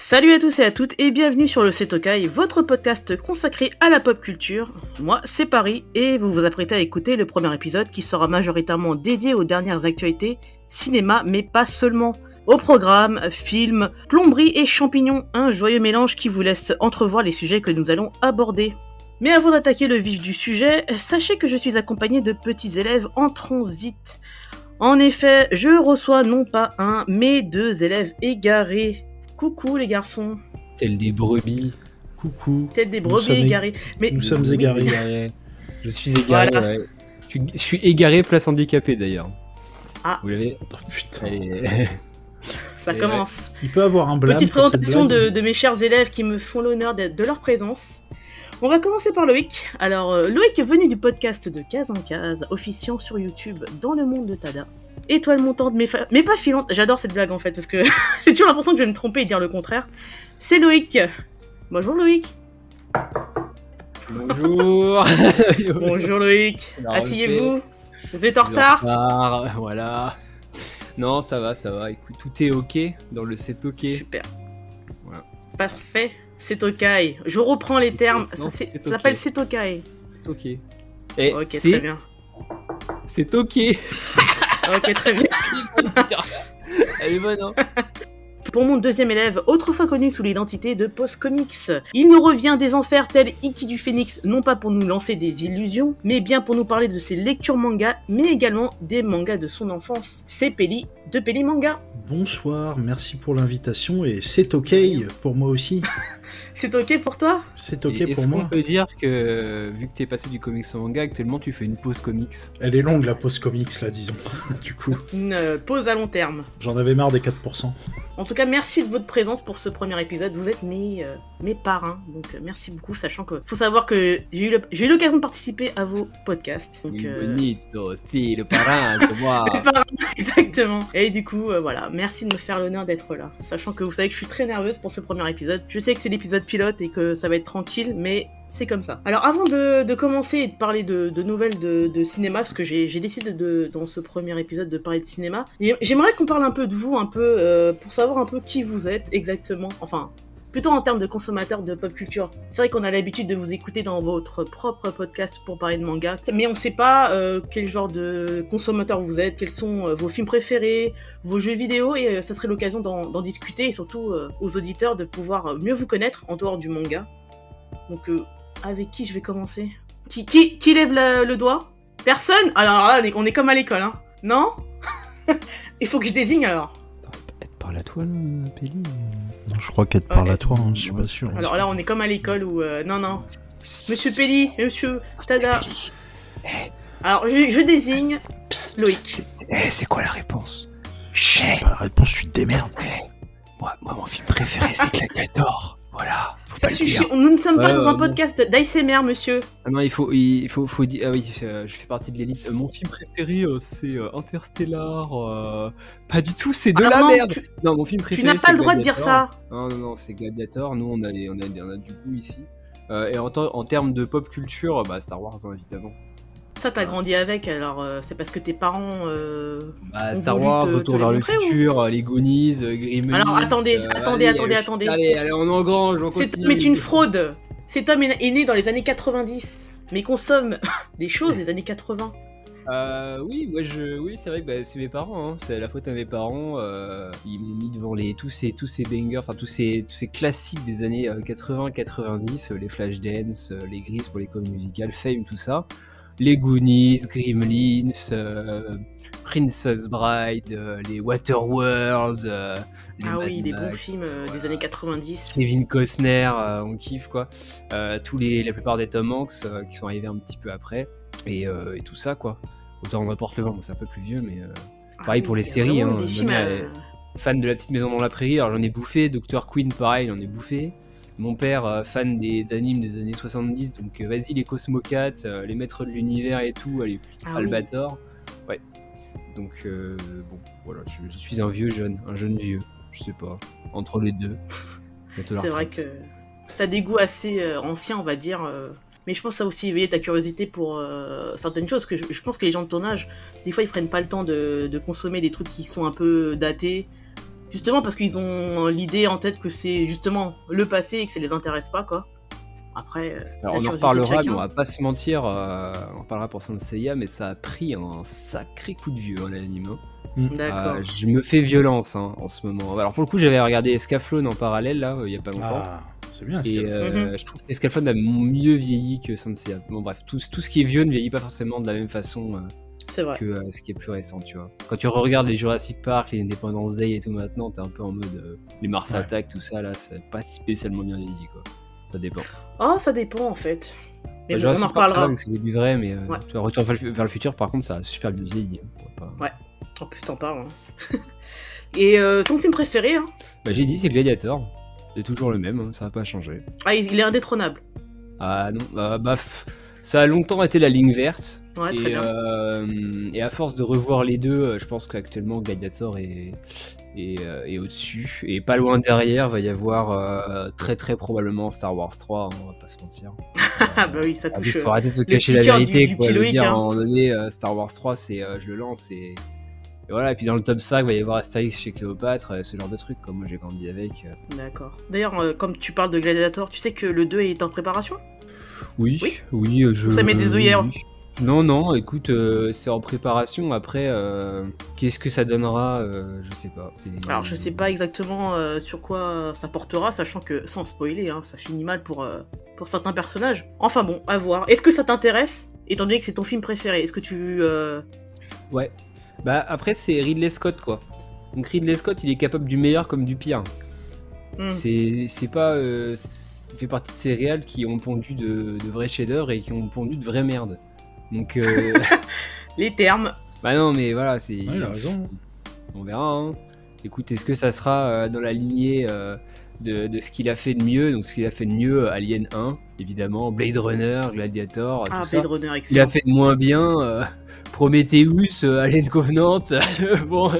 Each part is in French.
Salut à tous et à toutes et bienvenue sur le Setokai, votre podcast consacré à la pop culture. Moi, c'est Paris et vous vous apprêtez à écouter le premier épisode qui sera majoritairement dédié aux dernières actualités cinéma, mais pas seulement. Au programme, films, plomberie et champignons, un joyeux mélange qui vous laisse entrevoir les sujets que nous allons aborder. Mais avant d'attaquer le vif du sujet, sachez que je suis accompagné de petits élèves en transit. En effet, je reçois non pas un, mais deux élèves égarés. Coucou les garçons. Tel des brebis. Coucou. Tête des brebis égarés. Mais Nous sommes Oui, égarés. égaré. Je suis égaré. Voilà. ouais. Je, suis, je suis égaré place handicapée d'ailleurs. Ah. Vous l'avez Oh, putain. Ça Et commence. Il peut avoir un blâme. Petite présentation de, mes chers élèves qui me font l'honneur d'être de leur présence. On va commencer par Loïc. Alors, euh, Loïc est venu du podcast de Case en Case, officiant sur YouTube dans le monde de Tada. Étoile montante, mais, pas filante. J'adore cette blague en fait, parce que j'ai toujours l'impression que je vais me tromper et dire le contraire. C'est Loïc. Bonjour Loïc. Bonjour. Bonjour Loïc. Asseyez-vous. Vous êtes en retard retard, Voilà. Non, ça va, ça va. Écoute, tout est ok dans le c'est ok. Super. Voilà. Parfait. C'est Tokai. Je reprends les termes. Non, Ça, c'est- c'est s'appelle ok. C'est ok. Et Ok, très bien. c'est ok. Ok, très bien. Elle est bonne, hein Pour mon deuxième élève, autrefois connu sous l'identité de Post Comics, il nous revient des enfers tel Iki du Phénix, non pas pour nous lancer des illusions, mais bien pour nous parler de ses lectures manga, mais également des mangas de son enfance. C'est Peli de Peli Manga. Bonsoir, merci pour l'invitation et c'est ok pour moi aussi. C'est ok pour toi? C'est ok Et pour moi. peut dire que, vu que t'es passé du comics au manga, actuellement tu fais une pause comics? Elle est longue la pause comics là, disons. du coup, Une euh, pause à long terme. j'en avais marre des 4%. En tout cas, merci de votre présence pour ce premier épisode. Vous êtes mes, euh, mes parrains, donc euh, merci beaucoup, sachant que faut savoir que j'ai eu le- j'ai eu l'occasion de participer à vos podcasts. Donc, euh, Bonito, si, le parrain, c'est moi. Les parrains, Exactement. Et du coup, euh, voilà, merci de me faire l'honneur d'être là. Sachant que vous savez que je suis très nerveuse pour ce premier épisode. Je sais que c'est l'épisode pilote et que ça va être tranquille, mais c'est comme ça. Alors avant de, commencer et de parler de, nouvelles de, cinéma, parce que j'ai décidé dans ce premier épisode de parler de cinéma, j'aimerais qu'on parle un peu de vous, un peu, euh, pour savoir un peu qui vous êtes exactement. Enfin, plutôt en termes de consommateurs de pop culture. C'est vrai qu'on a l'habitude de vous écouter dans votre propre podcast pour parler de manga, mais on sait pas euh, quel genre de consommateur vous êtes, quels sont euh, vos films préférés, vos jeux vidéo, et euh, ça serait l'occasion d'en discuter, et surtout aux auditeurs de pouvoir mieux vous connaître en dehors du manga. Donc, avec qui je vais commencer? Qui, qui, qui lève la- le doigt? Personne? Alors là, on est, comme à l'école, hein. Non? Il faut que je désigne alors. Elle te parle à je crois qu'elle te parle à toi, hein, je suis pas sûr. Alors là, on est comme à l'école où... euh, non, non. Monsieur Pelli, monsieur Stada. Alors, je, je désigne Loïc. Eh, c'est quoi la réponse? Chut, pas la réponse, tu te démerdes. moi, moi, mon film préféré, c'est Gladiator. Voilà, faut Ça suffit, nous ne sommes pas Ouais, dans un podcast d'ASMR, monsieur. Ah non, il faut, il faut, faut dire. Ah oui, euh, je fais partie de l'élite. Euh, mon film préféré, euh, c'est euh, Interstellar. euh, Pas du tout, c'est de Ah la non, merde. tu- Non, mon film Tu préféré. n'as pas le droit de dire ça. Non, non, non, c'est Gladiator. Nous, on a, des- on a, on a du goût ici. Euh, et en, en termes de pop culture, bah, Star Wars, hein, évidemment. Ça, t'as grandi avec, alors euh, c'est parce que tes parents... euh, Bah, Ont Star voulu Wars, te- Retour te vers le ou- futur, euh, les Goonies, Gremlins. Alors, attendez, euh, attendez, allez, attendez, attendez. Allez, allez, on engrange, on Cet homme est une fraude. Cet homme est né dans les années 90, mais consomme des choses des années 80. Euh, oui, moi je, oui, c'est vrai que bah, c'est mes parents. Hein. C'est la faute à mes parents. euh, ils m'ont mis devant les tous ces tous ces bangers, enfin tous ces tous ces classiques des années 80-90, les Flashdance, les Gris pour les comédies musicales, Fame, tout ça. Les Goonies, Gremlins, euh, Princess Bride, euh, les Waterworld. euh, les Ah Mad oui, des bons films des années 90. Kevin Costner, on kiffe quoi. Tous les, la plupart des Tom Hanks qui sont arrivés un petit peu après et, et tout ça quoi. Autant on apporte le vent, bon, c'est un peu plus vieux, mais Ah pareil pour les séries, hein, Des films, euh, fan de la petite maison dans la prairie, alors j'en ai bouffé. Dr Queen, pareil, j'en ai bouffé. Mon père, euh, fan des animes des années 70, donc euh, vas-y les Cosmocats, euh, les maîtres de l'univers et tout, allez, ah oui. Albator. Ouais. Donc euh, bon, voilà, je, je suis un vieux jeune, un jeune vieux, je sais pas, entre les deux. C'est vrai que t'as des goûts assez euh, anciens, on va dire. euh, mais je pense que ça a aussi éveillé ta curiosité pour euh, certaines choses. Que je, je pense que les gens de ton âge, des fois, ils prennent pas le temps de, de consommer des trucs qui sont un peu datés. Justement parce qu'ils ont l'idée en tête que c'est justement le passé et que ça les intéresse pas, quoi. Après, euh, Alors, on en reparlera, mais on va pas se mentir, euh, on en parlera pour Saint Seiya, mais ça a pris un sacré coup de vieux, hein, l'anime. D'accord. Euh, je me fais violence hein, en ce moment. Alors pour le coup, j'avais regardé Escaflowne en parallèle, là, euh, il y a pas longtemps. Ah, c'est bien. Et Scalfo. euh, Mhm. je trouve qu'Escaflowne a mieux vieilli que Saint Seiya. Bon bref, tout, tout ce qui est vieux ne vieillit pas forcément de la même façon euh. Que euh, ce qui est plus récent, tu vois. Quand tu regardes les Jurassic Park, les Independence Day et tout maintenant, t'es un peu en mode euh, les Mars Ouais. Attack, tout ça là, c'est pas spécialement bien vieilli quoi. Ça dépend. Oh, ça dépend en fait. Mais Bah, bon, on en reparlera. c'est du vrai, mais euh, Ouais. tu vois, Retour vers le, futur, par contre, ça a super bien vieilli. hein. Pas- En plus, t'en parles. hein. Et euh, ton film préféré hein? Bah, j'ai dit, c'est Gladiator. C'est toujours le même, hein, ça n'a pas changé. Ah, il est indétrônable. Ah non, bah, bah, pff, ça a longtemps été la ligne verte. Ouais, très et, bien. euh, et à force de revoir les deux, euh, je pense qu'actuellement Gladiator est, est, euh, est au-dessus. Et pas loin derrière, va y avoir euh, très très probablement Star Wars 3, hein, on va pas se mentir. Ah bah oui, ça Ah, touche. Il faut arrêter de se cacher la cœur du- vérité. du quoi. Dire, hein. à un moment donné, Star Wars 3, c'est je le lance et, et voilà. Et puis dans le top 5, il va y avoir Astérix chez Cléopâtre, ce genre de trucs. Comme moi j'ai grandi avec. D'accord. D'ailleurs, comme tu parles de Gladiator, tu sais que le 2 est en préparation? Oui, Oui? oui, je. Ça met des œillères. oui. Non, non, écoute, euh, c'est en préparation. Après, euh, qu'est-ce que ça donnera euh, Je sais pas. Alors, je sais pas exactement sur quoi ça portera, sachant que, sans spoiler, hein, ça finit mal pour, pour certains personnages. Enfin bon, à voir. Est-ce que ça t'intéresse Étant donné que c'est ton film préféré, est-ce que tu. Ouais. Bah après, c'est Ridley Scott, quoi. Donc Ridley Scott, il est capable du meilleur comme du pire. hmm, C'est c'est pas. il fait partie de ces réals qui ont pondu de, de vrais shaders et qui ont pondu de vraies merdes. Donc. euh, Les termes. bah non, mais voilà, c'est. Ouais, il a raison. On verra. Hein. Écoute, est-ce que ça sera euh, dans la lignée euh, de, de ce qu'il a fait de mieux Donc, ce qu'il a fait de mieux, Alien 1, évidemment, Blade Runner, Gladiator, tout Ah, ça. Blade Runner, Il a excellent. fait de moins bien, euh, Prometheus, euh, Alien Covenant. bon,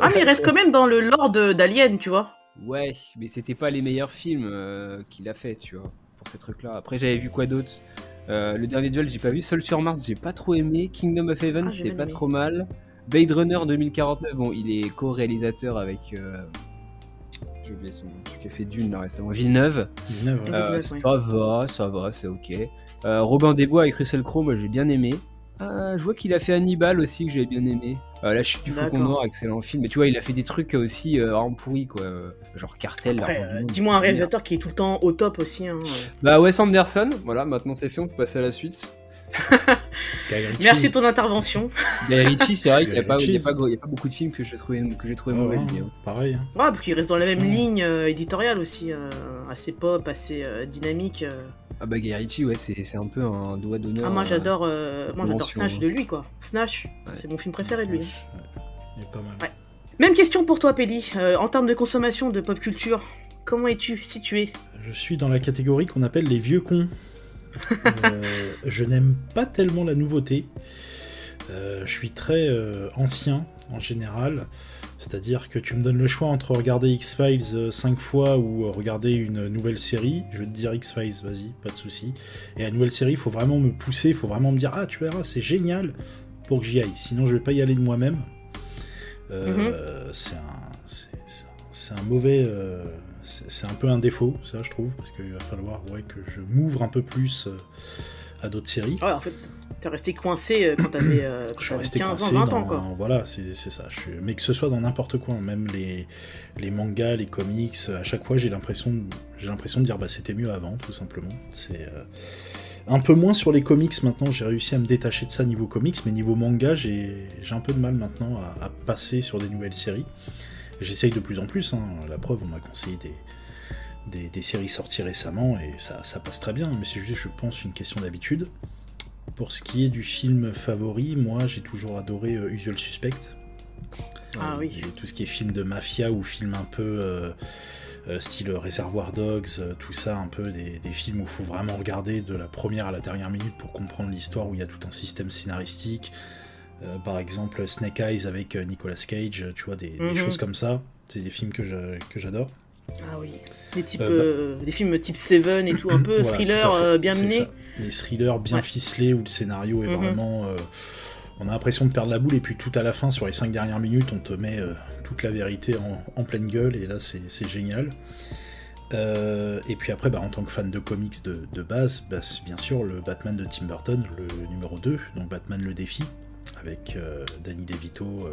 Ah, mais il reste quand même dans le lore d'Alien, tu vois. ouais, mais c'était pas les meilleurs films euh, qu'il a fait, tu vois, pour ces trucs-là. Après, j'avais vu quoi d'autre? Euh, Le dernier duel, j'ai pas vu. Seul sur Mars, j'ai pas trop aimé. Kingdom of Heaven, Ah, j'ai c'est pas aimé. trop mal. Blade Runner 2049, bon, il est co-réalisateur avec. euh, J'ai oublié son nom, celui qui a fait Dune là récemment. Villeneuve. Villeneuve, ouais. Euh, Villeneuve, ça ouais. va, ça va, c'est ok. Euh, Robin des Bois avec Russell Crowe, moi j'ai bien aimé. Ah, je vois qu'il a fait Hannibal aussi que j'ai bien aimé. Euh, la chute du faucon noir, excellent film. Mais tu vois, il a fait des trucs aussi euh, vraiment pourris quoi. Genre Cartel. Euh, dis-moi un réalisateur qui est tout le temps au top aussi. hein. Bah Wes Anderson, voilà, maintenant c'est fait, on peut passer à la suite. Merci de ton intervention. Guy Ritchie, c'est vrai qu'il n'y a, pas- a, a beaucoup de films que j'ai trouvé, que j'ai trouvé Ouais, mauvais. ouais. Pareil. hein. Ouais, parce qu'il reste dans la même ligne euh, éditoriale aussi, euh, assez pop, assez euh, dynamique. Ah bah Guy ouais, c'est c'est un peu un doigt d'honneur. Ah, moi euh, j'adore euh, moi j'adore Snatch hein. de lui, quoi. Snatch, Ouais. c'est mon film préféré de lui. Ouais, Il est pas mal. Ouais. Même question pour toi, Pédi. Euh, en termes de consommation de pop culture, comment es-tu situé? Je suis dans la catégorie qu'on appelle les vieux cons. Euh, je n'aime pas tellement la nouveauté. Euh, je suis très euh, ancien en général. C'est-à-dire que tu me donnes le choix entre regarder X-Files 5 fois ou regarder une nouvelle série. Je vais te dire X-Files, vas-y, pas de souci. Et la nouvelle série, il faut vraiment me pousser, il faut vraiment me dire Ah, tu verras, c'est génial pour que j'y aille. Sinon, je vais pas y aller de moi-même. Euh, C'est un, c'est- c'est un- c'est un mauvais. euh, c'est un peu un défaut, ça, je trouve, parce qu'il va falloir ouais, que je m'ouvre un peu plus euh, à d'autres séries. Ouais, en fait, t'es resté coincé euh, quand t'avais euh, quand Je suis t'avais resté 15 ans, coincé 20 dans... ans, quoi. Voilà, c'est ça. Je suis... Mais que ce soit dans n'importe quoi, même les, les mangas, les comics, à chaque fois j'ai l'impression de... dire bah c'était mieux avant, tout simplement. C'est euh, un peu moins sur les comics maintenant. J'ai réussi à me détacher de ça niveau comics, mais niveau manga, j'ai j'ai un peu de mal maintenant à, à passer sur des nouvelles séries. J'essaye de plus en plus. hein. La preuve, on m'a conseillé des des, des séries sorties récemment et ça, ça passe très bien, mais c'est juste, je pense, une question d'habitude. Pour ce qui est du film favori, moi j'ai toujours adoré euh, Usual Suspect. Ah oui. Et tout ce qui est film de mafia ou film un peu euh, euh, style Réservoir Dogs, euh, tout ça, un peu des, des films où il faut vraiment regarder de la première à la dernière minute pour comprendre l'histoire, où il y a tout un système scénaristique. Euh, par exemple, Snake Eyes avec euh, Nicolas Cage, euh, tu vois, des, des Mhm. choses comme ça. C'est des films que j'adore. Ah oui. Des, types, Euh, bah- euh, des films type Seven et tout, un peu Voilà, thriller euh, bien mené. Les thrillers bien Ouais. ficelés où le scénario est Mhm. vraiment. euh, on a l'impression de perdre la boule et puis tout à la fin, sur les cinq dernières minutes, on te met euh, toute la vérité en, en pleine gueule, et là c'est génial. Euh, et puis après, bah, en tant que fan de comics de, de base, bah, c'est bien sûr le Batman de Tim Burton, le numéro 2, donc Batman le défi, avec Danny DeVito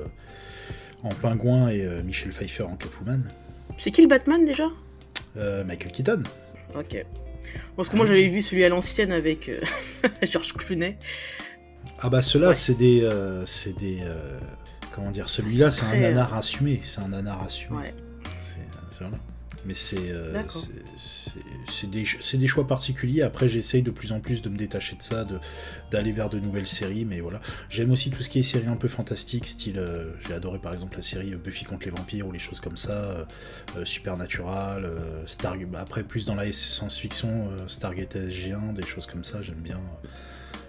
en pingouin et Michel Pfeiffer en Catwoman. C'est qui le Batman déjà? Michael Keaton. Ok. Parce que moi j'avais vu celui à l'ancienne avec euh, George Clooney. Ah bah ceux-là, Ouais. c'est des... euh, c'est des euh, comment dire Celui-là, C'est un très, euh, nanar assumé. C'est un nanar assumé. Ouais. C'est c'est voilà. Mais c'est euh, des, des choix particuliers. Après, j'essaye de plus en plus de me détacher de ça, de- d'aller vers de nouvelles séries. Mais voilà. J'aime aussi tout ce qui est séries un peu fantastiques, style. euh, J'ai adoré par exemple la série Buffy contre les vampires ou les choses comme ça, euh, euh, Supernatural, Star. Après, plus dans la science-fiction, Stargate SG1, des choses comme ça, j'aime bien.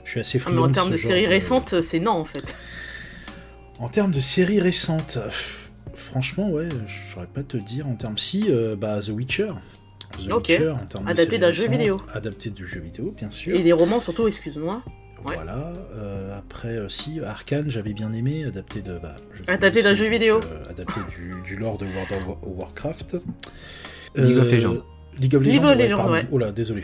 Je suis assez Ah, Mais friand en termes de séries récentes, c'est non en fait. en termes de séries récentes, franchement, ouais, je saurais pas te dire. En termes si, euh, bah The Witcher. The Ok. Witcher, en termes de Adapté d'un jeu vidéo. Adapté du jeu vidéo, bien sûr. Et des romans surtout, excuse-moi. ouais. Voilà. euh, après, euh, si, Arkane, j'avais bien aimé, adapté de. Bah, je Adapté d'un aussi, jeu vidéo. euh, adapté du, du lore de World of Warcraft. League of Euh, Legends. League of League Legends, of ouais, Legends, ouais. Oh là, désolé.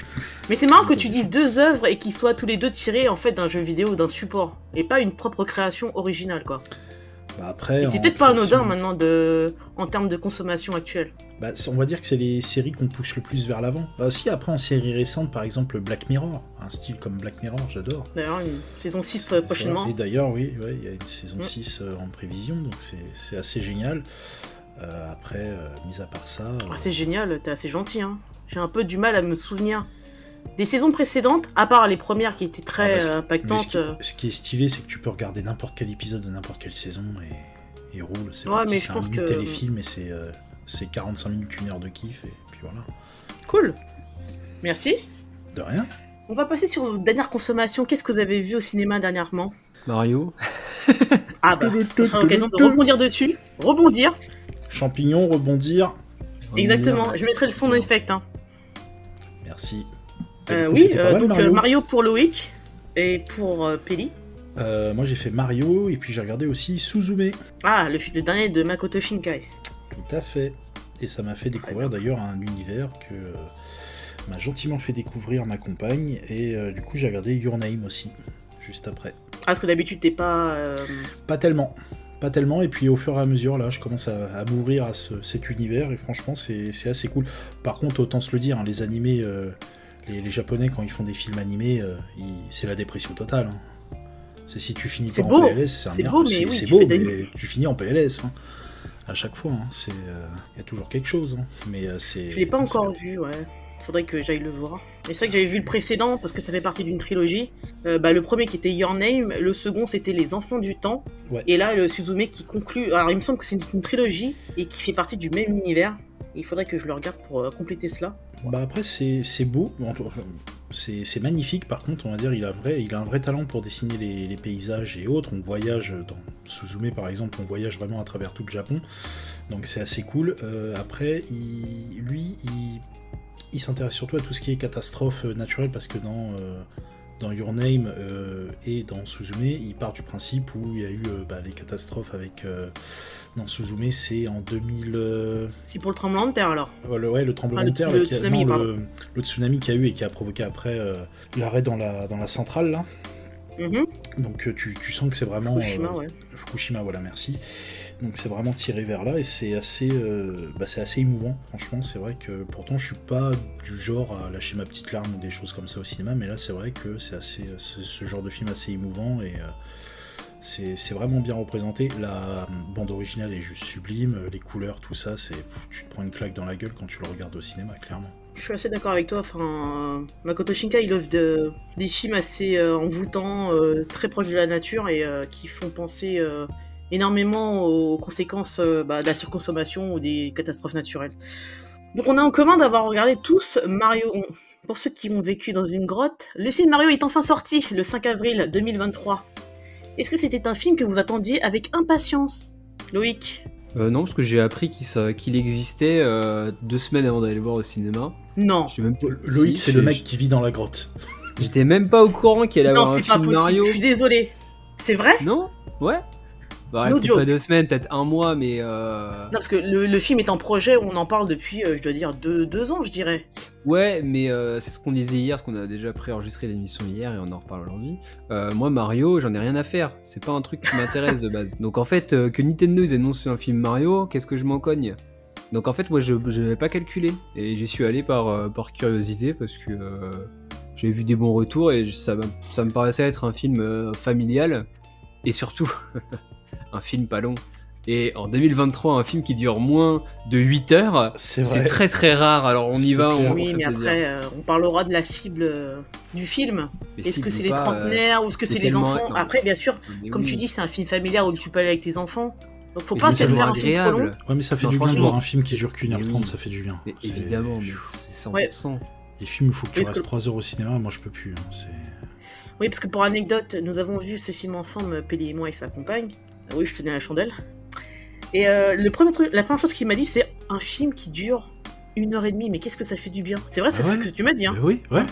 Mais c'est marrant que League tu of dises deux œuvres et qu'ils soient tous les deux tirés en fait d'un jeu vidéo ou d'un support. Et pas une propre création originale quoi. Bah, après, c'est peut-être pas anodin maintenant de... en termes de consommation actuelle. Bah, on va dire que c'est les séries qu'on pousse le plus vers l'avant. Bah, si, après, en série récente, par exemple, Black Mirror. Un style comme Black Mirror, j'adore. D'ailleurs, une saison 6 C'est- prochainement. Et d'ailleurs, oui, ouais, il y a une saison Mm. 6 euh, en prévision, donc c'est c'est assez génial. Euh, après, euh, mis à part ça. euh, Ah, c'est génial, t'es assez gentil. Hein. J'ai un peu du mal à me souvenir des saisons précédentes, à part les premières qui étaient Ah, très bah, ce- euh, impactantes. ce, qui, euh, ce qui est stylé, c'est que tu peux regarder n'importe quel épisode de n'importe quelle saison et, et roule. C'est Ouais, parti, mais je pense que- téléfilm et c'est euh, c'est 45 minutes, une heure de kiff, et puis voilà. Cool. Merci. De rien. On va passer sur vos dernières consommations. Qu'est-ce que vous avez vu au cinéma dernièrement? Mario. Ah bah, ça sera l'occasion de rebondir dessus. Rebondir. Champignon, rebondir. Exactement. Je mettrai le son effect. Hein. Merci. Euh, coup, oui, pas euh, mal, donc Mario. euh, Mario pour Loïc et pour Peli. Moi j'ai fait Mario et puis j'ai regardé aussi Suzume. Ah, le, le dernier de Makoto Shinkai. Tout à fait. Et ça m'a fait découvrir d'ailleurs un univers que euh, m'a gentiment fait découvrir ma compagne. Et euh, du coup j'ai regardé Your Name aussi, juste après. Ah, parce que d'habitude t'es pas. euh, Pas tellement. Pas tellement, et puis au fur et à mesure, là, je commence à, à m'ouvrir à ce- cet univers, et franchement, c'est c'est assez cool. Par contre, autant se le dire, hein, les animés, les, les japonais, quand ils font des films animés, euh, c'est la dépression totale. hein. C'est si tu finis pas beau. en PLS, c'est un C'est beau, mais oui, tu beau, fais mais des- tu finis en PLS. hein. À chaque fois, hein. c'est, euh, il y a toujours quelque chose. hein. Mais euh, c'est. Je l'ai pas encore vu, ouais. Faudrait que j'aille le voir. Et c'est vrai que j'avais vu le précédent parce que ça fait partie d'une trilogie. Euh, bah, le premier qui était Your Name, le second c'était Les Enfants du Temps. Ouais. Et là, le Suzume qui conclut. Alors il me semble que c'est une trilogie et qui fait partie du même univers. Il faudrait que je le regarde pour compléter cela. Bah après c'est beau, c'est magnifique. Par contre on va dire il a, vrai, il a un vrai talent pour dessiner les, paysages et autres, on voyage dans Suzume par exemple, on voyage vraiment à travers tout le Japon, donc c'est assez cool. Euh, après lui il, il s'intéresse surtout à tout ce qui est catastrophe naturelle parce que dans, euh, dans Your Name euh, et dans Suzume il part du principe où il y a eu bah, les catastrophes avec... euh, dans Suzume c'est en 2000... euh, C'est pour le tremblement de terre alors. Ouais, le, ouais, le tremblement Ah, le- de terre, le là, qui a- tsunami, non, le, tsunami qu'il y a eu et qui a provoqué après euh, l'arrêt dans la, dans la centrale là. Mhm. Donc euh, tu, tu sens que c'est vraiment Fukushima, euh, ouais. Fukushima, voilà, merci. Donc c'est vraiment tiré vers là et c'est assez, euh, bah, c'est assez émouvant. Franchement, c'est vrai que pourtant je suis pas du genre à lâcher ma petite larme ou des choses comme ça au cinéma, mais là c'est vrai que c'est assez, ce genre de film assez émouvant et euh, c'est vraiment bien représenté. La bande originale est juste sublime, les couleurs, tout ça, c'est tu te prends une claque dans la gueule quand tu le regardes au cinéma, clairement. Je suis assez d'accord avec toi. Enfin, Makoto Shinkai, il offre de- des films assez euh, envoûtants, euh, très proches de la nature et euh, qui font penser énormément aux conséquences bah, de la surconsommation ou des catastrophes naturelles. Donc, on a en commun d'avoir regardé tous Mario. Pour ceux qui ont vécu dans une grotte, le film Mario est enfin sorti le 5 avril 2023. Est-ce que c'était un film que vous attendiez avec impatience Loïc? Euh, non, parce que j'ai appris qu'il existait euh, deux semaines avant d'aller le voir au cinéma. Non. Même Loïc, si, c'est le mec qui vit dans la grotte. J'étais même pas au courant qu'il allait Non, avoir un c'est pas film possible. Mario. Je suis désolée. C'est vrai? Non Ouais Bah, No joke. pas deux semaines, peut-être un mois, mais. euh, Non, parce que le, le film est en projet, on en parle depuis, euh, je dois dire, deux, deux ans, je dirais. Ouais, mais euh, c'est ce qu'on disait hier, parce qu'on a déjà préenregistré l'émission hier et on en reparle aujourd'hui. Euh, moi, Mario, j'en ai rien à faire. C'est pas un truc qui m'intéresse de base. Donc en fait, que Nintendo ils annoncent un film Mario, qu'est-ce que je m'en cogne? Donc en fait, moi, je n'avais pas calculé. Et j'y suis allé par, par curiosité, parce que j'ai vu des bons retours et ça, ça me paraissait être un film familial. Et surtout, un film pas long. Et en 2023, un film qui dure moins de 8 heures, C'est très très rare. Alors on y va, on, oui, mais plaisir. après, euh, on parlera de la cible euh, du film. Est-ce que c'est les euh, trentenaires ou est-ce que c'est les enfants non. Après, bien sûr, mais comme oui. tu dis, c'est un film familial où tu peux aller avec tes enfants. Donc faut Mais pas faire un film trop long. Ouais, mais ça fait Non, du bien de voir un film qui dure qu'une heure trente, ça fait du bien. Mais évidemment, mais c'est 100%. Les films où il faut que tu restes 3 heures au cinéma, moi je peux plus. hein, Oui, parce que pour anecdote, nous avons vu ce film ensemble, Pédé et moi et sa compagne. Ah Oui, je tenais la chandelle. Et euh, le premier truc, la première chose qu'il m'a dit, c'est un film qui dure une heure et demie. Mais qu'est-ce que ça fait du bien? C'est vrai, c'est Ah ce que tu m'as dit. Hein. Oui, ouais.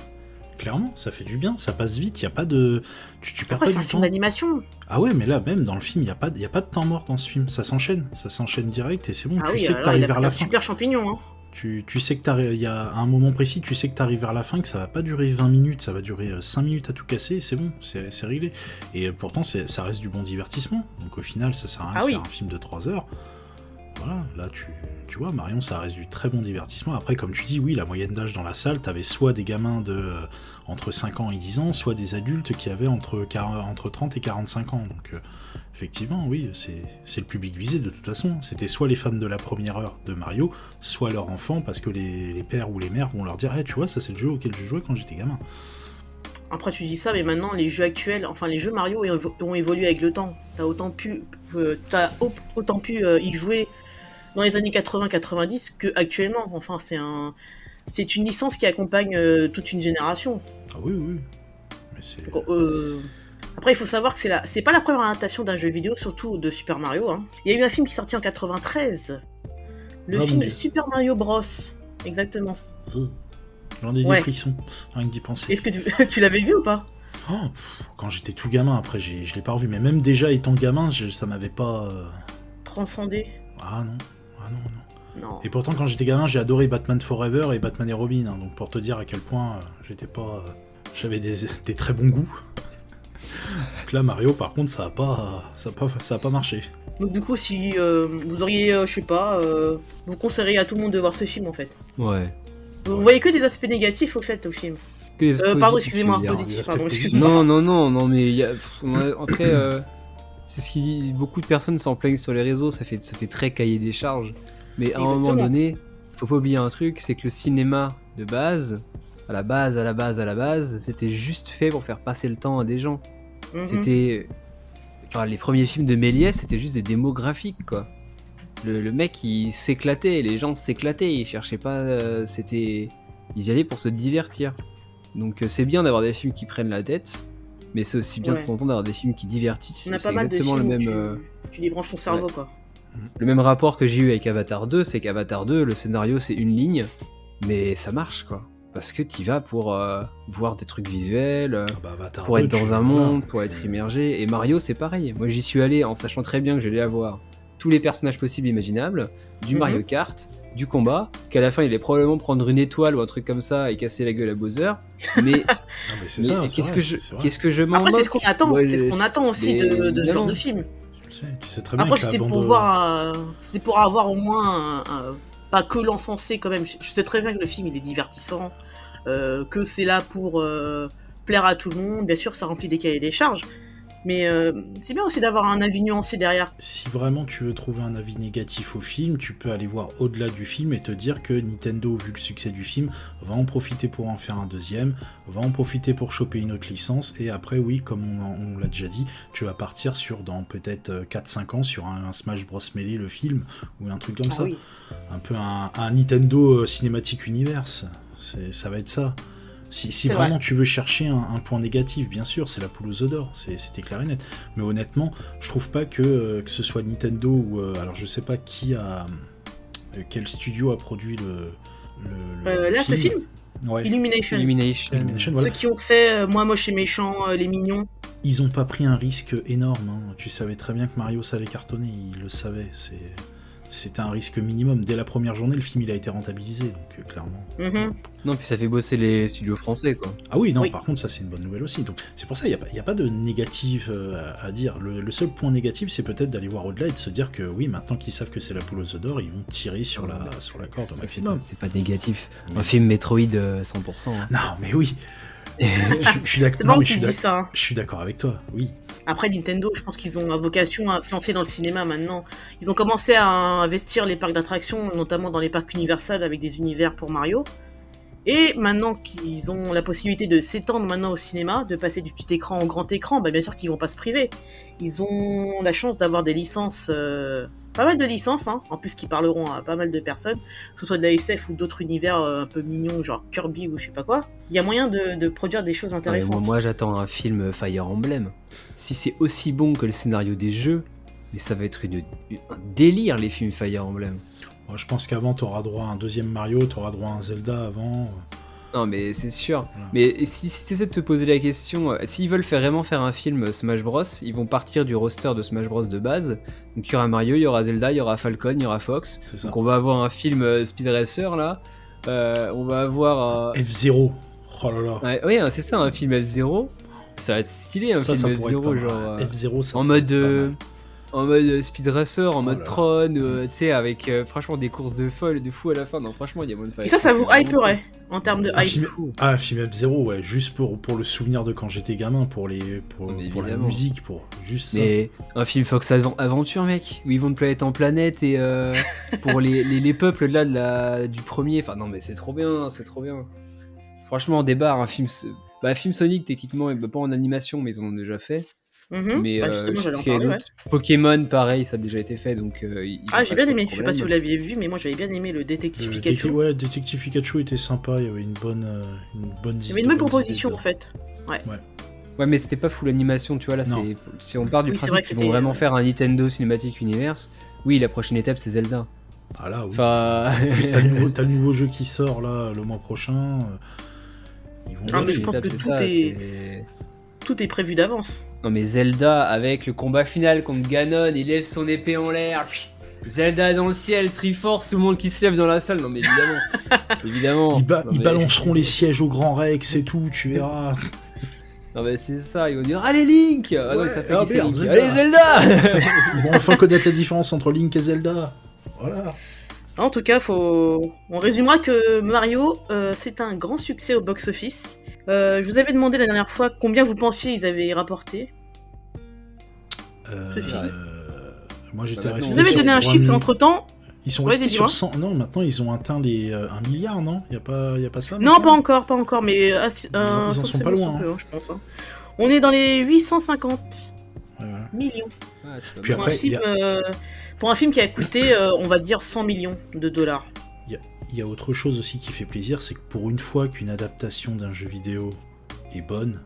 Clairement, ça fait du bien, ça passe vite, il y a pas de. Tu, tu perds Après, pas c'est un du film d'animation. Ah ouais, mais là, même dans le film, il n'y a, pas y a pas de temps mort dans ce film. Ça s'enchaîne, ça s'enchaîne direct et c'est bon. Ah tu oui, sais que il t'arrives vers la fin. super champignon. Hein. Tu, tu sais que il y a à un moment précis, tu sais que t'arrives vers la fin, que ça va pas durer 20 minutes, ça va durer 5 minutes à tout casser, c'est bon, c'est réglé. Et euh, pourtant, ça reste du bon divertissement. Donc au final, ça sert à rien Ah de oui. faire un film de 3 heures. Voilà, là tu, tu vois, Marion, ça reste du très bon divertissement. Après, comme tu dis, oui, la moyenne d'âge dans la salle, t'avais soit des gamins de euh, entre 5 ans et 10 ans, soit des adultes qui avaient entre, 40 entre 30 et 45 ans. Donc euh, effectivement, oui, c'est le public visé de toute façon. C'était soit les fans de la première heure de Mario, soit leurs enfants, parce que les, les pères ou les mères vont leur dire, Eh, tu vois, ça c'est le jeu auquel je jouais quand j'étais gamin. Après, tu dis ça, mais maintenant, les jeux actuels, enfin, les jeux Mario ont évo- ont évolué avec le temps. T'as autant pu, euh, au- autant pu euh, y jouer dans les années 80-90 que actuellement. Enfin, c'est un, c'est une licence qui accompagne euh, toute une génération. Ah oui, oui. Mais c'est. Après, il faut savoir que c'est la, c'est pas la première adaptation d'un jeu vidéo, surtout de Super Mario. hein. Il y a eu un film qui est sorti en 93, le Ah, film. Super Mario Bros. Exactement. J'en ai Ouais. des frissons, rien que d'y penser. Est-ce que tu, tu l'avais vu ou pas? Oh, pff, quand j'étais tout gamin, après j'ai- je l'ai pas revu, mais même déjà étant gamin, je- ça m'avait pas. euh, Transcendé Ah non, ah non, non. Non. Et pourtant, quand j'étais gamin, j'ai adoré Batman Forever et Batman et Robin, hein, donc pour te dire à quel point euh, j'étais pas. euh, J'avais des, des très bons goûts. Donc là, Mario, par contre, ça a pas, ça a pas, ça a pas marché. Donc du coup, si euh, vous auriez, euh, je sais pas, euh, vous conseilleriez à tout le monde de voir ce film en fait. Ouais. Vous voyez que des aspects négatifs au fait au film. Que des Euh, pardon, positifs, excusez-moi, positif, pardon, excusez-moi. Non, non, non, non, mais il y a- après, euh, c'est ce qui beaucoup de personnes s'en plaignent sur les réseaux, ça fait, ça fait très cahier des charges. Mais à un moment donné, faut pas oublier un truc, c'est que le cinéma de base, à la base, à la base, à la base, c'était juste fait pour faire passer le temps à des gens. Mhm. C'était. Enfin, les premiers films de Méliès, c'était juste des démos graphiques, quoi. Le, le mec, il s'éclatait, les gens s'éclataient, ils cherchaient pas. euh, c'était. Ils y allaient pour se divertir. Donc, euh, c'est bien d'avoir des films qui prennent la tête, mais c'est aussi bien Ouais. de temps en temps d'avoir des films qui divertissent. On a C'est pas mal de exactement films le même. tu, euh, tu débranches ton cerveau quoi. le même rapport que j'ai eu avec Avatar 2, c'est qu'Avatar 2, le scénario c'est une ligne, mais ça marche quoi. Parce que tu vas pour euh, voir des trucs visuels, euh, Ah bah, pour 2, être dans un monde, pour être immergé. Et Mario c'est pareil. Moi j'y suis allé en sachant très bien que j'allais avoir tous les personnages possibles et imaginables, du Mhm. Mario Kart, du combat, qu'à la fin il allait probablement prendre une étoile ou un truc comme ça et casser la gueule à Bowser. Mais, qu'est-ce que je, qu'est-ce que je m'en Après c'est ce qu'on attend, Moi, c'est ce je- qu'on attend aussi mais de, de ce genre de film. Tu sais, tu sais très bien Après c'était pour de- voir, euh, c'était pour avoir au moins un- un- pas que l'encensé quand même. Je, je sais très bien que le film il est divertissant, euh, que c'est là pour euh, plaire à tout le monde. Bien sûr ça remplit des cahiers des charges, mais euh, c'est bien aussi d'avoir un avis nuancé derrière. Si vraiment tu veux trouver un avis négatif au film, tu peux aller voir au-delà du film et te dire que Nintendo, vu le succès du film, va en profiter pour en faire un deuxième, va en profiter pour choper une autre licence, et après, oui, comme on, l'a déjà dit, tu vas partir sur, dans peut-être euh, 4-5 ans, sur un, un Smash Bros. Melee, le film, ou un truc comme Ah ça. oui. Un peu un, un Nintendo euh, Cinematic Universe. Ça va être ça. Si, vraiment tu veux chercher un, un point négatif, bien sûr, c'est la poule aux œufs d'or, c'est- c'était clair et net. Mais honnêtement, je trouve pas que, euh, que ce soit Nintendo ou. euh, alors je sais pas qui a. euh, quel studio a produit le. le- le Euh, là ce film, Ouais. Illumination. Illumination. Illumination, voilà. Ceux qui ont fait euh, Moi moche et méchant, euh, Les Mignons. ils ont pas pris un risque énorme. hein. Tu savais très bien que Mario ça allait cartonner, ils le savaient. C'est c'était un risque minimum. Dès la première journée, le film il a été rentabilisé, donc euh, clairement. Mhm. Non, puis ça fait bosser les studios français, quoi. Ah oui, non, Oui. par contre, ça c'est une bonne nouvelle aussi. Donc c'est pour ça, il n'y a, pas- il y a pas de négatif euh, à, dire. Le, le seul point négatif, c'est peut-être d'aller voir au-delà et de se dire que oui, maintenant qu'ils savent que c'est la poule aux d'or, ils vont tirer sur la, sur la corde au c'est maximum. pas- C'est pas négatif. Un film Metroid euh, 100%. hein. Non, mais oui, je, je suis d'accord. Bon je hein. Je suis d'accord avec toi, oui. Après, Nintendo, je pense qu'ils ont vocation à se lancer dans le cinéma maintenant. Ils ont commencé à investir les parcs d'attractions, notamment dans les parcs Universal avec des univers pour Mario. Et maintenant qu'ils ont la possibilité de s'étendre maintenant au cinéma, de passer du petit écran au grand écran, bah bien sûr qu'ils vont pas se priver. Ils ont la chance d'avoir des licences, euh, pas mal de licences, hein, en plus qui parleront à pas mal de personnes, que ce soit de la SF ou d'autres univers euh, un peu mignons, genre Kirby ou je sais pas quoi. Il y a moyen de, de produire des choses Ouais, intéressantes. moi, moi, j'attends un film Fire Emblem. Si c'est aussi bon que le scénario des jeux, mais ça va être une, un délire les films Fire Emblem. Moi, je pense qu'avant, tu auras droit à un deuxième Mario, tu auras droit à un Zelda avant. Non, mais c'est sûr. Voilà. Mais si, si tu essaies de te poser la question, euh, s'ils veulent faire, vraiment faire un film Smash Bros, ils vont partir du roster de Smash Bros de base. Donc il y aura Mario, il y aura Zelda, il y aura Falcon, il y aura Fox. C'est ça. Donc on va avoir un film euh, Speed Racer là. Euh, on va avoir. euh, F0. Oh là là. Ouais, ouais, c'est ça, un film F0. Ça va être stylé, un ça, film pourrait être F0, pas mal. genre. euh, F0, ça en mode. En mode euh, Speed Racer, en Oh mode là. Tron, euh, tu sais, avec euh, franchement des courses de folle, de fou à la fin. Non, franchement, il y a moins de Et ça, ça vous hyperait en termes de Un hype. film, ah, film F0, ouais, juste pour, pour le souvenir de quand j'étais gamin, pour, les, pour, la musique, pour juste ça. Mais un film Fox Aven- Aventure, mec, où ils vont de planète en planète et euh, pour les, les, les peuples là de la, du premier. Enfin, non, mais c'est trop bien, c'est trop bien. Franchement, des barres, un film. Bah, film Sonic, techniquement, pas en animation, mais ils en ont déjà fait. Mhm. Mais Bah, euh, parler, ouais. Pokémon, pareil, ça a déjà été fait, donc. euh, Ah, j'ai bien aimé. Je sais pas si vous problème. l'aviez vu, mais moi j'avais bien aimé le détective Le Pikachu. détective- ouais, Détective Pikachu était sympa, il y avait une bonne, euh, une bonne Il y avait une bonne proposition en fait. Ouais, mais c'était pas full animation, tu vois. Là, c'est si on part du Oui, principe qu'ils vont vraiment euh, faire un Nintendo Cinematic Universe, oui, la prochaine étape c'est Zelda. Ah là, oui. Enfin. En plus, t'as le, nouveau- t'as le nouveau jeu qui sort là le mois prochain. euh, Ils vont Ah, mais je pense que tout ça, est- Tout est prévu d'avance. Non mais Zelda avec le combat final contre Ganon, il lève son épée en l'air. Zelda dans le ciel, Triforce, tout le monde qui se lève dans la salle. Non mais évidemment, évidemment. Ils, ba- Non, ils mais- balanceront les sièges au Grand Rex et tout, tu verras. Non mais c'est ça, ils vont dire allez Link. Ah non, ça fait ah merde. Zelda. Allez Zelda. Ils vont enfin connaître la différence entre Link et Zelda. Voilà. En tout cas, faut... on résumera que Mario, euh, c'est un grand succès au box-office. Euh, je vous avais demandé la dernière fois combien vous pensiez ils avaient rapporté. Euh, fini. moi j'étais Bah, resté Vous avez sur donné un 3 chiffre 000. entre temps Ils sont Ouais, restés sur 100. Non, maintenant ils ont atteint les 1 milliard, non? Il y a pas, y a pas ça Non, pas encore, pas encore, mais euh, euh, ils en sont pas loin, peu, hein, je pense. hein. On est dans les 850 Ouais, voilà. millions Tu vois, Puis pour, après, un film, il y euh, pour un film qui a coûté, euh, on va dire, 100 millions de dollars. Il y a autre chose aussi qui fait plaisir, c'est que pour une fois qu'une adaptation d'un jeu vidéo est bonne,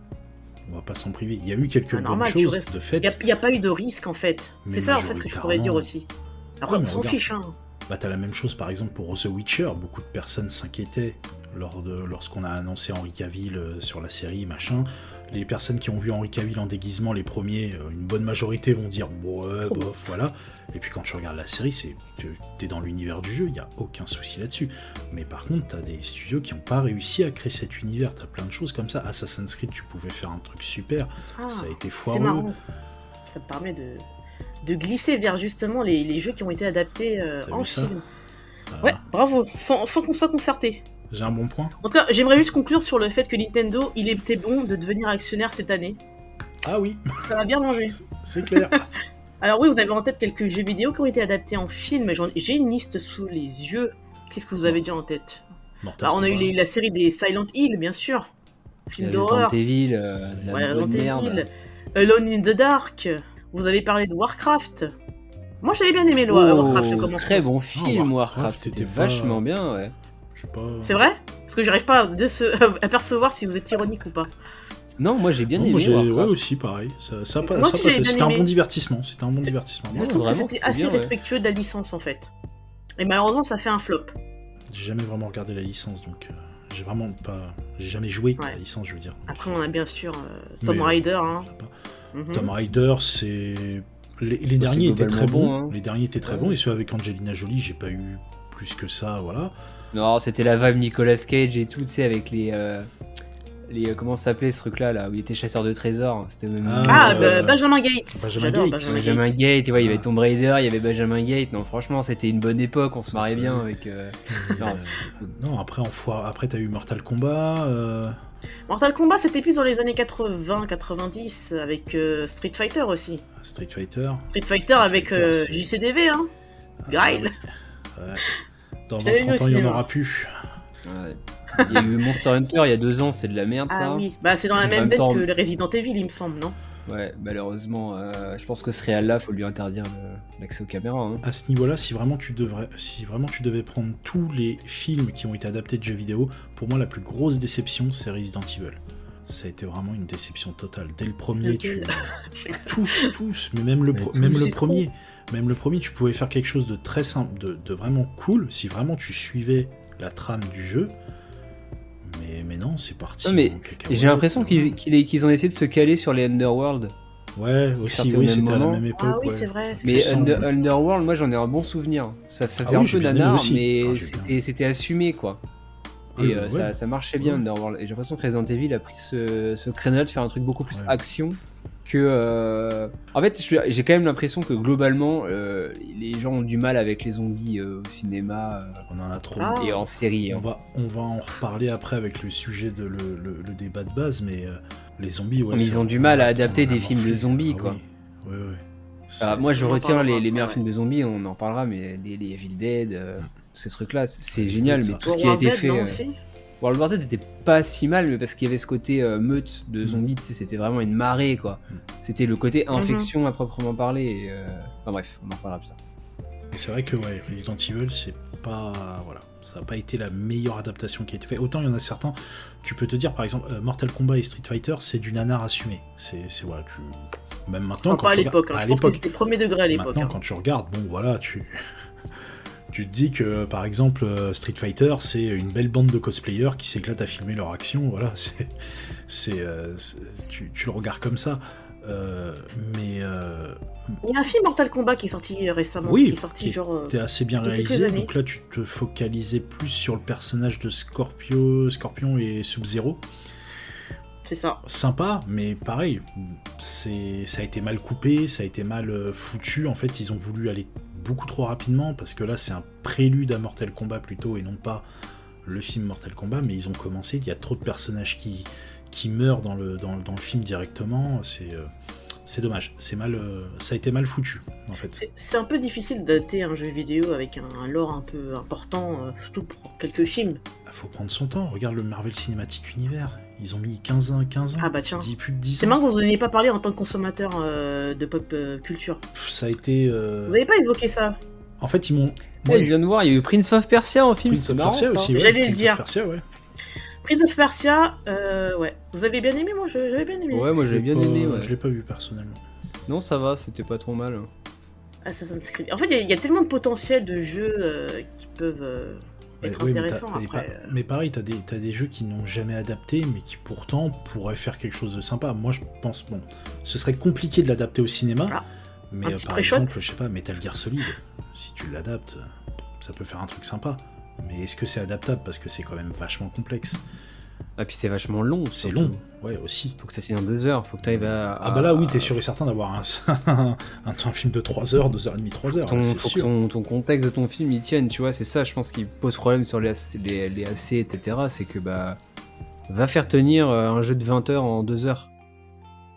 on va pas s'en priver. Il y a eu quelques Ah, bonnes normal, choses restes- de fait. Il n'y a, pas eu de risque en fait. C'est ça en fait ce que je pourrais dire aussi. Après, Ouais, on s'en fiche. Hein. Bah, t'as la même chose par exemple pour The Witcher. Beaucoup de personnes s'inquiétaient lors de, lorsqu'on a annoncé Henry Cavill euh, sur la série, machin. Les personnes qui ont vu Henry Cavill en déguisement, les premiers, euh, une bonne majorité vont dire ouais, bof, voilà. Et puis quand tu regardes la série, c'est tu- t'es dans l'univers du jeu, il y a aucun souci là-dessus. Mais par contre, t'as des studios qui n'ont pas réussi à créer cet univers. T'as plein de choses comme ça. Assassin's Creed, tu pouvais faire un truc super, Ah, ça a été foireux. Ça me permet de, de glisser vers justement les, les jeux qui ont été adaptés euh, en film. Voilà. Ouais, bravo. Sans, sans qu'on soit concerté. J'ai un bon point. En tout cas, j'aimerais juste conclure sur le fait que Nintendo, il était bon de devenir actionnaire cette année. Ah oui, Ça va bien manger. c'est clair. Alors oui, vous avez en tête quelques jeux vidéo qui ont été adaptés en film. J'ai une liste sous les yeux. Qu'est-ce que vous avez déjà en tête? Mortal Bah, On a eu les- la série des Silent Hill, bien sûr. Film Resident d'horreur. Evil, euh, Ouais, bonne Resident merde. Evil. Alone in the Dark. Vous avez parlé de Warcraft. Moi, j'avais bien aimé le Oh, Warcraft, très bon film, Warcraft, Warcraft, c'était pas- vachement bien, ouais. Je sais pas. C'est vrai? Parce que j'arrive pas à, percevoir si vous êtes ironique ou pas. Non, moi j'ai bien Non, aimé moi, j'ai- Warcraft. ouais, aussi, pareil. Ça, Moi C'était un bon divertissement. C'était un bon divertissement. Je Ouais, trouve que vraiment, c'était assez bien, ouais. respectueux de la licence en fait. Et malheureusement, ça fait un flop. J'ai jamais vraiment regardé la licence, donc euh, J'ai vraiment pas. J'ai jamais joué à la licence, je veux dire. Après, on a bien sûr euh, Mais, euh, Raider. Hein. Mhm. Tomb Raider, c'est. Les, les Bah, derniers c'est étaient très bons. bon, hein. Les derniers étaient très Ouais. bons. Et ceux avec Angelina Jolie, j'ai pas eu plus que ça, voilà. Non, c'était la vibe Nicolas Cage et tout, tu sais, avec les. euh, les euh, comment ça s'appelait ce truc-là, là, où il était chasseur de trésors. C'était même. Ah, Ah, Euh, bah, Benjamin Gates. Benjamin Gates. Benjamin, Benjamin Gates. Ouais, il y avait. Tomb Raider, il y avait Benjamin Gate. Non, franchement, c'était une bonne époque, on se c'est bien avec. euh, Non, non, après, en foire... après t'as eu Mortal Kombat. euh, Mortal Kombat, c'était plus dans les années 80-90 avec euh, Street Fighter aussi. Street Fighter. Street Fighter Street avec Fighter, euh, JCDV, hein. Ah, ouais. Ouais. Dans Je l'avais 20-30 vu ans, au il n'y en aura plus. ouais. Il y a eu Monster Hunter il y a deux ans, c'est de la merde ça. Ah oui, bah c'est dans la même même bête temps- que le Resident Evil, il me semble, non? Ouais, malheureusement, euh, je pense que ce réal là, faut lui interdire l'accès aux caméras. hein. À ce niveau-là, si vraiment tu devrais, si vraiment tu devais prendre tous les films qui ont été adaptés de jeux vidéo, pour moi la plus grosse déception, c'est Resident Evil. Ça a été vraiment une déception totale. Dès le premier, tu... Tous, tous, mais même le, Mais pro- tous, même le c'est premier, même le premier, tu pouvais faire quelque chose de très simple, de, de vraiment cool, si vraiment tu suivais la trame du jeu. Mais, mais non, c'est parti. Non, mais j'ai l'impression qu'ils qu'ils- ont essayé de se caler sur les Underworld. Ouais, aussi, oui, c'était à la même époque. Ah oui, ouais. c'est vrai. c'est Mais Under-. Underworld, moi j'en ai un bon souvenir. Ça, ça Ah oui, un peu nanar, aussi. mais Ah, c'était assumé quoi. Ah, Et euh, ouais. ça, ça marchait bien Ouais. Underworld. Et j'ai l'impression que Resident Evil a pris ce, ce créneau de faire un truc beaucoup plus Ouais. action que. euh, En fait, j'ai quand même l'impression que globalement, euh, les gens ont du mal avec les zombies euh, au cinéma euh, On en a trop. Ah. et en série. On hein. va, on va en reparler après avec le sujet de le, le- le débat de base, mais euh, les zombies, ouais. Mais ils ont du on mal à adapter on des films de zombies, Ah quoi. Oui, oui, oui. Ah, moi, je on en retiens les, meilleurs ouais. films de zombies, on en parlera, mais les, les Evil Dead, euh, tous ces trucs-là, c'est- c'est génial. Mais tout ce qui a été fait. World War Z n'était pas si mal, mais parce qu'il y avait ce côté euh, meute de Mm. zombies, tu sais, c'était vraiment une marée, quoi. Mm. C'était le côté infection à proprement parler. et, euh, Enfin bref, on en reparlera plus tard. C'est vrai que ouais, Resident Evil, c'est pas. Voilà. Ça n'a pas été la meilleure adaptation qui a été faite. Autant il y en a certains, tu peux te dire, par exemple, euh, Mortal Kombat et Street Fighter, c'est du nanar assumé. C'est c'est- voilà, tu. Même maintenant, Enfin, quand pas à l'époque, hein. regardes- je pense que c'était premier degré à l'époque. Maintenant, hein. quand tu regardes, bon voilà, tu. Tu te dis que par exemple euh, Street Fighter c'est une belle bande de cosplayers qui s'éclatent à filmer leur action, voilà, c'est, c'est, euh, tu, tu le regardes comme ça, Euh, mais euh, Il y a un film Mortal Kombat qui est sorti récemment, Oui, qui est sorti qui genre. t'es assez bien réalisé, donc là tu te focalisais plus sur le personnage de Scorpio, Scorpion et Sub-Zero. C'est ça. Sympa, mais pareil, c'est, ça a été mal coupé, ça a été mal foutu. En fait, ils ont voulu aller beaucoup trop rapidement parce que là, c'est un prélude à Mortal Kombat plutôt et non pas le film Mortal Kombat. Mais ils ont commencé, il y a trop de personnages qui, qui meurent dans le, dans, dans le film directement. C'est, euh, c'est dommage. C'est mal, euh, ça a été mal foutu en fait. C'est- un peu difficile d'adapter un jeu vidéo avec un, un lore un peu important, euh, surtout pour quelques films. Il faut prendre son temps. Regarde le Marvel Cinematic Universe. Ils ont mis 15 ans, 15 ans. Ah bah tiens. 10, plus de 10 C'est marrant que vous n'ayez pas parlé en tant que consommateur euh, de pop euh, culture. Ça a été. euh, Vous n'avez pas évoqué ça En fait, ils m'ont. Eh, moi, je viens de voir, il y a eu Prince of Persia en film, Prince of marrant. Persia ça. aussi, ouais. J'allais le Prince of dire. Persia, ouais. Prince of Persia, euh, ouais. Vous avez bien aimé Moi, je- j'avais bien aimé. Ouais, moi l'ai bien pas- aimé. Ouais. Je l'ai pas vu personnellement. Non, ça va, c'était pas trop mal. Assassin's Creed. En fait, il y y, a tellement de potentiel de jeux euh, qui peuvent euh, être Ouais, mais mais pas- euh. Mais, pareil, t'as des, t'as des jeux qui n'ont jamais adapté, mais qui pourtant pourraient faire quelque chose de sympa. Moi, je pense, bon, ce serait compliqué de l'adapter au cinéma, Ah, mais euh, par exemple, je sais pas, Metal Gear Solid, si tu l'adaptes, ça peut faire un truc sympa. Mais est-ce que c'est adaptable? Parce que c'est quand même vachement complexe. Ah, puis c'est vachement long. C'est long, ouais, aussi. Faut que ça tienne un deux heures, faut que t'arrives à. Ah bah là, oui, t'es sûr et certain d'avoir un, un, un film de 3 heures, 2h30, 3 heures, Ton, là, faut que ton, ton contexte de ton film il tienne, tu vois, c'est ça, je pense, qui pose problème sur les, AC, les, les AC, etc. C'est que, bah, va faire tenir euh, un jeu de 20 heures en 2 heures.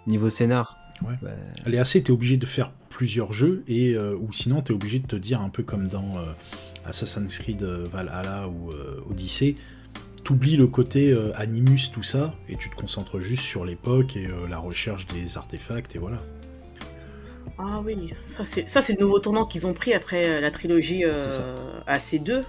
Niveau scénar. Ouais. Bah, Les AC, t'es obligé de faire plusieurs jeux, et, euh, ou sinon t'es obligé de te dire, un peu comme dans euh, Assassin's Creed Valhalla ou euh, Odyssey, t'oublies le côté euh, Animus, tout ça, et tu te concentres juste sur l'époque et euh, la recherche des artefacts, et voilà. Ah oui, ça c'est ça c'est le nouveau tournant qu'ils ont pris après euh, la trilogie euh, C'est ça. AC2,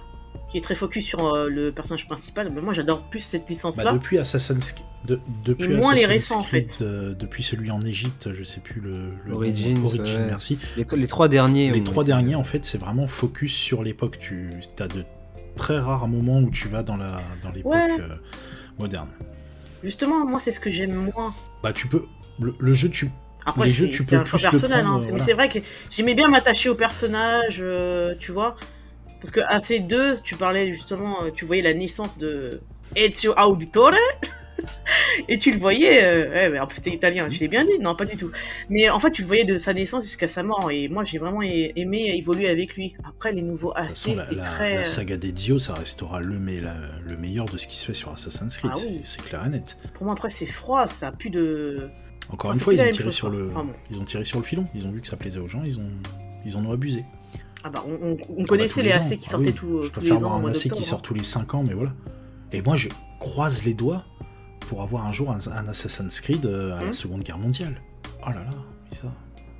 qui est très focus sur euh, le personnage principal. Mais moi, j'adore plus cette Bah, licence-là. depuis Assassin's de- depuis Et moins les Assassin's récents, en Creed, fait. euh, depuis celui en Égypte, je sais plus le, le nom, Origins, Origin, ouais. merci. les, les trois derniers. Les trois derniers, en fait, c'est vraiment focus sur l'époque. Tu as de très rares moments où tu vas dans la dans l'époque Ouais. euh, moderne. Justement, moi, c'est ce que j'aime moins. Bah tu peux le, le jeu tu Après, Les jeux, c'est tu c'est peux un choix personnel. prendre, hein. C'est- Mais c'est vrai que j'aimais bien m'attacher au personnage, euh, tu vois. Parce que à ces deux, tu parlais justement, euh, tu voyais la naissance de Ezio Auditore. Et tu le voyais, euh, ouais, mais en plus c'était italien, je l'ai bien dit, non pas du tout. Mais en fait tu le voyais de sa naissance jusqu'à sa mort, et moi j'ai vraiment aimé évoluer avec lui. Après les nouveaux AC, c'était très... la euh, saga d'Ezio ça restera le, me- la- le meilleur de ce qui se fait sur Assassin's Creed, Ah c'est- oui. c'est clair et net. Pour moi après c'est froid, ça a plus de... Encore Ah, une fois, ils ont tiré chose, sur le bon. ils ont tiré sur le filon, ils ont vu que ça plaisait aux gens, ils ont ils en ont abusé. Ah bah on, on- on Ah bah, connaissait tous les ans. AC qui Ah sortaient oui, tout, Je tous préfère les ans avoir au un mois AC qui sort tous les 5 ans, mais voilà. Et moi, je croise les doigts pour avoir un jour un, un Assassin's Creed euh, à la Hmm. Seconde Guerre mondiale. Oh là là, mais ça.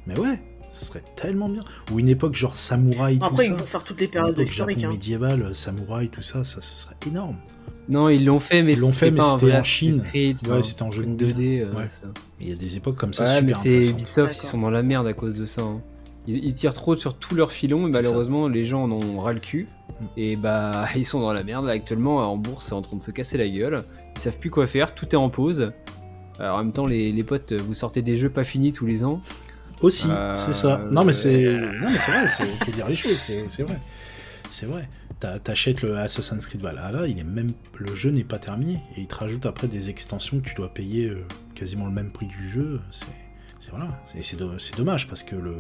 Mais ouais, ce serait tellement bien. Ou une époque genre samouraï, tout Après ça. ils vont faire toutes les périodes historiques. Hein. médiéval, euh, samouraï, tout ça, ça ce serait énorme. Non, ils l'ont fait, mais Ils l'ont fait, c'est mais pas un c'était en Chine. C'est Ouais, c'était en jeu truc mobile. 2D. euh, Ouais. ça. Mais il y a des époques comme ça Ouais, mais super c'est intéressantes. Ubisoft, ils sont dans la merde à cause de ça. hein. Ils, ils tirent trop sur tout leur filon et C'est ça. malheureusement les gens en ont ras le cul. Mm. Et bah ils sont dans la merde. Actuellement en bourse c'est en train de se casser la gueule. Ils savent plus quoi faire, tout est en pause. Alors en même temps les, les potes, vous sortez des jeux pas finis tous les ans. Aussi, Euh, c'est ça. Non, mais c'est euh, vrai, c'est faut dire les choses, c'est vrai. C'est vrai. T'a- T'achètes le Assassin's Creed Valhalla, il est même le jeu n'est pas terminé et il te rajoute après des extensions que tu dois payer euh, quasiment le même prix du jeu. C'est voilà, c'est dommage parce que le,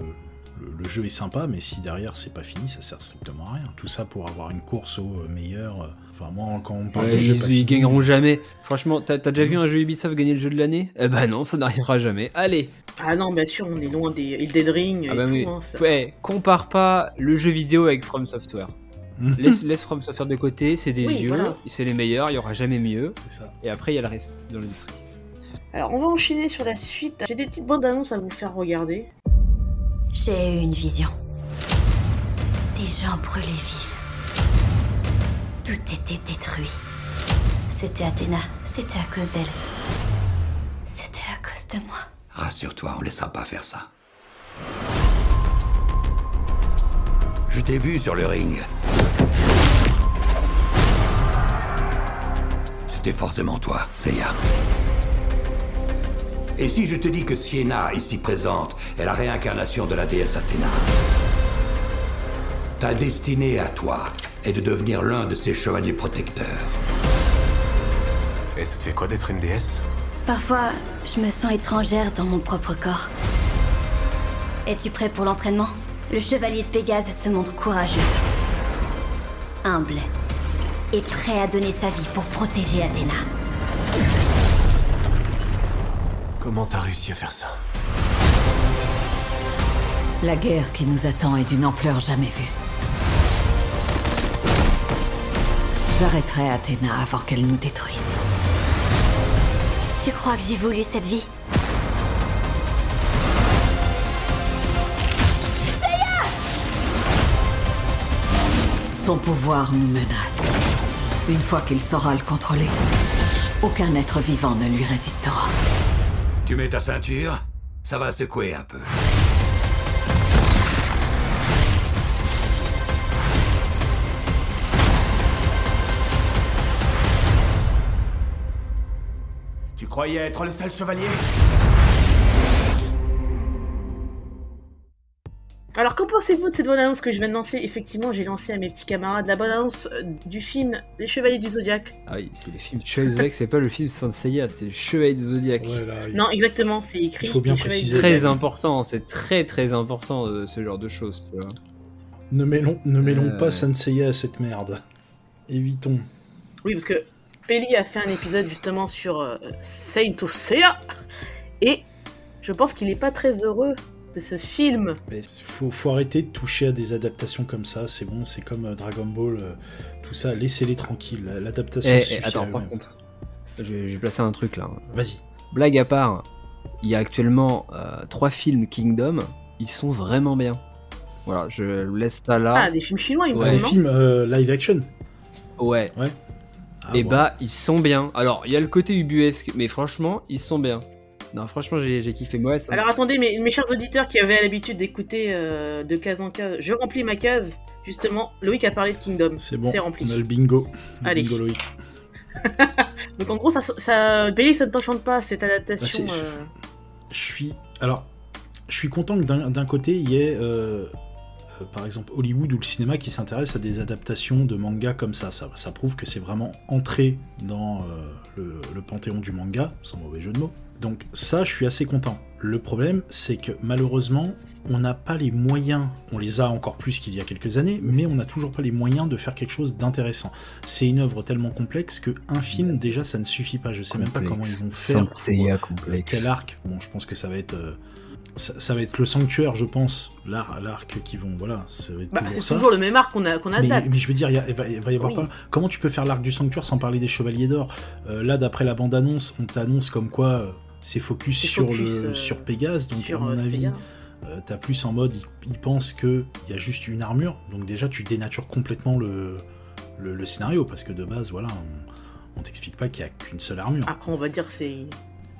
le, le jeu est sympa, mais si derrière c'est pas fini, ça sert strictement à rien. Tout ça pour avoir une course au euh, meilleur. Euh, Enfin moi quand on parle Ouais, de jeux ils, pas ils finis, gagneront jamais. Franchement, t'as déjà vu un jeu Ubisoft gagner le jeu de l'année? Eh bah non, ça n'arrivera jamais. Allez Ah non, bien sûr, on est loin des Elden Ring et Ah bah tout. oui. hein, ça- Ouais, compare pas le jeu vidéo avec From Software. laisse, laisse From Software de côté, c'est des Oui, vieux, voilà. c'est les meilleurs, il y aura jamais mieux. C'est ça. Et après, il y a le reste dans l'industrie. Alors on va enchaîner sur la suite. J'ai des petites bandes annonces à vous faire regarder. J'ai eu une vision. Des gens brûlés vifs. Tout était détruit. C'était Athéna. C'était à cause d'elle. C'était à cause de moi. Rassure-toi, on laissera pas faire ça. Je t'ai vu sur le ring. C'était forcément toi, Seiya. Et si je te dis que Sienna, ici présente, est la réincarnation de la déesse Athéna? Ta destinée à toi est de devenir l'un de ses chevaliers protecteurs. Et ça te fait quoi d'être une déesse? Parfois, je me sens étrangère dans mon propre corps. Es-tu prêt pour l'entraînement? Le chevalier de Pégase se montre courageux, humble et prêt à donner sa vie pour protéger Athéna. Comment t'as réussi à faire ça? La guerre qui nous attend est d'une ampleur jamais vue. J'arrêterai Athéna avant qu'elle nous détruise. Tu crois que j'ai voulu cette vie? Son pouvoir nous menace. Une fois qu'il saura le contrôler, aucun être vivant ne lui résistera. Tu mets ta ceinture? Ça va secouer un peu. Croyais être le seul chevalier Alors qu'en pensez-vous de cette bonne annonce que je viens de lancer? Effectivement, j'ai lancé à mes petits camarades la bonne annonce euh, du film Les Chevaliers du Zodiaque. Ah oui, c'est les films Chevalier du Zodiac, c'est pas le film Saint Seiya, c'est le Chevalier du Zodiac. Ouais, là, il- Non, exactement, c'est écrit. Il faut bien Chevaliers préciser. Zodiaque. Très important, c'est très très important euh, ce genre de choses. Tu vois. Ne mêlons, ne mêlons Euh. pas Senseiya à cette merde. Évitons. Oui, parce que Peli a fait un épisode justement sur euh, Saint Seiya et je pense qu'il n'est pas très heureux de ce film. Mais faut, faut arrêter de toucher à des adaptations comme ça. C'est bon, c'est comme euh, Dragon Ball, euh, tout ça. Laissez-les tranquilles. L'adaptation Eh, eh, suffit à attends, par elle-même. contre, je- j'ai placé un truc là. Vas-y. Blague à part, il y a actuellement euh, trois films Kingdom, ils sont vraiment bien. Voilà, je laisse ça là. Ah, des films chinois, il me Ouais. Ah, des films euh, live action. Ouais, Ah, et bon. bah ils sont bien. Alors, il y a le côté ubuesque, mais franchement, ils sont bien. Non, franchement, j'ai j'ai kiffé. Moi, ça... Alors attendez, mes, mes chers auditeurs qui avaient l'habitude d'écouter euh, de case en case, je remplis ma case. Justement, Loïc a parlé de Kingdom. C'est bon, C'est rempli. on a le bingo. Le Allez. bingo Loïc. Donc en gros, ça, ça, Béli, ça ne t'enchante pas cette adaptation. Bah, euh, Je suis. Alors, je suis content que d'un d'un côté, il y ait, euh, par exemple, Hollywood ou le cinéma qui s'intéresse à des adaptations de manga comme ça. Ça, ça prouve que c'est vraiment entré dans euh, le, le panthéon du manga, sans mauvais jeu de mots. Donc, ça, je suis assez content. Le problème, c'est que malheureusement, on n'a pas les moyens, on les a encore plus qu'il y a quelques années, mais on n'a toujours pas les moyens de faire quelque chose d'intéressant. C'est une œuvre tellement complexe que un film, déjà, ça ne suffit pas. Je sais même pas comment ils vont faire. pour- complexe. quel arc Bon, je pense que ça va être. euh, ça, ça va être le sanctuaire, je pense. L'ar- L'arc qui vont. Voilà, ça va être Bah, toujours c'est toujours le même arc qu'on a qu'on mais, adapte. mais je veux dire, il a- il va, il y avoir Oui. pas. Comment tu peux faire l'arc du sanctuaire sans parler des chevaliers d'or? Euh, Là, d'après la bande-annonce, on t'annonce comme quoi euh, c'est focus, sur, focus, le, euh, sur Pégase. Donc, sur à mon avis, t'as plus en mode, ils, ils pensent qu'il y a juste une armure. Donc, déjà, tu dénatures complètement le, le, le scénario. Parce que de base, voilà, on, on t'explique pas qu'il y a qu'une seule armure. Après, on va dire c'est,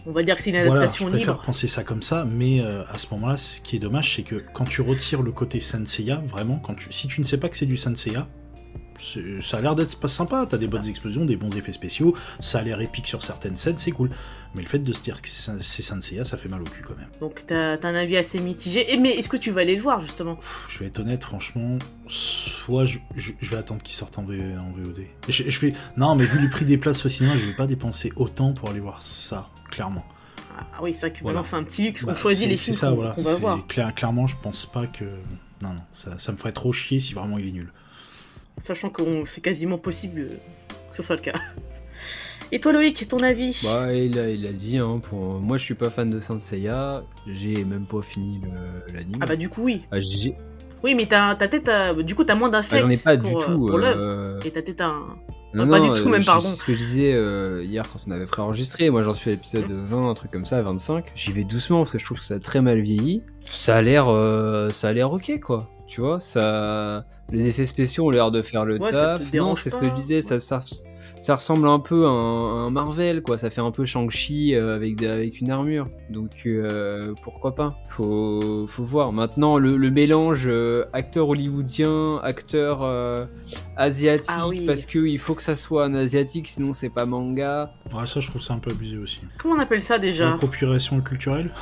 on va dire que c'est une Voilà, je adaptation préfère libre. penser ça comme ça, mais euh, à ce moment-là, ce qui est dommage, c'est que quand tu retires le côté Senseiya, vraiment, quand tu, si tu ne sais pas que c'est du Senseiya, ça a l'air d'être pas sympa, t'as des bonnes explosions, des bons effets spéciaux, ça a l'air épique sur certaines scènes, c'est cool. Mais le fait de se dire que c'est Senseiya, ça fait mal au cul quand même. Donc t'as as un avis assez mitigé. Et mais est-ce que tu vas aller le voir justement? Je vais être honnête, franchement, soit je, je- je vais attendre qu'il sorte en, V- en VOD. Je, non, mais vu le prix des places au cinéma, je vais pas dépenser autant pour aller voir ça, clairement. Ah oui, c'est vrai que Voilà. maintenant c'est un petit luxe. Bah, on choisit les c'est films ça, qu'on voilà. va voir. clair- clairement, je pense pas que. Non, non, ça, ça me ferait trop chier si vraiment il est nul. Sachant que c'est quasiment possible euh, que ce soit le cas. Et toi Loïc, ton avis? Bah, il a, il a dit, hein, pour... moi je suis pas fan de Saint Seiya, j'ai même pas fini le- l'anime. Ah bah du coup oui. Ah, j'ai- Oui, mais t'as t'as peut-être du coup t'as moins ah, d'affect j'en ai pas pour, du euh, tout. pour l'œuvre. euh, Et t'as peut-être un. Non, pas du tout, euh, même, je- pardon. Ce que je disais euh, hier quand on avait préenregistré, moi j'en suis à l'épisode 20, un truc comme ça, 25. J'y vais doucement parce que je trouve que ça a très mal vieilli. Ça a l'air, euh, ça a l'air ok quoi. Tu vois, ça, les effets spéciaux ont l'air de faire le Ouais, taf. non, c'est ce que je disais, ça, ça, ça ressemble un peu à un, un Marvel quoi. Ça fait un peu Shang-Chi euh, avec, avec une armure. Donc euh, pourquoi pas? Faut, faut voir. Maintenant le, le mélange euh, acteur hollywoodien, acteur euh, asiatique, Ah oui. parce que il faut que ça soit un asiatique, sinon c'est pas manga. Ouais, ça, je trouve ça un peu abusé aussi. Comment on appelle ça déjà? Appropriation culturelle?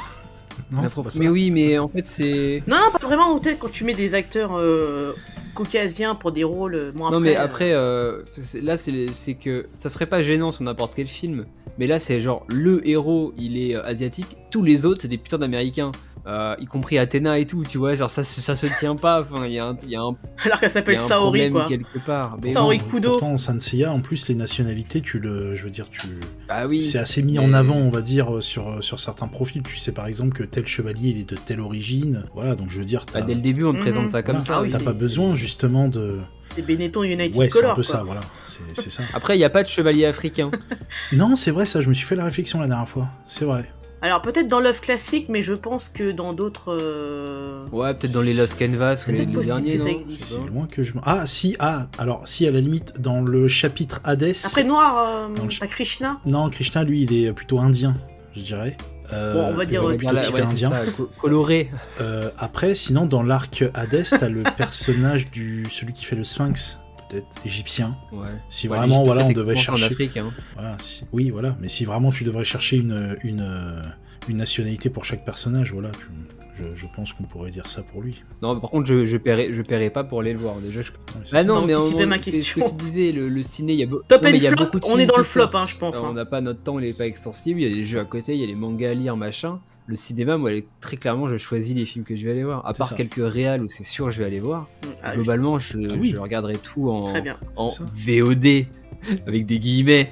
Non, mais oui, mais en fait c'est. Non, non, pas vraiment. Peut-être quand tu mets des acteurs euh, caucasiens pour des rôles. euh, Bon, non mais euh, après, euh, c'est- là c'est que ça serait pas gênant sur n'importe quel film, mais là c'est genre le héros il est euh, asiatique, tous les autres c'est des putains d'américains. Euh, y compris Athéna et tout, tu vois, genre ça, se- ça se tient pas, enfin il y a un, il y a un, Alors qu'elle s'appelle Saori quoi. quelque part. Mais Saori bon, Kudo. Pourtant, en Sanseiya, en plus, les nationalités, tu le. Je veux dire, tu. bah oui. C'est assez mis mais- en avant, on va dire, sur, sur certains profils. Tu sais par exemple que tel chevalier il est de telle origine. Voilà, donc je veux dire, Bah, dès le début on te Mhm. présente ça comme voilà, ça. Ah oui, t'as pas besoin justement de. C'est Benetton United Ouais, c'est un peu quoi. ça, voilà. C'est c'est ça. Après il y a pas de chevalier africain. non, c'est vrai, ça, je me suis fait la réflexion la dernière fois. C'est vrai. Alors peut-être dans l'œuvre classique, mais je pense que dans d'autres. euh, Ouais, peut-être dans les Lost Canvas, C'est les, peut-être les possible derniers, que ça existe. Loin que je. me- Ah, si, ah, alors, si, à la limite, dans le chapitre Hades. Après Noir, euh, Dans le- t'as Krishna? Non, Krishna, lui, il est plutôt indien, je dirais. Euh, Bon, on va dire, euh, plutôt là, ouais, indien. ça, co- coloré. Euh, après, sinon, dans l'arc Hades, t'as le personnage du celui qui fait le Sphinx, peut-être égyptien. Ouais. Si Ouais, vraiment, voilà, on devait c'est en chercher. Afrique, hein. Voilà, si- Oui, voilà. Mais si vraiment tu devrais chercher une, une, euh, une nationalité pour chaque personnage, voilà, tu- je, je pense qu'on pourrait dire ça pour lui. Non, par contre, je, je paierai, je paierai pas pour aller le voir. Déjà, je... Ouais, c'est Ah non, mais en- ma c'est ce question. que tu disais, le, le ciné, il y a, beau- Top Non, and il y a flop, beaucoup de on est dans le flop, hein, je pense. Alors, hein. on n'a pas notre temps, il est pas extensible. Il y a des jeux à côté, il y a les mangas à lire, machin. Le cinéma, moi, très clairement, je choisis les films que je vais aller voir. À part ça. quelques réals où c'est sûr je vais aller voir. Ah, Globalement, je, Ah oui. je regarderai tout en, bien. VOD, avec des guillemets.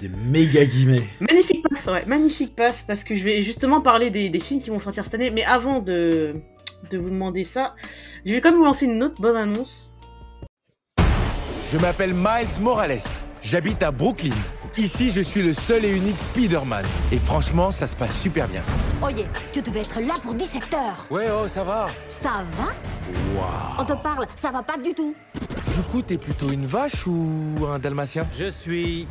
Des méga guillemets. Magnifique passe, ouais, magnifique passe, parce que je vais justement parler des, des films qui vont sortir cette année. Mais avant de, de vous demander ça, je vais quand même vous lancer une autre bonne annonce. Je m'appelle Miles Morales. J'habite à Brooklyn. Ici, je suis le seul et unique Spider-Man. Et franchement, ça se passe super bien. Oye, tu devais être là pour 17 heures. Ouais, oh, ça va. Ça va On te parle, ça va pas du tout. Du coup, t'es plutôt une vache ou un dalmatien? Je suis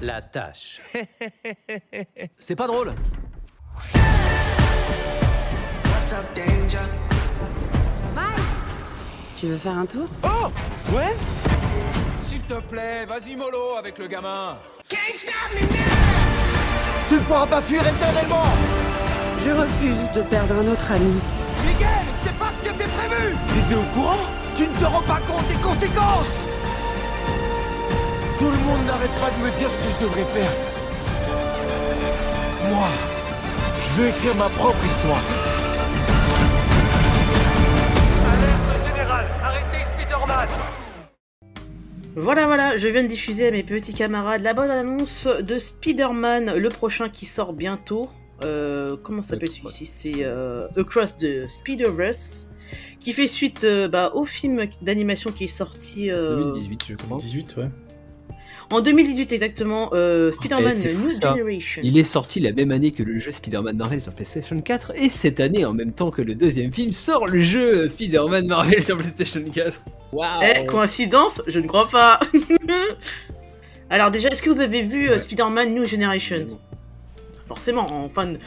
la tâche. C'est pas drôle. Tu veux faire un tour? Oh Ouais te plaît, vas-y mollo avec le gamin. Tu ne pourras pas fuir éternellement Je refuse de perdre un autre ami. Miguel, c'est pas ce qui était prévu T'es au courant? Tu ne te rends pas compte des conséquences Tout le monde n'arrête pas de me dire ce que je devrais faire. Moi, je veux écrire ma propre histoire. Alerte générale Arrêtez Spider-Man Voilà, voilà, je viens de diffuser à mes petits camarades la bonne annonce de Spider-Man, le prochain qui sort bientôt. Euh, comment s'appelle celui-ci? C'est euh, Across the Spider-Verse, qui fait suite euh, bah, au film d'animation qui est sorti euh, 2018, je crois. 18, ouais. En 2018 exactement, euh, Spider-Man Eh, New. Generation. Il est sorti la même année que le jeu Spider-Man Marvel sur PlayStation 4, et cette année, en même temps que le deuxième film, sort le jeu Spider-Man Marvel sur PlayStation 4. Waouh Eh, coïncidence Je ne crois pas. Alors déjà, est-ce que vous avez vu euh, Spider-Man New Generation? Forcément, en fan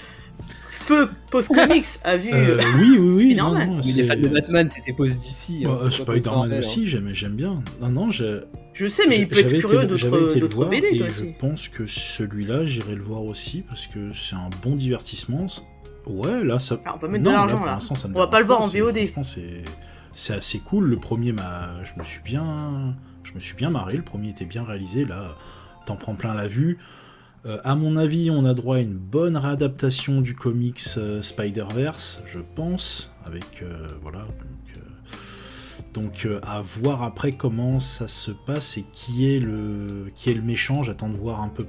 feu post-comics a vu Euh, euh, oui, oui, oui. Spider-Man. non, non, Mais les fans de Batman, c'était pause d'ici. Bah, hein, euh, c'est pas Spider-Man aussi, hein. j'aime, j'aime bien. Non, non, je. Je sais, mais il peut être curieux d'autres BD, et toi je aussi. pense que celui-là, j'irai le voir aussi parce que c'est un bon divertissement. Ouais, là, ça. Ah, on va mettre Non, de l'argent, pour là. me On va pas le voir en VOD. Franchement, c'est c'est assez cool. Le premier, m'a, je me suis bien, je me suis bien marré. Le premier était bien réalisé. Là, t'en prends plein la vue. Euh, à mon avis, on a droit à une bonne réadaptation du comics euh, Spider-Verse, je pense, avec euh, voilà. Donc, euh, à voir après comment ça se passe et qui est le qui est le méchant. J'attends de voir un peu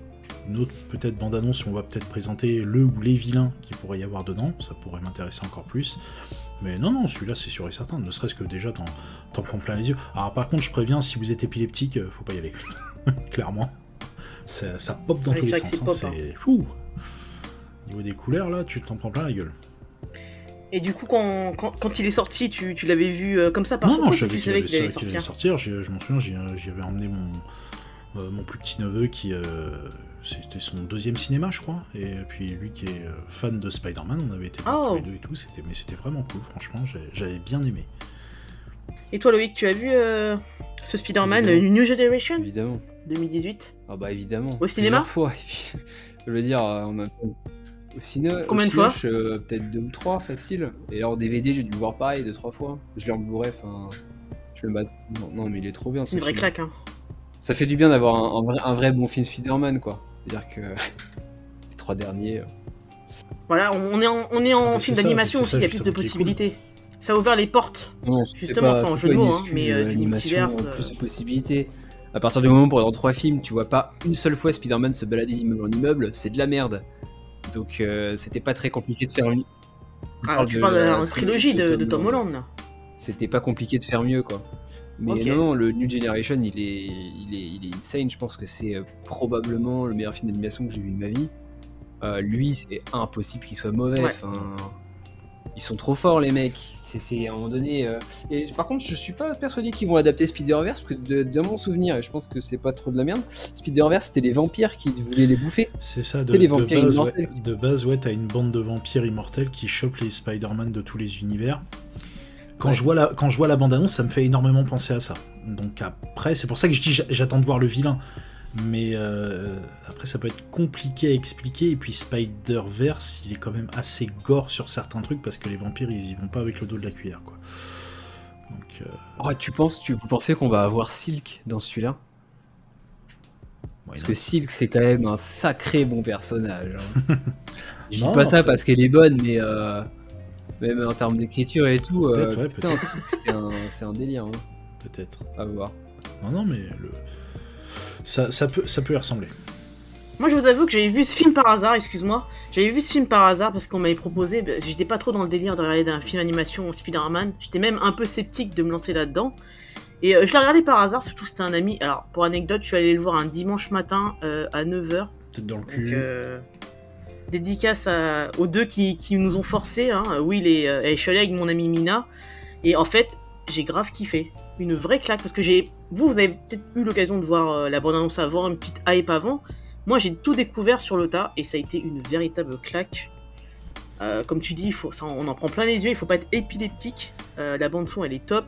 une autre peut-être bande-annonce où on va peut-être présenter le ou les vilains qui pourrait y avoir dedans. Ça pourrait m'intéresser encore plus. Mais non, non, celui-là, c'est sûr et certain. Ne serait-ce que déjà, t'en, prends plein les yeux. Alors, par contre, je préviens, si vous êtes épileptique, faut pas y aller. Clairement. Ça, ça pop dans Ouais, tous les sens. c'est hein, c'est fou. Au niveau des couleurs, là, tu t'en prends plein la gueule. Et du coup, quand, quand, quand il est sorti, tu, tu l'avais vu euh, comme ça par non, non, je savais qu'il allait, qu'il allait sortir sortir. Je m'en souviens, j'y avais emmené mon, euh, mon plus petit neveu qui. euh, c'était son deuxième cinéma, je crois. Et puis lui qui est fan de Spider-Man, on avait été Oh. tous les deux et tout. C'était, mais c'était vraiment cool, franchement, j'avais bien aimé. Et toi, Loïc, tu as vu euh, ce Spider-Man New Generation? Évidemment. 2018 Ah bah évidemment. Au cinéma? Fois. je veux dire, euh, on a... au cinéma. Combien de fois? euh, Peut-être deux ou trois, facile. Et alors DVD, j'ai dû le voir pareil deux trois fois. Je l'ai en Blu-ray, enfin. Je me bats. Non, non, mais il est trop bien. C'est ce une vraie film. claque, hein. Ça fait du bien d'avoir un, un vrai, un vrai bon film Spider-Man, quoi. C'est-à-dire que les trois derniers. euh, Voilà, on est en, on est en Ah, film d'animation aussi, il y a plus de possibilités. Ça a ouvert les portes, Non, justement, pas- sans jeu de une mots, hein, mais euh, du l'animation, multiverse. Plus euh, de possibilités. À partir du moment où dans trois films, tu vois pas une seule fois Spider-Man se balader d'immeuble en immeuble, c'est de la merde. Donc euh, c'était pas très compliqué de faire mieux. Je Alors, tu parles de la trilogie de, de Tom Holland. Là. C'était pas compliqué de faire mieux, quoi. Mais non, le New Generation, il est, il est, il est insane. Je pense que c'est euh, probablement le meilleur film d'animation que j'ai vu de ma vie. Euh, lui, c'est impossible qu'il soit mauvais. Ouais. Enfin, ils sont trop forts, les mecs. C'est- à un moment donné. euh, Et par contre, je suis pas persuadé qu'ils vont adapter Spider-Verse, parce que de, de mon souvenir, et je pense que c'est pas trop de la merde, Spider-Verse, c'était les vampires qui voulaient les bouffer. C'est ça, de, de base, ouais, immortels. de base, ouais, t'as une bande de vampires immortels qui chopent les Spider-Man de tous les univers. Quand, Ouais. je vois la, quand je vois la bande-annonce, ça me fait énormément penser à ça. Donc après, c'est pour ça que je dis j'a- j'attends de voir le vilain. Mais euh, après, ça peut être compliqué à expliquer. Et puis Spider-Verse, il est quand même assez gore sur certains trucs parce que les vampires, ils y vont pas avec le dos de la cuillère, quoi. Donc, euh, Oh, tu penses, tu, vous pensez qu'on va avoir Silk dans celui-là? Parce que Silk, c'est quand même un sacré bon personnage. hein. Je dis pas ça parce qu'elle est bonne, mais euh, même en termes d'écriture et tout, euh, Peut-être, ouais, putain, peut-être. Silk, c'est un, c'est un délire. hein. peut-être. À voir. Non, non, mais le... ça, ça, peut, ça peut y ressembler. Moi, je vous avoue que j'avais vu ce film par hasard, excuse-moi. J'avais vu ce film par hasard parce qu'on m'avait proposé. bah, J'étais pas trop dans le délire de regarder un film d'animation Spider-Man. J'étais même un peu sceptique de me lancer là-dedans. Et euh, je l'ai regardé par hasard, surtout que c'était un ami. Alors, pour anecdote, je suis allé le voir un dimanche matin euh, à 9h. Peut-être dans le cul. Donc, euh, dédicace à- aux deux qui, qui nous ont forcés, hein, Will et, et je suis allé avec mon ami Mina. Et en fait, j'ai grave kiffé. Une vraie claque, parce que j'ai. Vous, vous avez peut-être eu l'occasion de voir euh, la bande-annonce avant, une petite hype avant. Moi, j'ai tout découvert sur le tas, et ça a été une véritable claque. Euh, comme tu dis, faut, ça, on en prend plein les yeux, il faut pas être épileptique. Euh, la bande son, elle est top.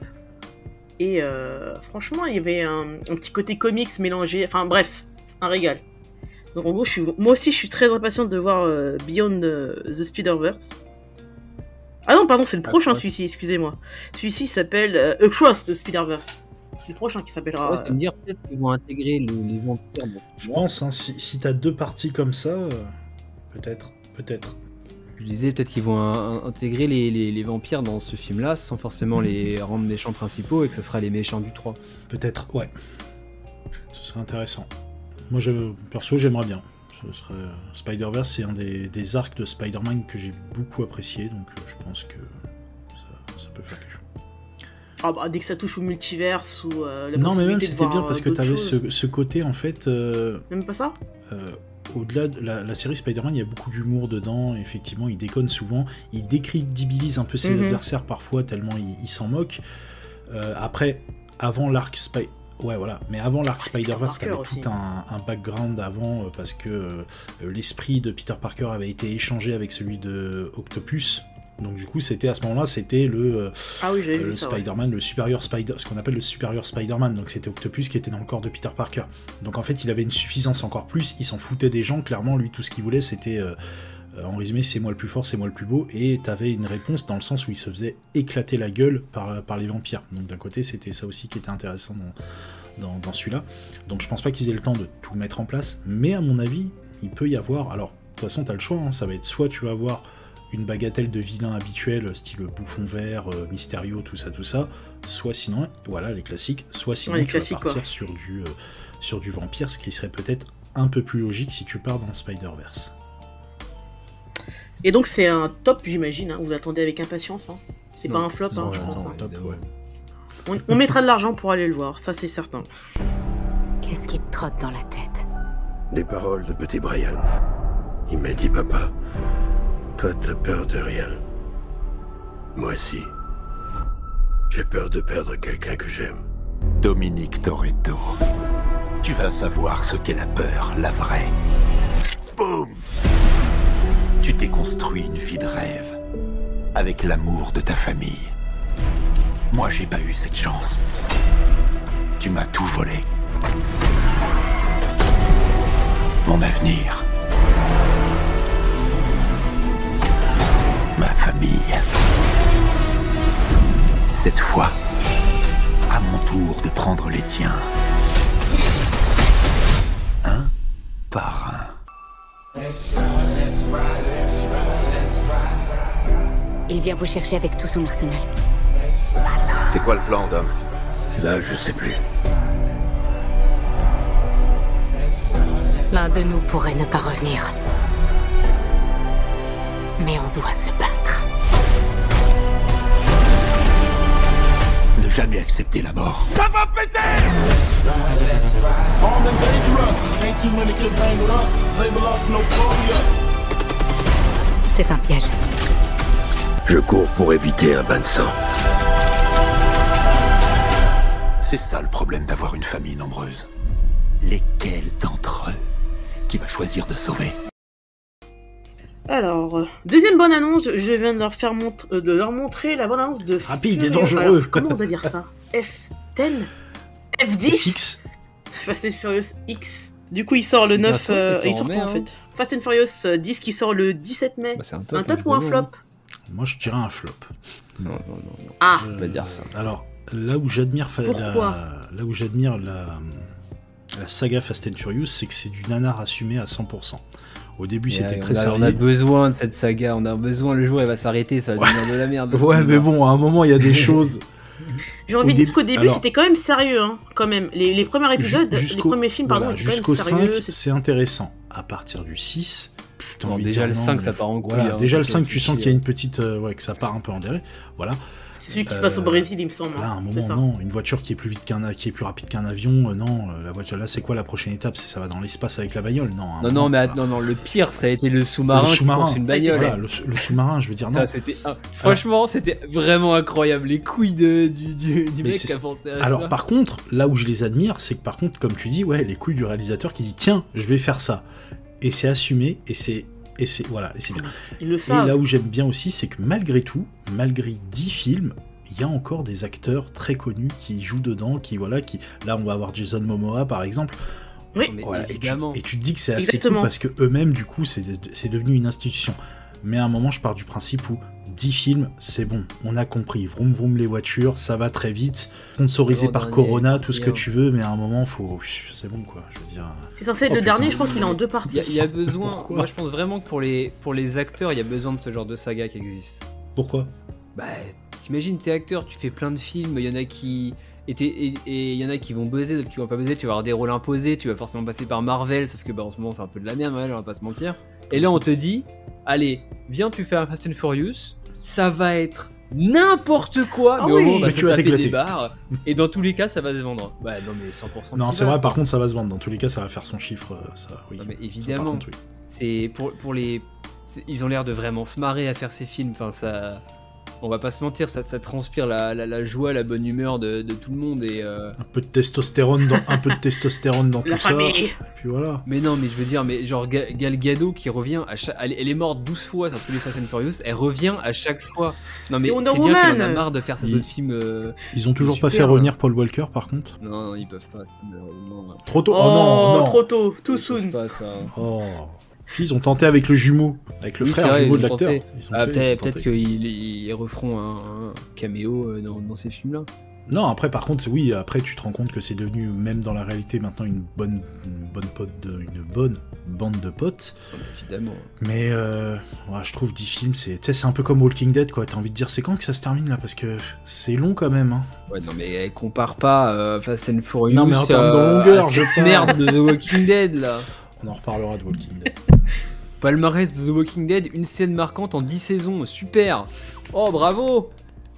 Et franchement, il y avait un, petit côté comics mélangé. Enfin bref, un régal. Donc en gros, je suis, moi aussi, je suis très impatiente de voir Beyond the Spider-Verse. Ah non, pardon, c'est le prochain celui-ci, excusez-moi. Celui-ci s'appelle euh, Across the Spider-Verse. C'est le prochain qui s'appellera. Ouais, tu me dire peut-être qu'ils vont intégrer le- les vampires. Je pense, hein, si, si t'as deux parties comme ça, euh, peut-être, peut-être. Je disais peut-être qu'ils vont in- intégrer les, les- les vampires dans ce film-là sans forcément les rendre méchants principaux et que ce sera les méchants du 3. Peut-être, ouais. Ce serait intéressant. Moi, je, perso, j'aimerais bien. Ce serait, euh, Spider-Verse, c'est un des, des arcs de Spider-Man que j'ai beaucoup apprécié, donc euh, je pense que ça, ça peut faire quelque chose. Ah bah, dès que ça touche au multiverse ou euh, la non, mais même c'était bien parce que t'avais choses. ce, ce côté, en fait. euh, Même pas ça? euh, au-delà de la, la série Spider-Man, il y a beaucoup d'humour dedans. Effectivement, il déconne souvent. Il décrédibilise un peu ses Mhm. adversaires parfois, tellement il, il s'en moque. Après, avant l'arc Spider. Ouais, voilà. Mais avant l'arc Spider-Verse, Parker t'avais tout un, un background avant euh, parce que euh, l'esprit de Peter Parker avait été échangé avec celui de Octopus. Donc du coup, c'était à ce moment-là, c'était le, euh, Ah oui, euh, le ouais. Spider-Man, le supérieur Spider, ce qu'on appelle le supérieur Spider-Man. Donc c'était Octopus qui était dans le corps de Peter Parker. Donc en fait, il avait une suffisance encore plus. Il s'en foutait des gens. Clairement, lui, tout ce qu'il voulait, c'était euh, euh, en résumé, c'est moi le plus fort, c'est moi le plus beau. Et t'avais une réponse dans le sens où il se faisait éclater la gueule par, par les vampires. Donc d'un côté, c'était ça aussi qui était intéressant dans, dans, dans celui-là. Donc je pense pas qu'ils aient le temps de tout mettre en place. Mais à mon avis, il peut y avoir. Alors, de toute façon, t'as le choix. hein. Ça va être soit tu vas avoir une bagatelle de vilains habituels, style bouffon vert, euh, Mysterio, tout ça, tout ça, soit sinon, voilà, les classiques, soit sinon Ouais, tu vas partir quoi. sur du, euh, sur du vampire, ce qui serait peut-être un peu plus logique si tu pars dans le Spider-Verse. Et donc c'est un top, j'imagine. hein. Vous l'attendez avec impatience. hein. C'est pas un flop, hein, je pense. hein. top, ouais. On, on mettra de l'argent pour aller le voir, ça c'est certain. Qu'est-ce qui te trotte dans la tête? Des paroles de petit Brian. Il m'a dit, papa, toi t'as peur de rien. Moi aussi. J'ai peur de perdre quelqu'un que j'aime. Dominique Toretto. Tu vas savoir ce qu'est la peur, la vraie. Boum Tu t'es construit une vie de rêve. Avec l'amour de ta famille. Moi, j'ai pas eu cette chance. Tu m'as tout volé. Mon avenir. Ma famille. Cette fois, à mon tour de prendre les tiens. Un par un. Il vient vous chercher avec tout son arsenal. C'est quoi le plan, Dom? Là, je sais plus. L'un de nous pourrait ne pas revenir. Mais on doit se battre. Jamais accepter la mort. Ça va péter C'est un piège. Je cours pour éviter un bain de sang. C'est ça le problème d'avoir une famille nombreuse. Lesquels d'entre eux qui va choisir de sauver? Alors, euh, deuxième bonne annonce, je viens de leur faire montre- euh, de leur montrer la bonne annonce de Rapide et dangereux. Alors, comment on doit dire ça F10 F10 Fix. Fast and Furious X. Du coup, il sort le 9. Bientôt, euh, il sort en quand en hein. fait Fast and Furious euh, 10 qui sort le 17 mai. Bah, c'est un un top. ou un flop Moi, je dirais un flop. Non, non, non. non. Ah Je pas dire ça. Alors, là où j'admire fa- Pourquoi la, là où j'admire la, la saga Fast and Furious, c'est que c'est du nanar assumé à 100%. Au début, c'était euh, très on a, on a sérieux. besoin de cette saga, on a besoin, le jour elle va s'arrêter, ça va devenir de la merde. Ouais, mais bon, à un moment, il y a des choses. J'ai envie Au de dire début- qu'au début, alors- c'était quand même sérieux, hein, quand même. Les, les premiers épisodes, les premiers films, pardon, voilà, même Jusqu'au sérieux. 5, c'est- c'est intéressant. À partir du 6, putain, déjà dire le non, 5, mais ça part en couille, Voilà, hein, déjà le quand 5, on tu sens qu'il y a hein. une petite. euh, ouais, que ça part un peu en dérive. Voilà. C'est celui qui se passe au Brésil, il me semble. Là, à hein. un C'est moment, ça. non. Une voiture qui est plus vite qu'un, qui est plus rapide qu'un avion, euh, non. euh, La voiture, là, c'est quoi la prochaine étape? C'est ça va dans l'espace avec la bagnole? Non. un Non, moment, non, mais voilà. non, non, le pire, ça a été le sous-marin Le sous-marin, une bagnole. Voilà, le, sous- le sous-marin, je veux dire, non. Ça, ah, franchement, c'était vraiment incroyable. Les couilles de, du, du, mec qui a pensé à Alors ça. par contre, là où je les admire, c'est que par contre, comme tu dis, ouais, les couilles du réalisateur qui dit tiens, je vais faire ça. Et c'est assumé, et c'est Et c'est voilà, et c'est bien. Ils le Et là où j'aime bien aussi, c'est que malgré tout, malgré 10 films, il y a encore des acteurs très connus qui jouent dedans, qui voilà, qui là on va avoir Jason Momoa par exemple. Oui. Voilà, et, tu, évidemment. et tu te dis que c'est assez Exactement. cool parce que eux-mêmes du coup c'est c'est devenu une institution. Mais à un moment, je pars du principe où 10 films, c'est bon, on a compris. Vroom vroom les voitures, ça va très vite. Sponsorisé par dernier, Corona, tout ce que tu veux, mais à un moment, faut. C'est bon quoi, je veux dire. C'est censé être Oh, le dernier, je crois qu'il est en deux parties. il y a besoin. Pourquoi moi, je pense vraiment que pour les, pour les acteurs, il y a besoin de ce genre de saga qui existe. Pourquoi? Bah, t'imagines, t'es acteur, tu fais plein de films, il y en a qui. Et t'es- et et il y en a qui vont buzzer, d'autres qui vont pas buzzer, tu vas avoir des rôles imposés, tu vas forcément passer par Marvel, sauf que bah, en ce moment c'est un peu de la merde, on va pas se mentir. Et là on te dit, allez, viens tu fais un Fast and Furious, ça va être n'importe quoi, Ah mais au oui. moins on va se taper des barres, et dans tous les cas ça va se vendre. Bah non mais 100% Non, c'est vrai, par contre, ça va se vendre. Dans tous les cas, ça va faire son chiffre, euh, ça, oui. Non, mais évidemment, oui. c'est pour, pour les. c'est- Ils ont l'air de vraiment se marrer à faire ces films. Enfin, ça. On va pas se mentir, ça, ça transpire la, la, la joie, la bonne humeur de, de tout le monde. Et, euh, Un peu de testostérone dans, un peu de testostérone dans La tout ça. famille. Et puis voilà. Mais non, mais je veux dire, mais genre Ga- Gal Gadot qui revient à chaque... elle, elle est morte 12 fois sur tous les Fast and Furious, elle revient à chaque fois. Non mais C'est bien en a marre de faire ses Il- autres films. euh, Ils ont toujours pas fait revenir Paul Walker, par contre. Non, non, ils peuvent pas. Trop tôt. Oh, Oh, non, non. trop tôt, too Ils soon. pas, ça. Oh. Ils ont tenté avec le jumeau, avec le Oui, frère vrai, jumeau de l'acteur. Ah, peut-être qu'ils ils referont un, un caméo euh, dans, dans ces films-là. Non, après, par contre, oui, après, tu te rends compte que c'est devenu, même dans la réalité, maintenant une bonne, une bonne pote, de, une bonne bande de potes. Évidemment. Mais euh, ouais, je trouve 10 films, c'est, tu sais, c'est un peu comme Walking Dead, quoi. T'as envie de dire, c'est quand que ça se termine là? Parce que c'est long quand même. Hein. Ouais, non, mais elle compare pas euh, Fast and Furious. Non, mais en termes de euh, longueur, je merde de The Walking Dead là. On en reparlera de Walking Dead. Palmarès de The Walking Dead, une scène marquante en 10 saisons, super. Oh, bravo.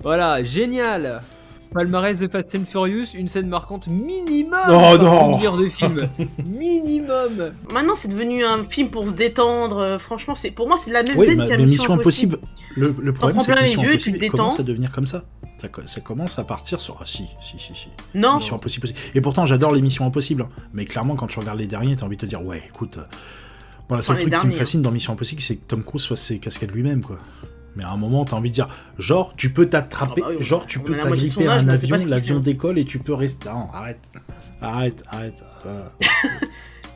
Voilà, génial. Palmarès de Fast and Furious, une scène marquante minimum. Oh, non. longueur de film. minimum. Maintenant, c'est devenu un film pour se détendre. euh, Franchement, c'est pour moi, c'est la même Oui, veine qu'un mais Mission Impossible, le, le problème, c'est que Mission tu Impossible te commence à devenir comme ça. Ça, co- ça commence à partir sur. Ah, si, si, si, si. Non. Mission Impossible. Et pourtant, j'adore les Missions Impossibles. hein. Mais clairement, quand tu regardes les derniers, t'as envie de te dire, ouais, écoute. euh, Bon, le truc qui me derniers, fascine dans Mission Impossible, c'est que Tom Cruise fasse ses cascades lui-même, quoi. Mais à un moment, t'as envie de dire, genre, tu peux t'attraper, Ah bah oui, genre, tu peux t'agripper à un mais avion, l'avion décolle et tu peux rester. Non, arrête. Arrête, arrête. Voilà.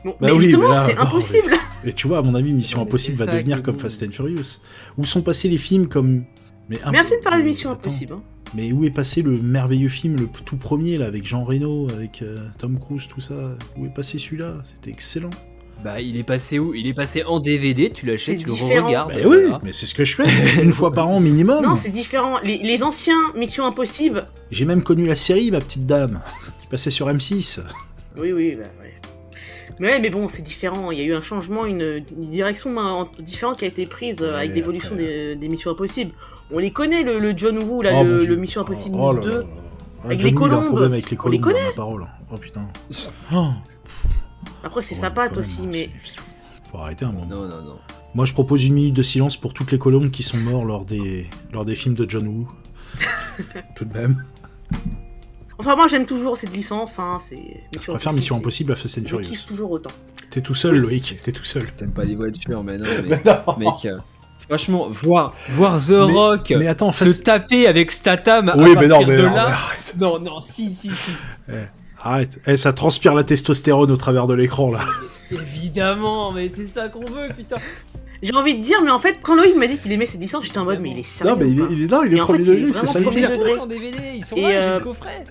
Bon, Bah mais oui, justement, mais là, c'est impossible. Et tu vois, à mon avis, Mission mais Impossible va devenir comme. Fast and Furious. Où sont passés les films comme. Mais Merci de parler de mais Mission attends, Impossible. hein. Mais où est passé le merveilleux film, le tout premier, là, avec Jean Reno, avec euh, Tom Cruise, tout ça? Où est passé celui-là? C'était excellent. Bah, il est passé où? Il est passé en DVD, tu l'achètes, tu le re-regardes. Mais oui, voilà. mais c'est ce que je fais, une fois par an minimum. Non, c'est différent. Les, les anciens Mission Impossible. J'ai même connu la série, ma petite dame, qui passait sur M6. Oui, oui, bah, ouais. Mais, ouais, mais bon, c'est différent. Il y a eu un changement, une, une direction en- différente qui a été prise euh, avec l'évolution des, des Missions Impossibles. On les connaît, le, le John Woo, là, Oh, le, Mission Impossible Oh là 2. là là. Ah, Avec John les Woo, il a un colombes. problème avec les On les connaît. la parole. Oh putain. Après, c'est Ouais, sa patte aussi, hein, mais. Faut arrêter un moment. Non, non, non. Moi, je propose une minute de silence pour toutes les colombes qui sont morts lors des, lors des films de John Woo. Tout de même. Enfin, moi, j'aime toujours cette licence. Hein, c'est Je préfère Mission Impossible à Fast and Je Furious. kiffe toujours autant. T'es tout seul, Loïc. T'es tout seul. T'aimes pas les voitures, mais non, mais, Mais non. mec. euh, Franchement, voir, voir The Mais- Rock mais attends, se taper avec Statham Oui, à mais non, partir mais de non, là. Non, non, si, si, si. Arrête. Eh, ça transpire la testostérone au travers de l'écran, là. Évidemment, mais c'est ça qu'on veut, putain. J'ai envie de dire, mais en fait, quand Loïc m'a dit qu'il aimait cette licence, j'étais en mode, mais il est sérieux. Non, mais il est, il est, non, il est premier fait, il est degré, c'est ça le DVD, ils sont Et, là, j'ai euh, le coffret.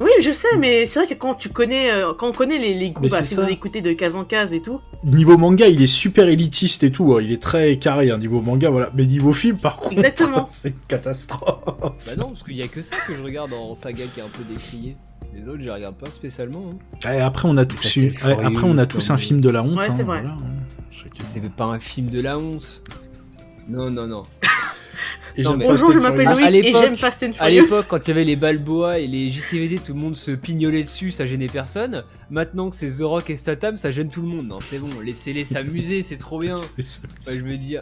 Oui, je sais, mais c'est vrai que quand tu connais, euh, quand on connaît les, les goûts, bah, c'est si ça. vous écoutez de case en case et tout, Niveau manga, il est super élitiste et tout. hein. Il est très carré, hein, niveau manga, voilà. Mais niveau film, par contre, Exactement. c'est une catastrophe. Bah non, parce qu'il y a que ça que je regarde en saga qui est un peu décrié. Les autres, je les regarde pas spécialement. Hein. Eh, après, on a tous, Fast eu- and eh, après, on a tous un film de la honte. Ouais, hein, c'est vrai. voilà, hein. Chacun- C'était pas un film de la honte. Non, non, non. Et Non, j'aime mais- Fast bonjour, je m'appelle. À Loïc et j'aime Fast and À Furious. l'époque, quand il y avait les Balboa et les JCVD, tout le monde se pignolait dessus, ça gênait personne. Maintenant que c'est The Rock et Statham, ça gêne tout le monde. Non, c'est bon, laissez-les s'amuser, c'est trop bien. Je me dis,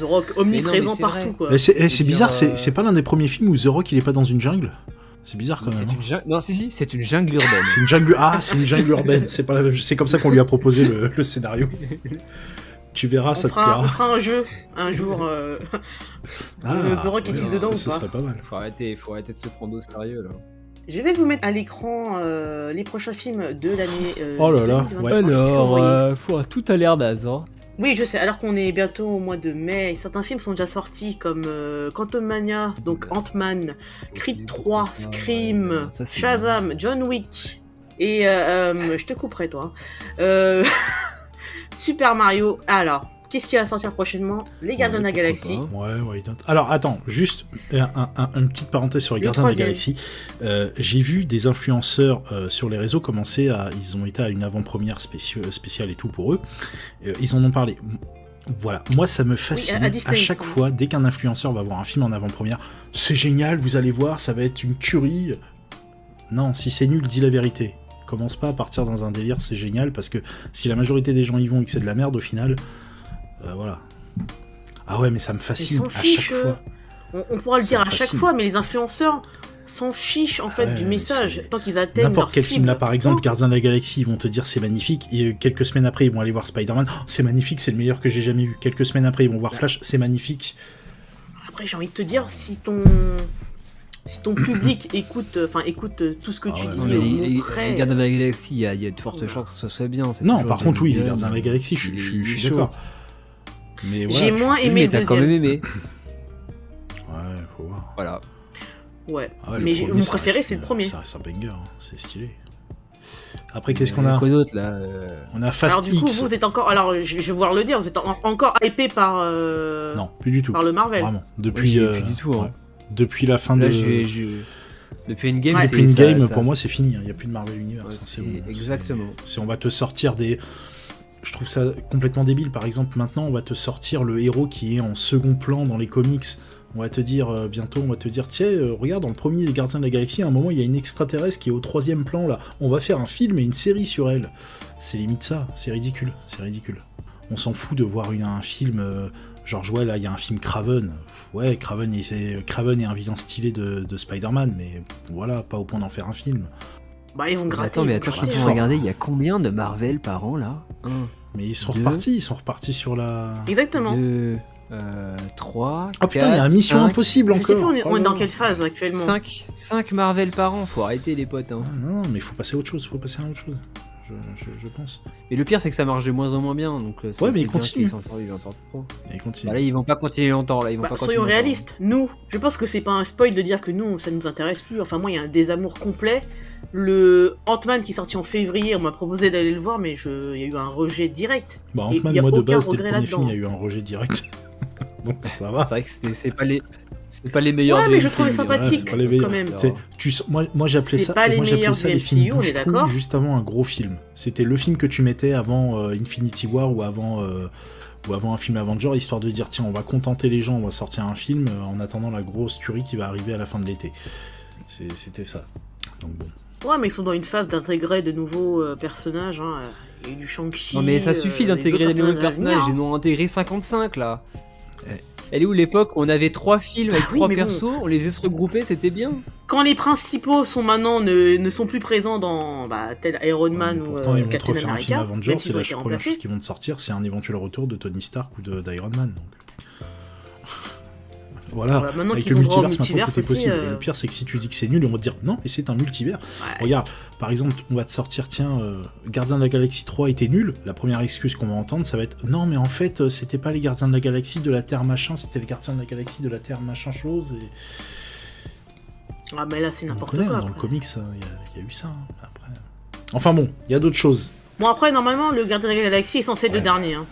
The Rock Mais non, omniprésent partout, vrai. quoi. C'est eh, bizarre, euh, c'est pas l'un des premiers films où The Rock il est pas dans une jungle? C'est bizarre quand même. hein. une Non, si, si, c'est une jungle urbaine. C'est une jungle. Ah, c'est une jungle urbaine. C'est pas la même. C'est comme ça qu'on lui a proposé le, le scénario. Tu verras, On ça te fera, on plaira. fera un jeu un jour. Euh... Ah, ouais, dedans ça, ou pas serait pas mal. Faut arrêter, faut arrêter de se prendre au sérieux là. Je vais vous mettre à l'écran euh, les prochains films de l'année. euh, Oh là là, 2023, ouais. Alors, euh, tout a l'air naze. Hein. Oui, je sais, alors qu'on est bientôt au mois de mai, certains films sont déjà sortis comme euh, Quantum Mania, donc Ant-Man, Creed 3, Scream, Ça, c'est Shazam, John Wick, et euh, euh, je te couperai toi. Euh, Super Mario. Alors, qu'est-ce qui va sortir prochainement Les Gardiens de la Galaxie. Ouais, ouais. Alors, attends, juste un- un- un- une petite parenthèse sur les Le Gardiens de la. Galaxie. Euh, J'ai vu des influenceurs euh, sur les réseaux commencer à. Ils ont été à une avant-première spéci- spéciale et tout pour eux. Euh, ils en ont parlé. Voilà, moi ça me fascine à chaque fois, dès qu'un influenceur va voir un film en avant-première, c'est génial, vous allez voir, ça va être une tuerie. Non, si c'est nul, dis la vérité. Commence pas à partir dans un délire, c'est génial, parce que si la majorité des gens y vont et que c'est de la merde au final, euh, voilà. Ah ouais, mais ça me fascine s'en à fichent, chaque euh. fois. On, on pourra le Ça dire à chaque fois, mais les influenceurs s'en fichent en fait Ouais, du message, tant qu'ils atteignent N'importe quel cible. film là, par exemple, Oh, de la Galaxie, ils vont te dire c'est magnifique, et euh, quelques semaines après, ils vont aller voir Spider-Man, Oh, c'est magnifique, c'est le meilleur que j'ai jamais vu. Quelques semaines après, ils vont voir Flash, c'est magnifique. Après, j'ai envie de te dire, si ton si ton public écoute, enfin écoute euh, tout ce que Ah tu ouais, dis, Non, mais au les, mot les- près, les Gardiens de la Galaxie, il y, a- il y a de fortes chances que ce soit bien. Non, par contre, oui, les Gardiens de la Galaxie, je, suis d'accord. Mais J'ai moins je- aimé mais le t'as quand deuxième. même aimé. Ouais, faut voir. Voilà. Ouais. Ah ouais, le mais j'ai- premier, mon ça préféré, reste c'est le une- premier. Ça reste un banger, hein, c'est stylé. Après, qu'est-ce Euh, qu'on a Quoi d'autre là euh, On a Fast Alors du coup, X. vous êtes encore, alors je, je vais voir le dire, vous êtes en- encore hypé par euh, Non, plus du tout. par le Marvel. Vraiment. Depuis, j'y euh, plus du tout, hein. ouais. depuis la fin Là, de. j'ai- depuis une game, Ouais. Depuis ça- ça- pour moi, c'est fini. hein. Il n'y a plus de Marvel Universe. Ouais, hein, c'est c'est bon. exactement. C'est- c'est- on va te sortir des. Je trouve ça complètement débile. Par exemple, maintenant, on va te sortir le héros qui est en second plan dans les comics. On va te dire euh, bientôt, on va te dire, tiens, euh, regarde, dans le premier Les Gardiens de la Galaxie, à un moment, il y a une extraterrestre qui est au troisième plan là. On va faire un film et une série sur elle. C'est limite ça. C'est ridicule. C'est ridicule. On s'en fout de voir un film. euh, genre, ouais, là, il y a un film Craven. Ouais, Craven, c'est- Craven est un vilain stylé de Spider-Man, mais voilà, pas au point d'en faire un film. Bah ils vont gratter. attends, mais attends, je suis en gratter. train de regarder, il y a combien de Marvel par an là 1, Mais ils sont Deux. repartis, ils sont repartis sur la. Exactement. 2, 3. Ah putain, il y a un Mission Impossible Je sais encore. plus, on est, on est dans quelle phase actuellement 5, 5 Marvel par an, faut arrêter les potes. Hein. Ah, non, non, mais il faut passer à autre chose, faut passer à autre chose. Je, je- je pense. Et le pire, c'est que ça marche de moins en moins bien. Donc, euh, Ouais, mais ils continuent. ils en sortent trop. Et continue. Bah là, ils vont pas continuer longtemps. Là, ils vont Bah, pas soyons continuer longtemps. réalistes, nous, je pense que c'est pas un spoil de dire que nous, ça nous intéresse plus. Enfin, moi, il y a un désamour complet. Le Ant-Man qui est sorti en février, on m'a proposé d'aller le voir, mais je... il y a eu un rejet direct. Bah, Ant-Man, y a moi de base, dès le regret premier film, il y a eu un rejet direct. Donc ça va. C'est vrai que c'est pas les. C'est pas les meilleurs. Ouais, mais je trouvais sympathique. quand même. Tu moi, moi j'appelais C'est ça, pas les moi, j'appelais meilleurs ça du les films MCU, on est bouche-trou d'accord juste avant un gros film. C'était le film que tu mettais avant euh, Infinity War ou avant, euh, ou avant un film Avenger, histoire de dire tiens, on va contenter les gens, on va sortir un film euh, en attendant la grosse tuerie qui va arriver à la fin de l'été. C'était ça. Donc bon. Ouais, mais ils sont dans une phase d'intégrer de nouveaux euh, personnages. Hein. Il y a eu du Shang-Chi. Non, mais ça suffit d'intégrer des nouveaux personnages. Ils en ont intégré 55 là. Eh. Elle est où l'époque? Où on avait trois films avec Ah oui, trois bon. persos, on les a regroupés, c'était bien. Quand les principaux sont maintenant ne, ne sont plus présents dans bah, tel Iron Man ou Pourtant, euh, ils vont te Captain refaire un film America, Avenger, même c'est la première chose qui vont te sortir, c'est un éventuel retour de Tony Stark ou de- d'Iron Man. Donc. Voilà, Voilà, maintenant avec le ont droit au multiverse, maintenant tout est multiverse aussi, possible. euh. Et le pire, c'est que si tu dis que c'est nul, on va te dire non, mais c'est un multivers. Ouais. Regarde, par exemple, on va te sortir, tiens, euh, Gardien de la Galaxie 3 était nul. La première excuse qu'on va entendre, ça va être non, mais en fait, euh, c'était pas les Gardiens de la Galaxie de la Terre machin, c'était les Gardiens de la Galaxie de la Terre machin chose. Et... Ah, mais là, c'est n'importe quoi. hein, dans le comics, il y, a- y a eu ça. hein, après. Enfin bon, il y a d'autres choses. Bon, après, normalement, le Gardien de la Galaxie est censé être le dernier, hein,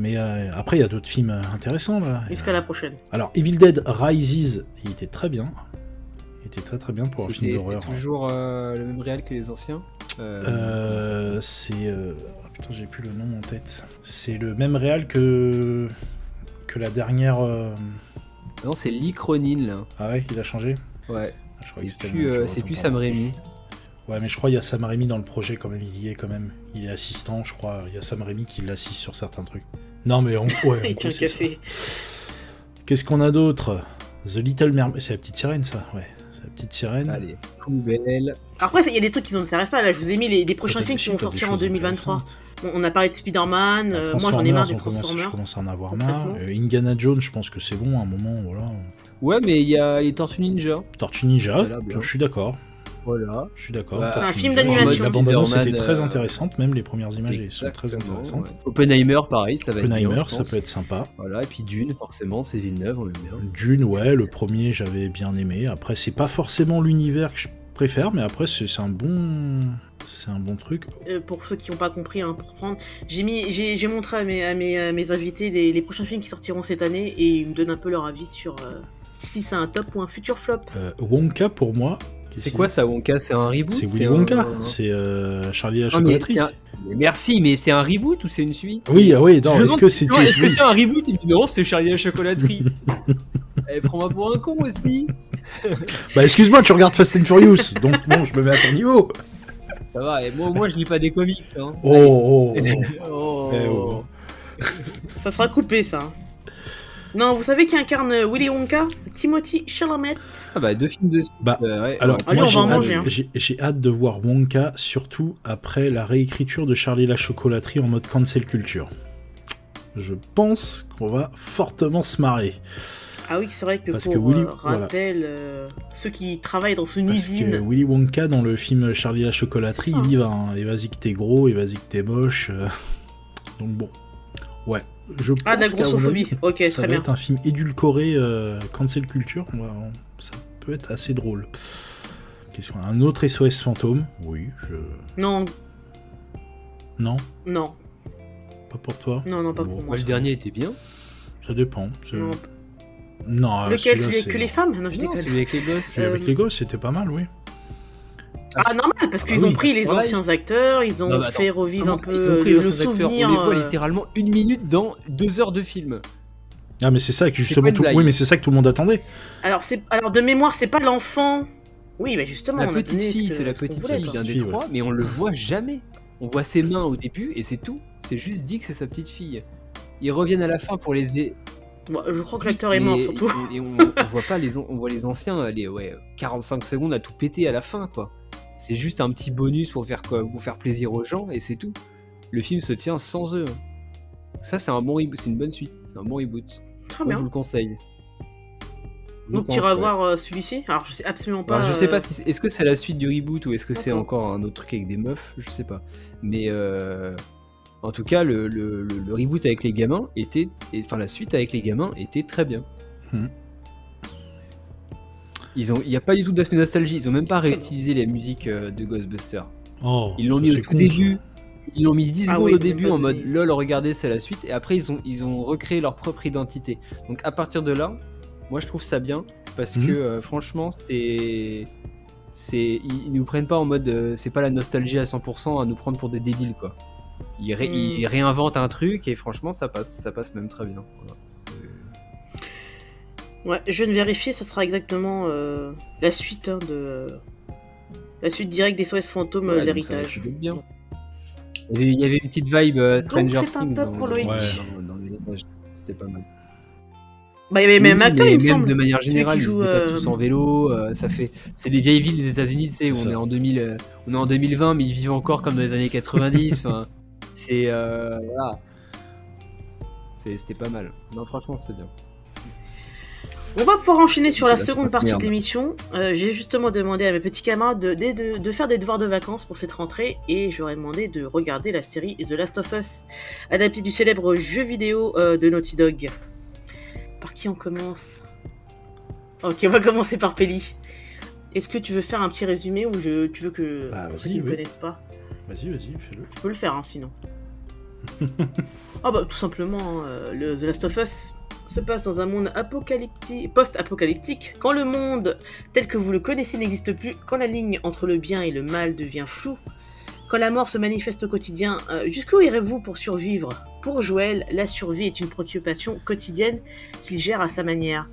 Mais euh, après, il y a d'autres films euh, intéressants là. jusqu'à la prochaine. Alors, Evil Dead Rises, il était très bien. Il était très très bien pour un film d'horreur. c'était toujours euh, le même réel que les anciens. Euh, Euh, c'est. euh, oh putain, j'ai plus le nom en tête. C'est le même réal que. que la dernière. euh, Non, c'est Lee Cronin là. Ah ouais, il a changé Ouais. Ah, Je crois C'est plus, euh, c'est plus Sam. Raimi. Ouais, mais je crois qu'il y a Sam Raimi dans le projet quand même. Il y est quand même. Il est assistant, je crois. Il y a Sam Raimi qui l'assiste sur certains trucs. Non, mais en, ouais, en Avec gros, un c'est ça. café. Qu'est-ce qu'on a d'autre? The Little Mermaid. C'est la petite sirène, ça Ouais. C'est la petite sirène. Allez, poubelle. Après, il y a des trucs qui nous intéressent pas. Là, je vous ai mis les, prochains films qui vont sortir en choses 2023. intéressantes. Bon, on a parlé de Spider-Man. euh, moi, j'en ai marre des on Transformers. Je commence à en avoir marre. Euh, Indiana Jones, je pense que c'est bon à un moment. Voilà. Ouais, mais il y a les Tortues Ninja. Tortue Ninja, je suis d'accord. Voilà. Je suis d'accord. Bah, C'est un film d'animation. La bande-annonce était très euh, intéressante, même les premières images elles sont très Exactement, intéressantes. ouais. Oppenheimer, pareil, ça va être Oppenheimer, bien, je ça peut être sympa. Voilà, et puis Dune, forcément, c'est Villeneuve, on aime bien. Dune, ouais, le premier j'avais bien aimé. Après, c'est pas forcément l'univers que je préfère, mais après, c'est un bon. C'est un bon truc. Euh, pour ceux qui n'ont pas compris, hein, pour prendre, j'ai mis, j'ai, j'ai montré à mes, à mes, à mes invités les prochains films qui sortiront cette année et ils me donnent un peu leur avis sur euh, si c'est un top ou un futur flop. Euh, Wonka, pour moi. C'est quoi ça, Wonka? C'est un reboot C'est Willy un- Wonka. C'est euh, Charlie et la mais chocolaterie. c'est un- mais merci, mais c'est un reboot ou c'est une suite? Oui, ah oui, non, est-ce que c'était. Est-ce que c'est un reboot? Il me dit non, c'est Charlie et la chocolaterie. Eh, prends-moi pour un con aussi. Bah, excuse-moi, tu regardes Fast and Furious, donc bon, je me mets à ton niveau. Ça va, et moi, moi je lis pas des comics. Hein. Oh, oh, oh. Oh. Eh, oh. Ça sera coupé, ça. Non, vous savez qui incarne Willy Wonka Timothy Chalamet. Ah bah, deux films de. Bah, euh, ouais, Alors, ouais. Moi, on j'ai va en hâte, manger, hein. j'ai- j'ai hâte de voir Wonka, surtout après la réécriture de Charlie la chocolaterie en mode cancel culture. Je pense qu'on va fortement se marrer. Ah oui, c'est vrai que Parce pour que Willy- euh, voilà. euh, ceux qui travaillent dans une Parce usine. que Willy Wonka, dans le film Charlie la chocolaterie, il dit bah, et vas-y que t'es gros, et vas-y que t'es moche. euh. Donc bon. Ouais. Je Ah, de la pense qu'à mon grossophobie. avis, Ok, ça très va bien. être un film édulcoré, euh, cancel culture. on va- on- ça peut être assez drôle. Question. Un autre SOS fantôme Oui, je. Non, Non, non, pas pour toi. non, non, pas Bon, pour Moi, moi. le dernier était bien. Ça dépend. Non. Non, Lequel Celui avec les femmes? Non, je Non, déconne. celui avec les gosses. Celui avec les gosses, c'était pas mal, oui. Ah, normal, parce Ah qu'ils bah ont oui. pris les anciens acteurs, ils ont Non, bah, fait revivre un peu ils ont pris le, anciens acteurs, souvenir. On les voit euh, littéralement une minute dans deux heures de film. Ah, mais c'est ça que justement. Tout... Oui, mais c'est ça que tout le monde attendait. Alors, c'est... Alors, de mémoire, c'est pas l'enfant. Oui, bah justement, La on a petite fille, c'est la petite fille d'un des ouais. trois, mais on le voit jamais. On voit ses mains au début et c'est tout. C'est juste dit que c'est sa petite fille. Ils reviennent à la fin pour les. Bon, je crois que l'acteur est mort, surtout. Et, et on, on voit pas les, on voit les anciens, les ouais, 45 secondes à tout péter à la fin, quoi. C'est juste un petit bonus pour faire quoi, pour faire plaisir aux gens et c'est tout. Le film se tient sans eux. Ça, c'est un bon reboot, c'est une bonne suite, c'est un bon reboot. Très Moi, bien. je vous le conseille. Je Donc, tu pense, iras ouais. voir euh, celui-ci Alors, je sais absolument pas. Alors, je sais pas euh, si c'est- est-ce que c'est la suite du reboot ou est-ce que c'est encore un autre truc avec des meufs, je sais pas. Mais euh, en tout cas, le, le- le- le reboot avec les gamins était, et- enfin la suite avec les gamins était très bien. Mhm. Ils ont, il n'y a pas du tout d'aspect nostalgie. Ils ont même pas réutilisé les musiques euh, de Ghostbusters. Oh, Ils l'ont mis au c'est tout con, début. Ils l'ont mis 10 Ah secondes oui, au début en mode lol, regardez, c'est la suite. Et après, ils ont, ils ont recréé leur propre identité. Donc à partir de là, moi je trouve ça bien parce Mhm. que euh, franchement, c'est. c'est ils, ils nous prennent pas en mode euh, c'est pas la nostalgie à 100% à nous prendre pour des débiles quoi. Ils, ré- Mm. ils réinventent un truc et franchement ça passe, ça passe même très bien. Voilà. Ouais, je viens de vérifier, ça sera exactement euh, la suite hein, de. La suite directe des SOS fantômes, euh, Ouais, bien. Il y avait- une petite vibe euh, Stranger c'est un Things top dans, pour dans- Loïc. dans- dans l'héritage. C'était pas mal. Bah, il y avait même Oui, acteur, il me même semble. de manière générale, ils se déplacent euh, tous en vélo. euh, ça fait, c'est les vieilles villes des États-Unis, tu sais, on ça. est en 2000, euh, on est en 2020, mais ils vivent encore comme dans les années 90. Enfin, c'est euh, voilà, c'était pas mal. Non, franchement, c'est bien. On va pouvoir enchaîner sur la seconde partie merde. de l'émission. Euh, J'ai justement demandé à mes petits camarades de, de- de- de faire des devoirs de vacances pour cette rentrée et j'aurais demandé de regarder la série The Last of Us, adaptée du célèbre jeu vidéo euh, de Naughty Dog. Par qui on commence? Ok, on va commencer par Pelli. Est-ce que tu veux faire un petit résumé ou je, tu veux que Bah, pour ceux qui ne oui. connaissent pas? Vas-y, vas-y, fais-le. Je peux le faire hein, sinon. Ah bah tout simplement, euh, le The Last of Us se passe dans un monde apocalyptique, post-apocalyptique, quand le monde tel que vous le connaissez n'existe plus, quand la ligne entre le bien et le mal devient floue, quand la mort se manifeste au quotidien, euh, jusqu'où irez-vous pour survivre? Pour Joël, la survie est une préoccupation quotidienne qu'il gère à sa manière.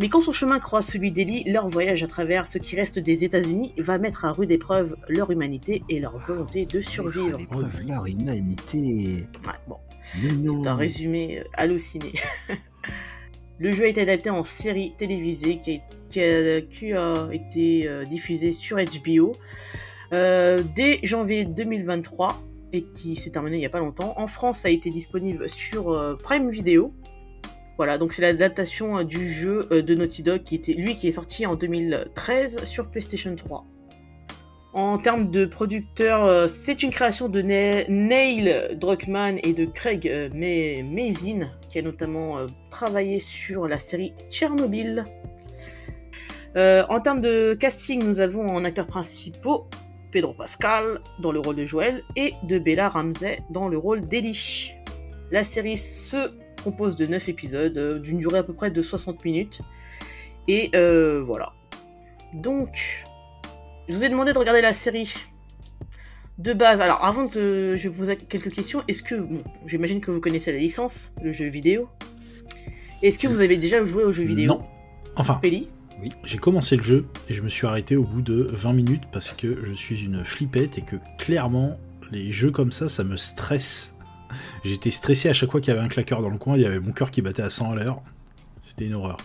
Mais quand son chemin croise celui d'Ellie, leur voyage à travers ce qui reste des États-Unis va mettre à rude épreuve leur humanité et leur volonté de survivre. L'épreuve, leur humanité. Ouais, bon, c'est un résumé euh, halluciné. Le jeu a été adapté en série télévisée qui a, été euh, diffusée sur HBO euh, dès janvier 2023 et qui s'est terminé il n'y a pas longtemps. En France, ça a été disponible sur euh, Prime Video. Voilà, donc c'est l'adaptation du jeu de Naughty Dog qui était lui qui est sorti en 2013 sur PlayStation 3. En termes de producteurs, euh, c'est une création de Ne- Neil Druckmann et de Craig euh, Ma- Mazin, qui a notamment euh, travaillé sur la série Tchernobyl. En termes de casting, nous avons en acteurs principaux Pedro Pascal dans le rôle de Joël et de Bella Ramsey dans le rôle d'Ellie. La série se compose de 9 épisodes d'une durée à peu près de 60 minutes. Et voilà. Donc, je vous ai demandé de regarder la série de base. Alors, avant de. Je vous poser quelques questions. Est-ce que. Bon, j'imagine que vous connaissez la licence, le jeu vidéo. Est-ce que vous avez déjà joué au jeu vidéo? Non. Enfin, Péli? J'ai commencé le jeu et je me suis arrêté au bout de 20 minutes parce que je suis une flippette et que clairement, les jeux comme ça, ça me stresse. J'étais stressé à chaque fois qu'il y avait un claqueur dans le coin, il y avait mon cœur qui battait à 100 à l'heure. C'était une horreur.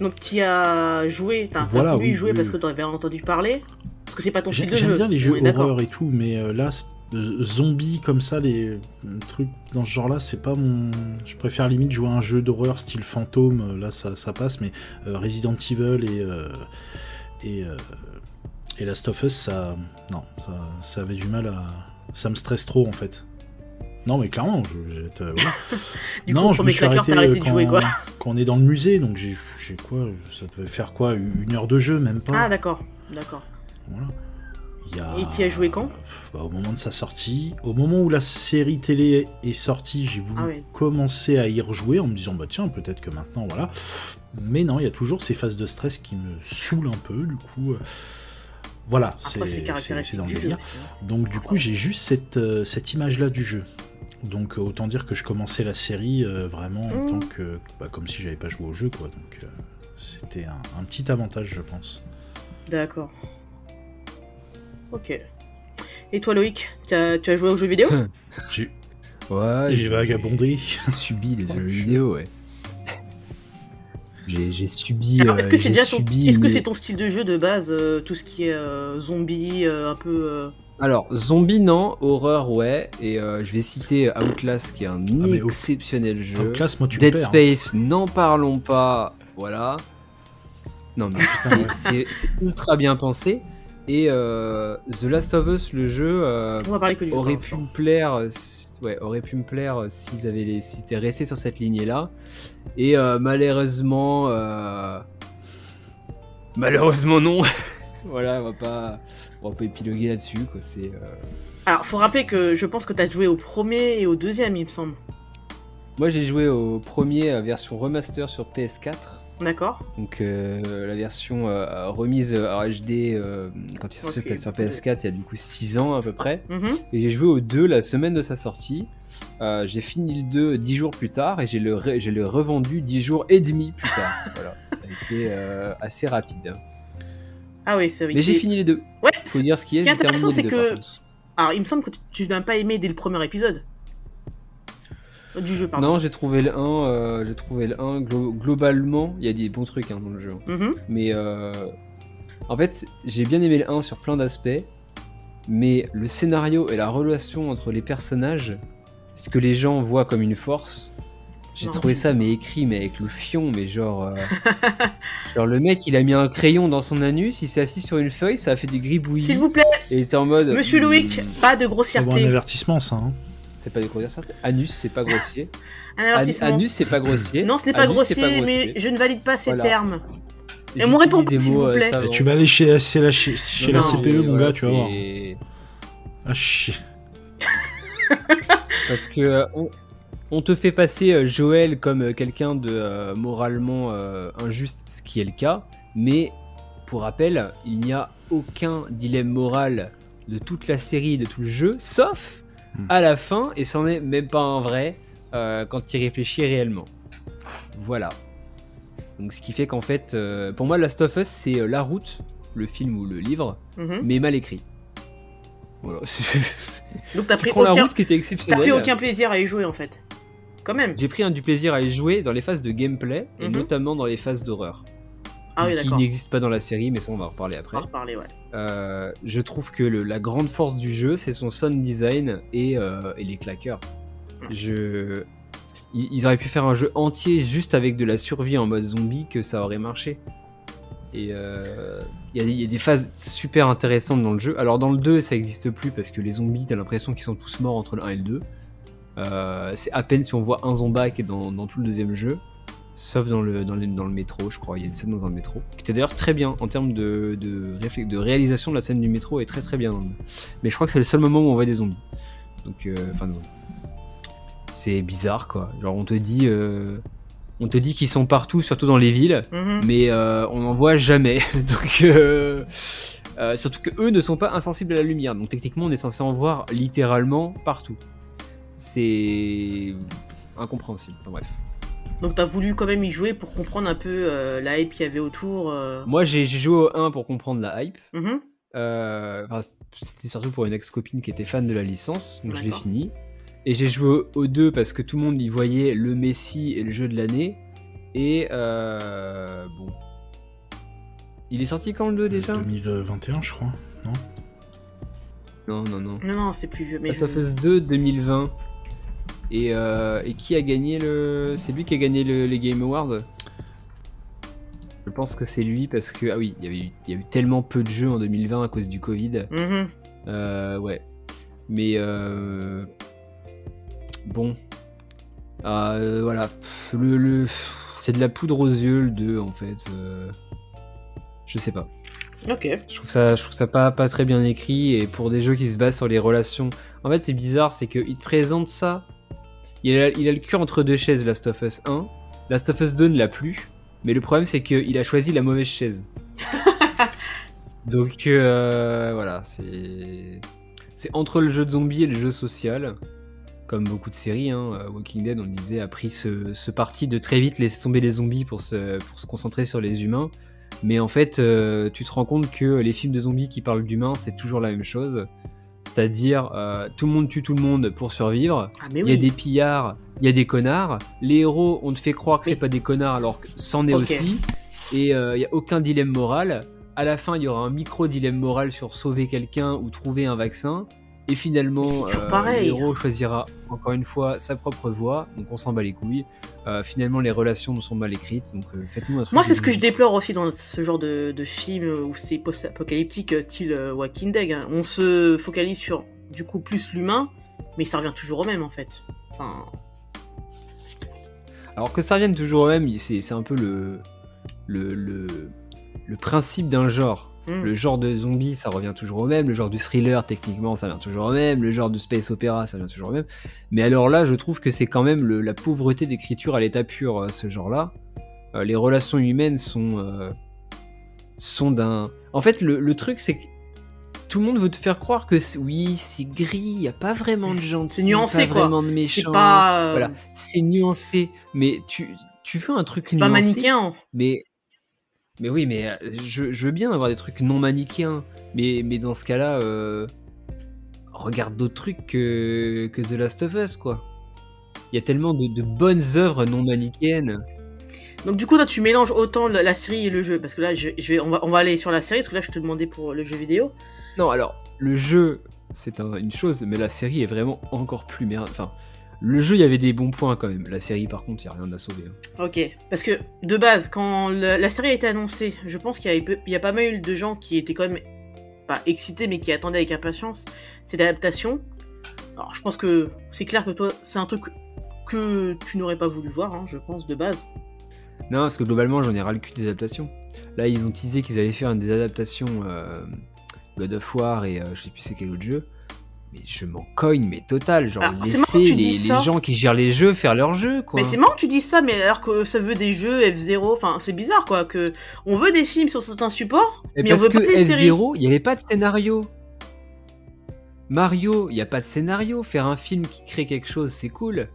Donc, tu as joué. T'as Voilà, voulu oui, jouer oui, parce oui. que t'en avais entendu parler? Parce que c'est pas ton style de jeu. J'aime bien les jeux d'accord. horreur et tout, mais euh, là, euh, zombies comme ça, les euh, trucs dans ce genre-là, c'est pas mon. Je préfère limite jouer à un jeu d'horreur style fantôme, là ça, ça passe, mais euh, Resident Evil et. et, et Last of Us, ça. Non, ça, ça avait du mal à. Ça me stresse trop en fait. Non, mais clairement, je, je. Du coup, non, je me suis arrêté, euh, de quand, jouer, quoi. quand on est dans le musée, donc j'ai quoi Ça devait faire quoi Une heure de jeu, même pas Ah, d'accord. D'accord. Voilà. Il y a- Et tu as joué quand? Bah, au moment de sa sortie. Au moment où la série télé est sortie, j'ai voulu Ah oui. commencer à y rejouer en me disant bah tiens peut-être que maintenant voilà. Mais non, il y a toujours ces phases de stress qui me saoulent un peu. Du coup, euh, voilà, c'est dans le délire. Donc du coup, j'ai juste cette, euh, cette image-là du jeu. Donc euh, autant dire que je commençais la série euh, vraiment en Mmh. tant que bah, comme si j'avais pas joué au jeu quoi. Donc euh, c'était un, un petit avantage je pense. D'accord. Ok. Et toi, Loïc, tu as, tu as joué aux jeux vidéo? J'ai Ouais, j'ai vagabondé. subi les jeux vidéo, ouais. J'ai subi. Alors, est-ce que c'est j'ai déjà ton, subi est-ce que c'est ton style de jeu de base, euh, tout ce qui est euh, zombie, euh, un peu. Alors, zombie, non, horreur, ouais. Et euh, je vais citer Outlast, qui est un au- exceptionnel jeu. Outlast, moi, tu Dead perds, hein. Space, n'en parlons pas. Voilà. Non, mais c'est- c'est c'est ultra bien pensé. Et euh, The Last of Us, le jeu, euh, On va que aurait pu me plaire. si- Ouais, aurait pu me plaire s'ils avaient les, s'ils étaient restés sur cette lignée-là. Et euh, malheureusement, euh, malheureusement non. voilà, on va pas, on va pas épiloguer là-dessus, quoi. C'est euh, Alors, faut rappeler que je pense que tu as joué au premier et au deuxième, il me semble. Moi, j'ai joué au premier euh, version remaster sur PS4. D'accord Donc euh, la version euh, remise en HD euh, quand il Ok. sur PS4 il y a du coup 6 ans à peu près. Mhm. Et j'ai joué au 2 la semaine de sa sortie. J'ai fini le 2 10 jours plus tard et j'ai le, re- j'ai le revendu 10 jours et demi plus tard. voilà, ça a été assez rapide. Ah oui, c'est vrai. Mais j'ai fini les deux. Ouais, Faut dire ce qui est. Ce qui est j'ai terminé intéressant, c'est que. Alors, il me semble que tu- n'as pas aimé dès le premier épisode. Du jeu, pardon. Non, j'ai trouvé le 1, euh, j'ai trouvé le 1 glo- globalement, il y a des bons trucs hein, dans le jeu. Mhm. Mais euh, en fait, j'ai bien aimé le 1 sur plein d'aspects, mais le scénario et la relation entre les personnages, ce que les gens voient comme une force, j'ai trouvé c'est ça mais écrit mais avec le fion, mais genre euh, genre le mec il a mis un crayon dans son anus, il s'est assis sur une feuille, ça a fait des gribouillis. S'il vous plaît, Et il était en mode monsieur hmm, Loïc, pas de C'est bon, un grossièreté. avertissement ça. hein. C'est pas des grossières Anus, c'est pas grossier. Un An- avertissement. Anus, c'est pas grossier. Non, ce n'est pas, c'est grossier, mais je ne valide pas ces Voilà. termes. Et J'utilise mon réponse, des s'il vous euh, plaît. Et tu vas aller chez, chez la, chez, chez la CPE, mon voilà, gars, tu vas voir. c'est- Ah, chier. Parce que euh, on, on te fait passer euh, Joël comme euh, quelqu'un de euh, moralement euh, injuste, ce qui est le cas, mais pour rappel, il n'y a aucun dilemme moral de toute la série, de tout le jeu, sauf Hmm. à la fin, et c'en est même pas un vrai euh, quand il réfléchit réellement. Voilà. Donc ce qui fait qu'en fait, euh, pour moi, Last of Us, c'est euh, la route, le film ou le livre, Mhm. mais mal écrit. Voilà. Donc t'as aucun... pris aucun plaisir à y jouer en fait. Quand même. J'ai pris un du plaisir à y jouer dans les phases de gameplay et Mhm. notamment dans les phases d'horreur. Ah oui, qui n'existe pas dans la série, mais ça on va en reparler On après. va reparler, ouais. Euh, je trouve que le- la grande force du jeu, c'est son sound design et, euh, et les claqueurs. Je... Ils, ils auraient pu faire un jeu entier juste avec de la survie en mode zombie que ça aurait marché. Et euh, il y, a des- il y a des phases super intéressantes dans le jeu. Alors dans le 2, ça existe plus parce que les zombies, t'as l'impression qu'ils sont tous morts entre le 1 et le 2. Euh, c'est à peine si on voit un zombac dans, dans tout le deuxième jeu. Sauf dans le, dans, le, dans le métro, je crois. Il y a une scène dans un métro. Qui était d'ailleurs très bien en termes de, de, réflex- de réalisation de la scène du métro est très très bien. Mais je crois que c'est le seul moment où on voit des zombies. Donc, euh, enfin. C'est bizarre quoi. Genre, on te dit. euh, on te dit qu'ils sont partout, surtout dans les villes, Mhm. mais on n'en voit jamais. Donc, surtout que eux ne sont pas insensibles à la lumière. Donc, techniquement, on est censé en voir littéralement partout. C'est incompréhensible. Enfin, bref. Donc t'as voulu quand même y jouer pour comprendre un peu euh, la hype qu'il y avait autour. euh. Moi, j'ai joué au 1 pour comprendre la hype. Mhm. Euh, enfin, C'était surtout pour une ex-copine qui était fan de la licence, donc je l'ai fini. Et j'ai joué au- au 2 parce que tout le monde y voyait le Messi et le jeu de l'année. Et euh, bon. Il est sorti quand le 2 déjà? 2021, je crois. Non? Non, non, non. Non, non, c'est plus vieux. Mais Last of je- Us 2 2020. Et, euh, et qui a gagné le. C'est lui qui a gagné le- les Game Awards? Je pense que c'est lui parce que. Ah oui, il y, avait eu, il y a eu tellement peu de jeux en 2020 à cause du Covid. Mhm. Euh, ouais. Mais. euh, Bon. Ah, euh, voilà. Pff, Le, le- C'est de la poudre aux yeux le 2 en fait. euh, Je sais pas. Ok. Je trouve ça, je trouve ça pas, pas très bien écrit et pour des jeux qui se basent sur les relations. En fait, c'est bizarre, c'est qu'il te présente ça. Il a, il a le cul entre deux chaises, Last of Us 1. Last of Us 2 ne l'a plus. Mais le problème, c'est qu'il a choisi la mauvaise chaise. Donc euh, voilà, c'est. C'est entre le jeu de zombie et le jeu social. Comme beaucoup de séries, hein, euh, Walking Dead, on le disait, a pris ce, ce parti de très vite laisser tomber les zombies pour se, pour se concentrer sur les humains. Mais en fait, euh, tu te rends compte que les films de zombies qui parlent d'humains, c'est toujours la même chose. C'est-à-dire, euh, tout le monde tue tout le monde pour survivre. Ah, mais il y a oui. des pillards, il y a des connards. Les héros, on te fait croire que c'est pas des connards alors que c'en est aussi. Et euh, il y a aucun dilemme moral. À la fin, il y aura un micro-dilemme moral sur sauver quelqu'un ou trouver un vaccin. Et finalement, euh, le héros choisira encore une fois sa propre voie. Donc on s'en bat les couilles. Euh, finalement, les relations sont mal écrites. Donc euh, faites-nous un Moi, c'est ce que je déplore aussi dans ce genre de, de film où c'est post-apocalyptique, euh, style euh, Walking Dead. hein. On se focalise sur, du coup, plus l'humain, mais ça revient toujours au même, en fait. Enfin, Alors que ça revienne toujours au même, c'est c'est un peu le, le, le, le principe d'un genre. Mm. Le genre de zombie, ça revient toujours au même. Le genre du thriller, techniquement, ça revient toujours au même. Le genre de space opéra, ça revient toujours au même. Mais alors là, je trouve que c'est quand même le- la pauvreté d'écriture à l'état pur, euh, ce genre-là. Euh, les relations humaines sont, euh, sont d'un. En fait, le, le truc, c'est que tout le monde veut te faire croire que c'est- oui, c'est gris, il n'y a pas vraiment de gens. C'est nuancé, pas quoi. vraiment de C'est méchants. pas, Voilà, c'est nuancé. Mais tu, tu veux un truc c'est pas nuancé, manichéen. mais, mais oui, mais euh, je, je veux bien avoir des trucs non manichéens. Mais, mais dans ce cas-là, euh, regarde d'autres trucs que, que The Last of Us, quoi. Il y a tellement de, de bonnes œuvres non manichéennes. Donc du coup, là, tu mélanges autant la, la série et le jeu, parce que là, je, je vais, on, va, on va aller sur la série, parce que là, je te demandais pour le jeu vidéo. Non, alors, le jeu, c'est un- une chose, mais la série est vraiment encore plus merde. Enfin, le jeu, il y avait des bons points quand même. La série, par contre, il n'y a rien à sauver. hein. Ok, parce que de base, quand la série a été annoncée, je pense qu'il y, y a pas mal de gens qui étaient quand même pas excités, mais qui attendaient avec impatience cette adaptation. Alors, je pense que c'est clair que toi, c'est un truc que tu n'aurais pas voulu voir, hein, je pense, de base. Non, parce que globalement, j'en ai ras le cul des adaptations. Là, ils ont teasé qu'ils allaient faire une des adaptations euh, God of War et euh, je sais plus c'est quel autre jeu. Mais je m'en cogne, mais total. Genre, que tu les, les gens qui gèrent les jeux faire leurs jeux, quoi. Mais c'est marrant que tu dis ça, mais alors que ça veut des jeux F0, enfin, c'est bizarre, quoi, que on veut des films sur certains supports, Mais mais, on veut que pas des séries. F0, il n'y avait pas de scénario. Mario, il n'y a pas de scénario. Faire un film qui crée quelque chose, c'est cool.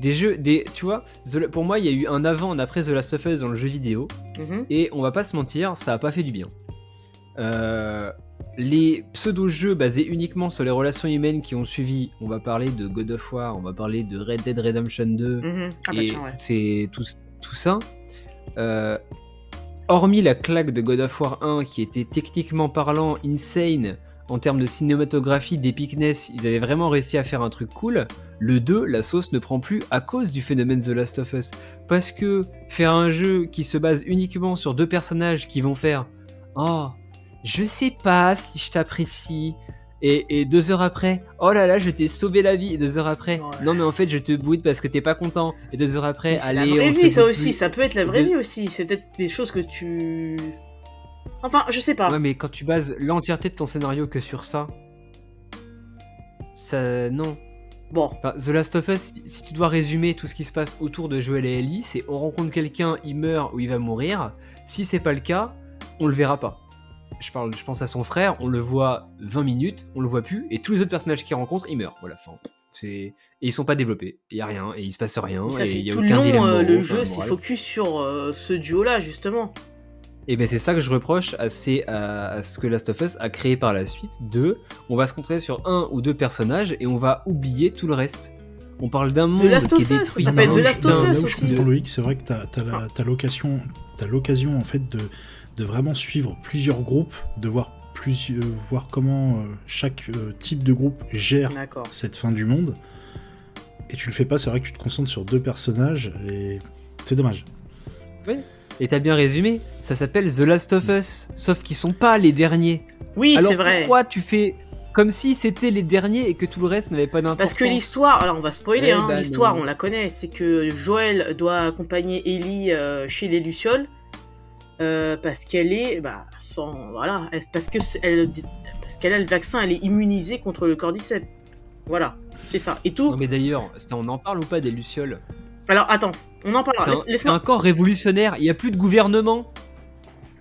Des jeux, des, tu vois, pour moi, il y a eu un avant, un après The Last of Us dans le jeu vidéo. Mhm. Et on va pas se mentir, ça a pas fait du bien. Euh, les pseudo-jeux basés uniquement sur les relations humaines qui ont suivi, on va parler de God of War, on va parler de Red Dead Redemption 2 Mhm. Ah bah et tiens, ouais. c'est tout, tout ça. euh, hormis la claque de God of War 1 qui était techniquement parlant insane en termes de cinématographie, d'epicness, ils avaient vraiment réussi à faire un truc cool. Le 2, la sauce ne prend plus à cause du phénomène The Last of Us. Parce que faire un jeu qui se base uniquement sur deux personnages qui vont faire Oh, je sais pas si je t'apprécie. Et, et deux heures après, oh là là, je t'ai sauvé la vie. Et deux heures après, non mais en fait, je te boude parce que t'es pas content. Et deux heures après, Mais allez, la vraie on se vie, ça aussi. plus. Ça peut être la vraie vie aussi. C'est peut-être des choses que tu. Enfin, je sais pas. Ouais, mais quand tu bases l'entièreté de ton scénario que sur ça, ça. Non. Bon. Enfin, The Last of Us, si- si tu dois résumer tout ce qui se passe autour de Joel et Ellie, c'est on rencontre quelqu'un, il meurt ou il va mourir. Si c'est pas le cas, on le verra pas. Je, parle, je pense à son frère, on le voit 20 minutes, on le voit plus, et tous les autres personnages qu'il rencontre, ils meurent. Voilà, fin. C'est... Et ils sont pas développés. Il y a rien, et il se passe rien, Ça, et c'est il y a tout le aucun long, euh, le jeu s'est focus sur euh, ce duo-là, justement. Et ben c'est ça que je reproche à, ces- à, à ce que Last of Us a créé par la suite. Deux, on va se concentrer sur un ou deux personnages et on va oublier tout le reste. On parle d'un monde Last qui of est Us, détruit. ça s'appelle The Last of Us aussi. Loïc, c'est vrai que t'as as la- t'as l'occasion, t'as l'occasion en fait de, de vraiment suivre plusieurs groupes, de voir plusieurs, voir comment euh, chaque euh, type de groupe gère cette fin du monde. Et tu le fais pas, c'est vrai que tu te concentres sur deux personnages et c'est dommage. Oui. Et t'as bien résumé, ça s'appelle The Last of Us, sauf qu'ils sont pas les derniers. Oui, c'est vrai. pourquoi tu fais comme si c'était les derniers et que tout le reste n'avait pas d'importance? Parce que l'histoire, alors on va spoiler, Eh hein, ben l'histoire on la connaît, c'est que Joël doit accompagner Ellie euh, chez les Lucioles euh, parce qu'elle est, bah, sans, voilà, parce que elle, parce qu'elle a le vaccin, elle est immunisée contre le cordyceps. Voilà, c'est ça. Et tout. Non mais d'ailleurs, ça, on en parle ou pas des lucioles? Alors attends, on en parlera. C'est un- un corps révolutionnaire, il n'y a plus de gouvernement.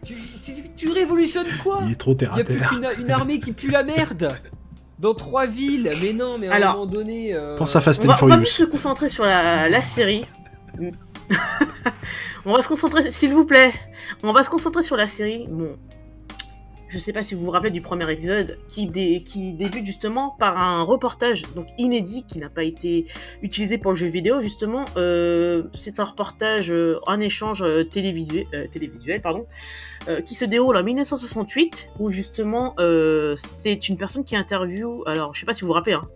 Tu, tu- tu révolutionnes quoi? Il est trop terre Il y à a plus une armée qui pue la merde Dans trois villes Mais non, mais à Alors, un moment donné... euh, Pense à Fast on and va, on va plus se concentrer sur la, la série. on va se concentrer, s'il vous plaît, on va se concentrer sur la série. Bon, je sais pas si vous vous rappelez du premier épisode qui, dé- qui débute justement par un reportage donc inédit qui n'a pas été utilisé pour le jeu vidéo. Justement, euh, c'est un reportage, euh, un échange euh, télévisuel, euh, télévisuel pardon, qui se déroule en 1968 où justement c'est une personne qui interviewe. Alors, je sais pas si vous vous rappelez. Hein,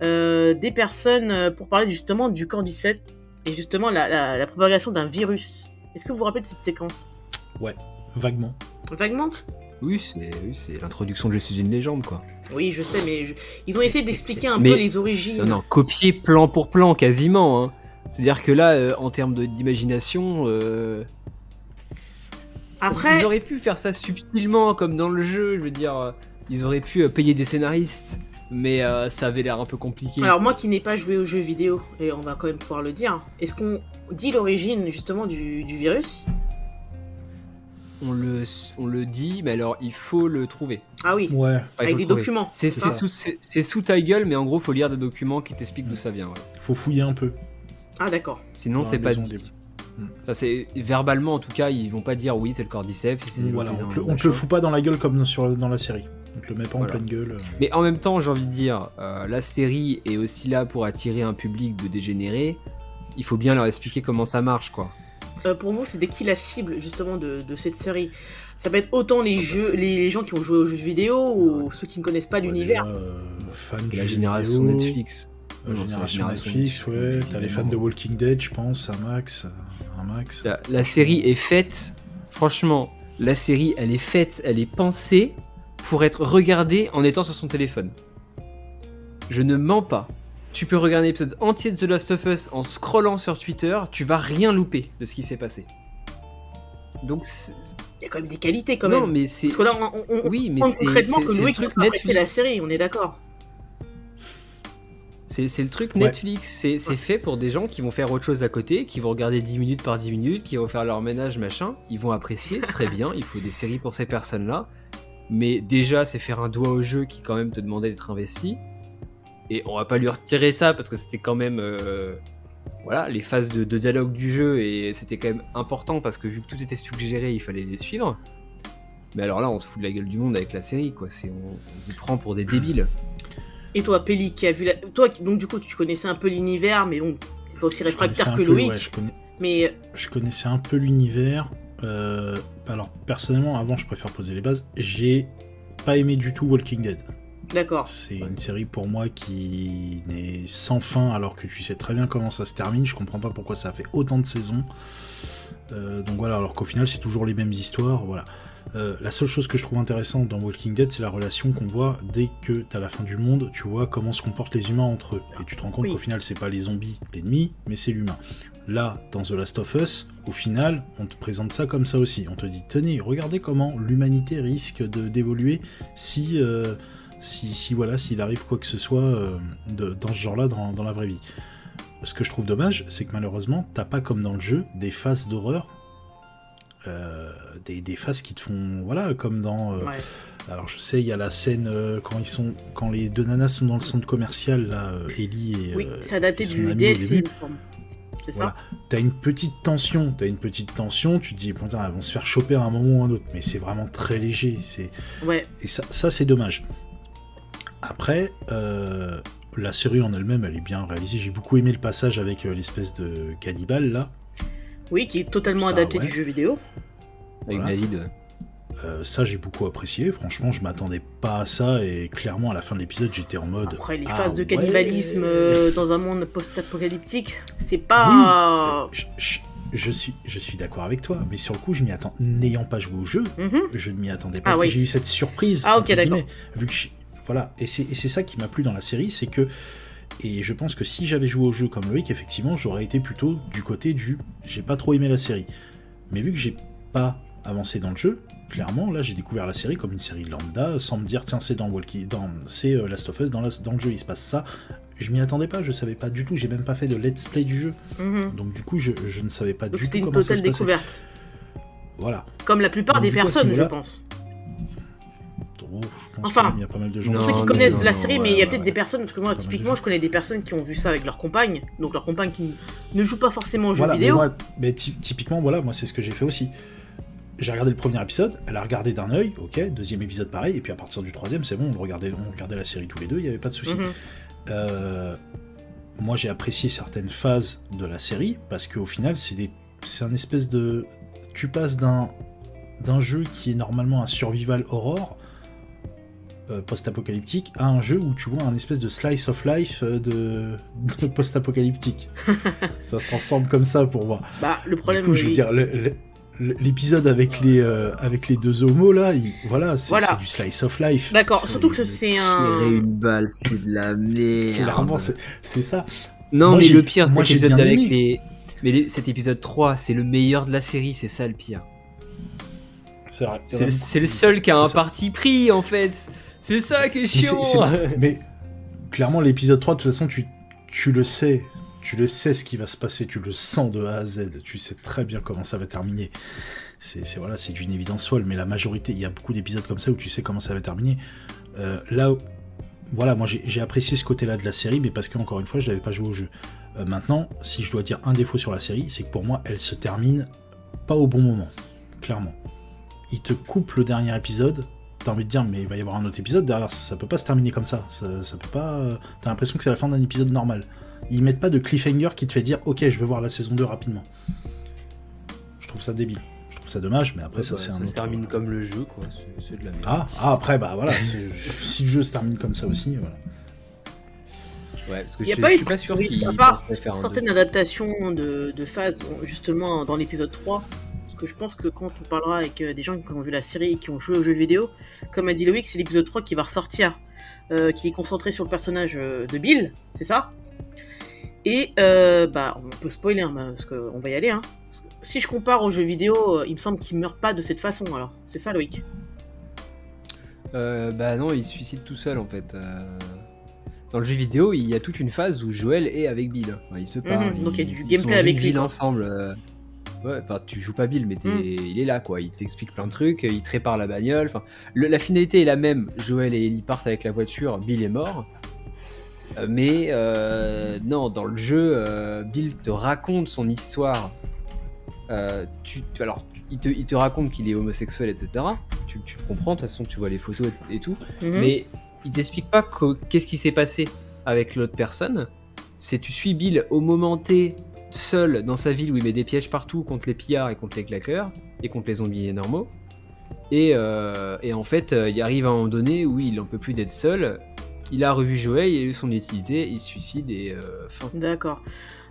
des personnes pour parler justement du cordyceps et justement la, la- la propagation d'un virus. Est-ce que vous vous rappelez de cette séquence? Ouais, vaguement. Vaguement? Oui, c'est oui, l'introduction de Je suis une légende, quoi. Oui, je sais, mais je- ils ont essayé d'expliquer un Mais- peu les origines. Non, non, copier plan pour plan, quasiment. hein. C'est-à-dire que là, euh, en termes de- d'imagination... euh, Après, Ils auraient pu faire ça subtilement, comme dans le jeu, je veux dire... euh, Ils auraient pu euh, payer des scénaristes, mais euh, ça avait l'air un peu compliqué. alors moi qui n'ai pas joué aux jeux vidéo, et on va quand même pouvoir le dire, est-ce qu'on dit l'origine justement du, du virus? On, le, on le dit, mais alors il faut le trouver. Ah oui, Ouais, avec des trouver. documents. C'est c'est c'est ça sous, c'est- c'est sous ta gueule, mais en gros, faut lire des documents qui t'expliquent d'où ça vient. ouais. faut fouiller un peu. Ah d'accord. Sinon, Dans c'est pas dit. des- Enfin, c'est verbalement, en tout cas, ils vont pas dire oui, c'est le cordyceps. c'est Voilà, le- on te, le- on machin. te le fout pas dans la gueule comme sur, dans la série. On te le met pas Voilà. en pleine gueule. euh. Mais en même temps, j'ai envie de dire, euh, la série est aussi là pour attirer un public de dégénérés. Il faut bien leur expliquer comment ça marche, quoi. Euh, pour vous, c'est qui la cible justement de, de cette série? Ça peut être autant les jeux, les, les gens qui ont joué aux jeux vidéo ou ceux qui ne connaissent pas Ouais, l'univers. euh, fans La génération vidéo, Netflix. euh, Non, la génération génération Netflix, ouais. Netflix, T'as les fans de Walking Dead, je pense, un max. Un max. La, la série est faite, franchement, la série, elle est faite, elle est pensée pour être regardée en étant sur son téléphone. Je ne mens pas. Tu peux regarder l'épisode entier de The Last of Us en scrollant sur Twitter, tu vas rien louper de ce qui s'est passé. Donc, c'est- Il y a quand même des qualités quand non, même. mais c'est. Parce que là, on, on, on oui, mais concrètement c'est- que truc la série, on est d'accord. C'est le truc Ouais. Netflix, c'est c'est fait pour des gens qui vont faire autre chose à côté, qui vont regarder 10 minutes par 10 minutes, qui vont faire leur ménage, machin. Ils vont apprécier, très bien, il faut des séries pour ces personnes-là. Mais déjà, c'est faire un doigt au jeu qui quand même te demandait d'être investi. Et on va pas lui retirer ça parce que c'était quand même... euh, voilà, les phases de, de dialogue du jeu et c'était quand même important parce que vu que tout était suggéré, il fallait les suivre. Mais alors là, on se fout de la gueule du monde avec la série, quoi. C'est, on, on vous prend pour des débiles. Et toi, Pelli, qui a vu la... Toi, qui- donc du coup, tu connaissais un peu l'univers, mais bon, t'es pas aussi réfractaire que peu, Loïc. ouais, je connais- Mais je connaissais un peu l'univers. Euh, alors, personnellement, avant, je préfère poser les bases. J'ai pas aimé du tout Walking Dead. d'accord. C'est une série pour moi qui n'est sans fin, alors que tu sais très bien comment ça se termine. Je comprends pas pourquoi ça a fait autant de saisons. Euh, donc voilà, alors qu'au final, c'est toujours les mêmes histoires. Voilà. Euh, la seule chose que je trouve intéressante dans Walking Dead, c'est la relation qu'on voit dès que t'as la fin du monde. Tu vois comment se comportent les humains entre eux. Et tu te rends compte Oui. qu'au final, c'est pas les zombies l'ennemi, mais c'est l'humain. Là, dans The Last of Us, au final, on te présente ça comme ça aussi. On te dit, tenez, regardez comment l'humanité risque de d'évoluer si, euh, si, si voilà, s'il arrive quoi que ce soit euh, de- dans ce genre-là dans, dans la vraie vie. Ce que je trouve dommage, c'est que malheureusement, t'as pas comme dans le jeu des phases d'horreur, euh, des, des phases qui te font, voilà, comme dans. Ouais. alors je sais, il y a la scène euh, quand ils sont, quand les deux nanas sont dans le centre commercial, là, Ellie et. Oui, c'est adapté du DLC, C'est Voilà. ça T'as une petite tension, t'as une petite tension, tu te dis, putain, elles vont se faire choper à un moment ou un autre, mais c'est vraiment très léger, c'est... Ouais. Et ça, ça c'est dommage. Après, euh, la série en elle-même, elle est bien réalisée, j'ai beaucoup aimé le passage avec euh, l'espèce de cannibale, là. Oui, qui est totalement Ça, adapté ouais. du jeu vidéo. Avec Voilà. David. Euh, ça, j'ai beaucoup apprécié, franchement, je m'attendais pas à ça, et clairement, à la fin de l'épisode, j'étais en mode... Après, les ah phases de ouais. cannibalisme euh, dans un monde post-apocalyptique, c'est pas. Je, je- je suis, je suis d'accord avec toi, mais sur le coup, je m'y attends. N'ayant pas joué au jeu, Mhm. je ne m'y attendais pas. Ah oui. J'ai eu cette surprise. Ah, ok, d'accord. Vu que je- voilà, et c'est et c'est ça qui m'a plu dans la série, c'est que et je pense que si j'avais joué au jeu comme Loïc, effectivement, j'aurais été plutôt du côté du j'ai pas trop aimé la série. Mais vu que j'ai pas avancé dans le jeu, clairement, là, j'ai découvert la série comme une série lambda, sans me dire tiens c'est dans Walkie, dans c'est euh, Last of Us, dans, la- dans le jeu il se passe ça. Je m'y attendais pas, je savais pas du tout, j'ai même pas fait de let's play du jeu. Mhm. Donc du coup, je, je ne savais pas Donc du c'était tout une comment ça totale se passait. découverte. Voilà. Comme la plupart Donc, des coup, personnes, je pense. Oh, je pense Enfin, il y a pas mal de gens. Pour ceux qui connaissent non, la série, mais il y a ouais, peut-être ouais. des personnes, parce que moi, typiquement, je connais des personnes qui ont vu ça avec leur compagne, donc leur compagne qui ne joue pas forcément aux jeux Voilà, mais, vidéo. moi, mais ty- typiquement, voilà, moi c'est ce que j'ai fait aussi. J'ai regardé le premier épisode, elle a regardé d'un œil, ok, deuxième épisode pareil, et puis à partir du troisième, c'est bon, on regardait, on regardait la série tous les deux, il n'y avait pas de souci. Mhm. Euh, moi j'ai apprécié certaines phases de la série, parce qu'au final, c'est des, un espèce de. Tu passes d'un, d'un jeu qui est normalement un survival horror, euh, post-apocalyptique, à un jeu où tu vois un espèce de slice of life euh, de, de post-apocalyptique. ça se transforme comme ça pour moi. Bah, le Du problème, coup, je veux dire, le- le- le- l'épisode avec les euh, avec les deux homos là, il- voilà, c'est Voilà. du slice of life. D'accord, surtout que c'est Tirer un. une balle, c'est de la merde. Clairement, c'est ça. Non, Moi, mais le pire, moi, c'est j'ai l'épisode bien avec aimé. les. Mais les- cet épisode 3, c'est le meilleur de la série, c'est ça le pire. C'est le, seul qui a un parti pris en fait. C'est ça qui est Mais chiant. Mais clairement, l'épisode 3, de toute façon, tu, tu le sais. Tu le sais ce qui va se passer, tu le sens de A à Z. Tu sais très bien comment ça va terminer. C'est voilà, c'est d'une évidence folle, mais la majorité, il y a beaucoup d'épisodes comme ça où tu sais comment ça va terminer. Euh, là, voilà, moi j'ai apprécié ce côté-là de la série, mais parce que encore une fois, je n'avais pas joué au jeu. Euh, maintenant, si je dois dire un défaut sur la série, c'est que pour moi, elle se termine pas au bon moment, clairement. Il te coupe le dernier épisode, t'as envie de dire, mais il va y avoir un autre épisode derrière, ça peut pas se terminer comme ça. Ça, ça peut pas. euh, T'as l'impression que c'est la fin d'un épisode normal. Ils mettent pas de cliffhanger qui te fait dire, ok, je vais voir la saison 2 rapidement. Je trouve ça débile. Je trouve ça dommage, mais après, Ouais, ça, bah, c'est un ça autre. se termine comme le jeu, quoi. C'est de la merde. Ah, ah, après, bah voilà. si le jeu se termine comme ça aussi, voilà. Ouais, parce que Il n'y a je, pas eu de risque, à part certaines adaptations de, de phases, justement dans l'épisode 3. Parce que je pense que quand on parlera avec euh, des gens qui ont vu la série et qui ont joué aux jeux vidéo, comme a dit Loïc, c'est l'épisode 3 qui va ressortir, euh, qui est concentré sur le personnage euh, de Bill, c'est ça? Et euh, bah, on peut spoiler, hein, parce qu'on va y aller. Hein. Si je compare aux jeux vidéo, euh, il me semble qu'il meurt pas de cette façon, alors. C'est ça, Loïc? Euh, bah non, il se suicide tout seul en fait. Euh, Dans le jeu vidéo, il y a toute une phase où Joel est avec Bill. Enfin, ils se parlent. Mhm, donc il y a du gameplay avec lui, ensemble. euh. Ouais, enfin, tu joues pas Bill, mais Mhm. il est là quoi. Il t'explique plein de trucs, il te répare la bagnole. Enfin, le- la finalité est la même. Joel et Ellie partent avec la voiture, Bill est mort. Mais euh, non, dans le jeu, euh, Bill te raconte son histoire euh, tu, tu- alors, il te, il te raconte qu'il est homosexuel, etc. Tu, tu comprends, de toute façon, tu vois les photos et, et tout. Mhm. Mais il t'explique pas qu'est-ce qui s'est passé avec l'autre personne. C'est tu suis Bill au moment T, seul dans sa ville où il met des pièges partout contre les pillards et contre les claqueurs et contre les zombies normaux. Et, euh, et en fait, il arrive à un moment donné où il en peut plus d'être seul. Il a revu Joël, il a eu son utilité, il se suicide et euh, fin. D'accord.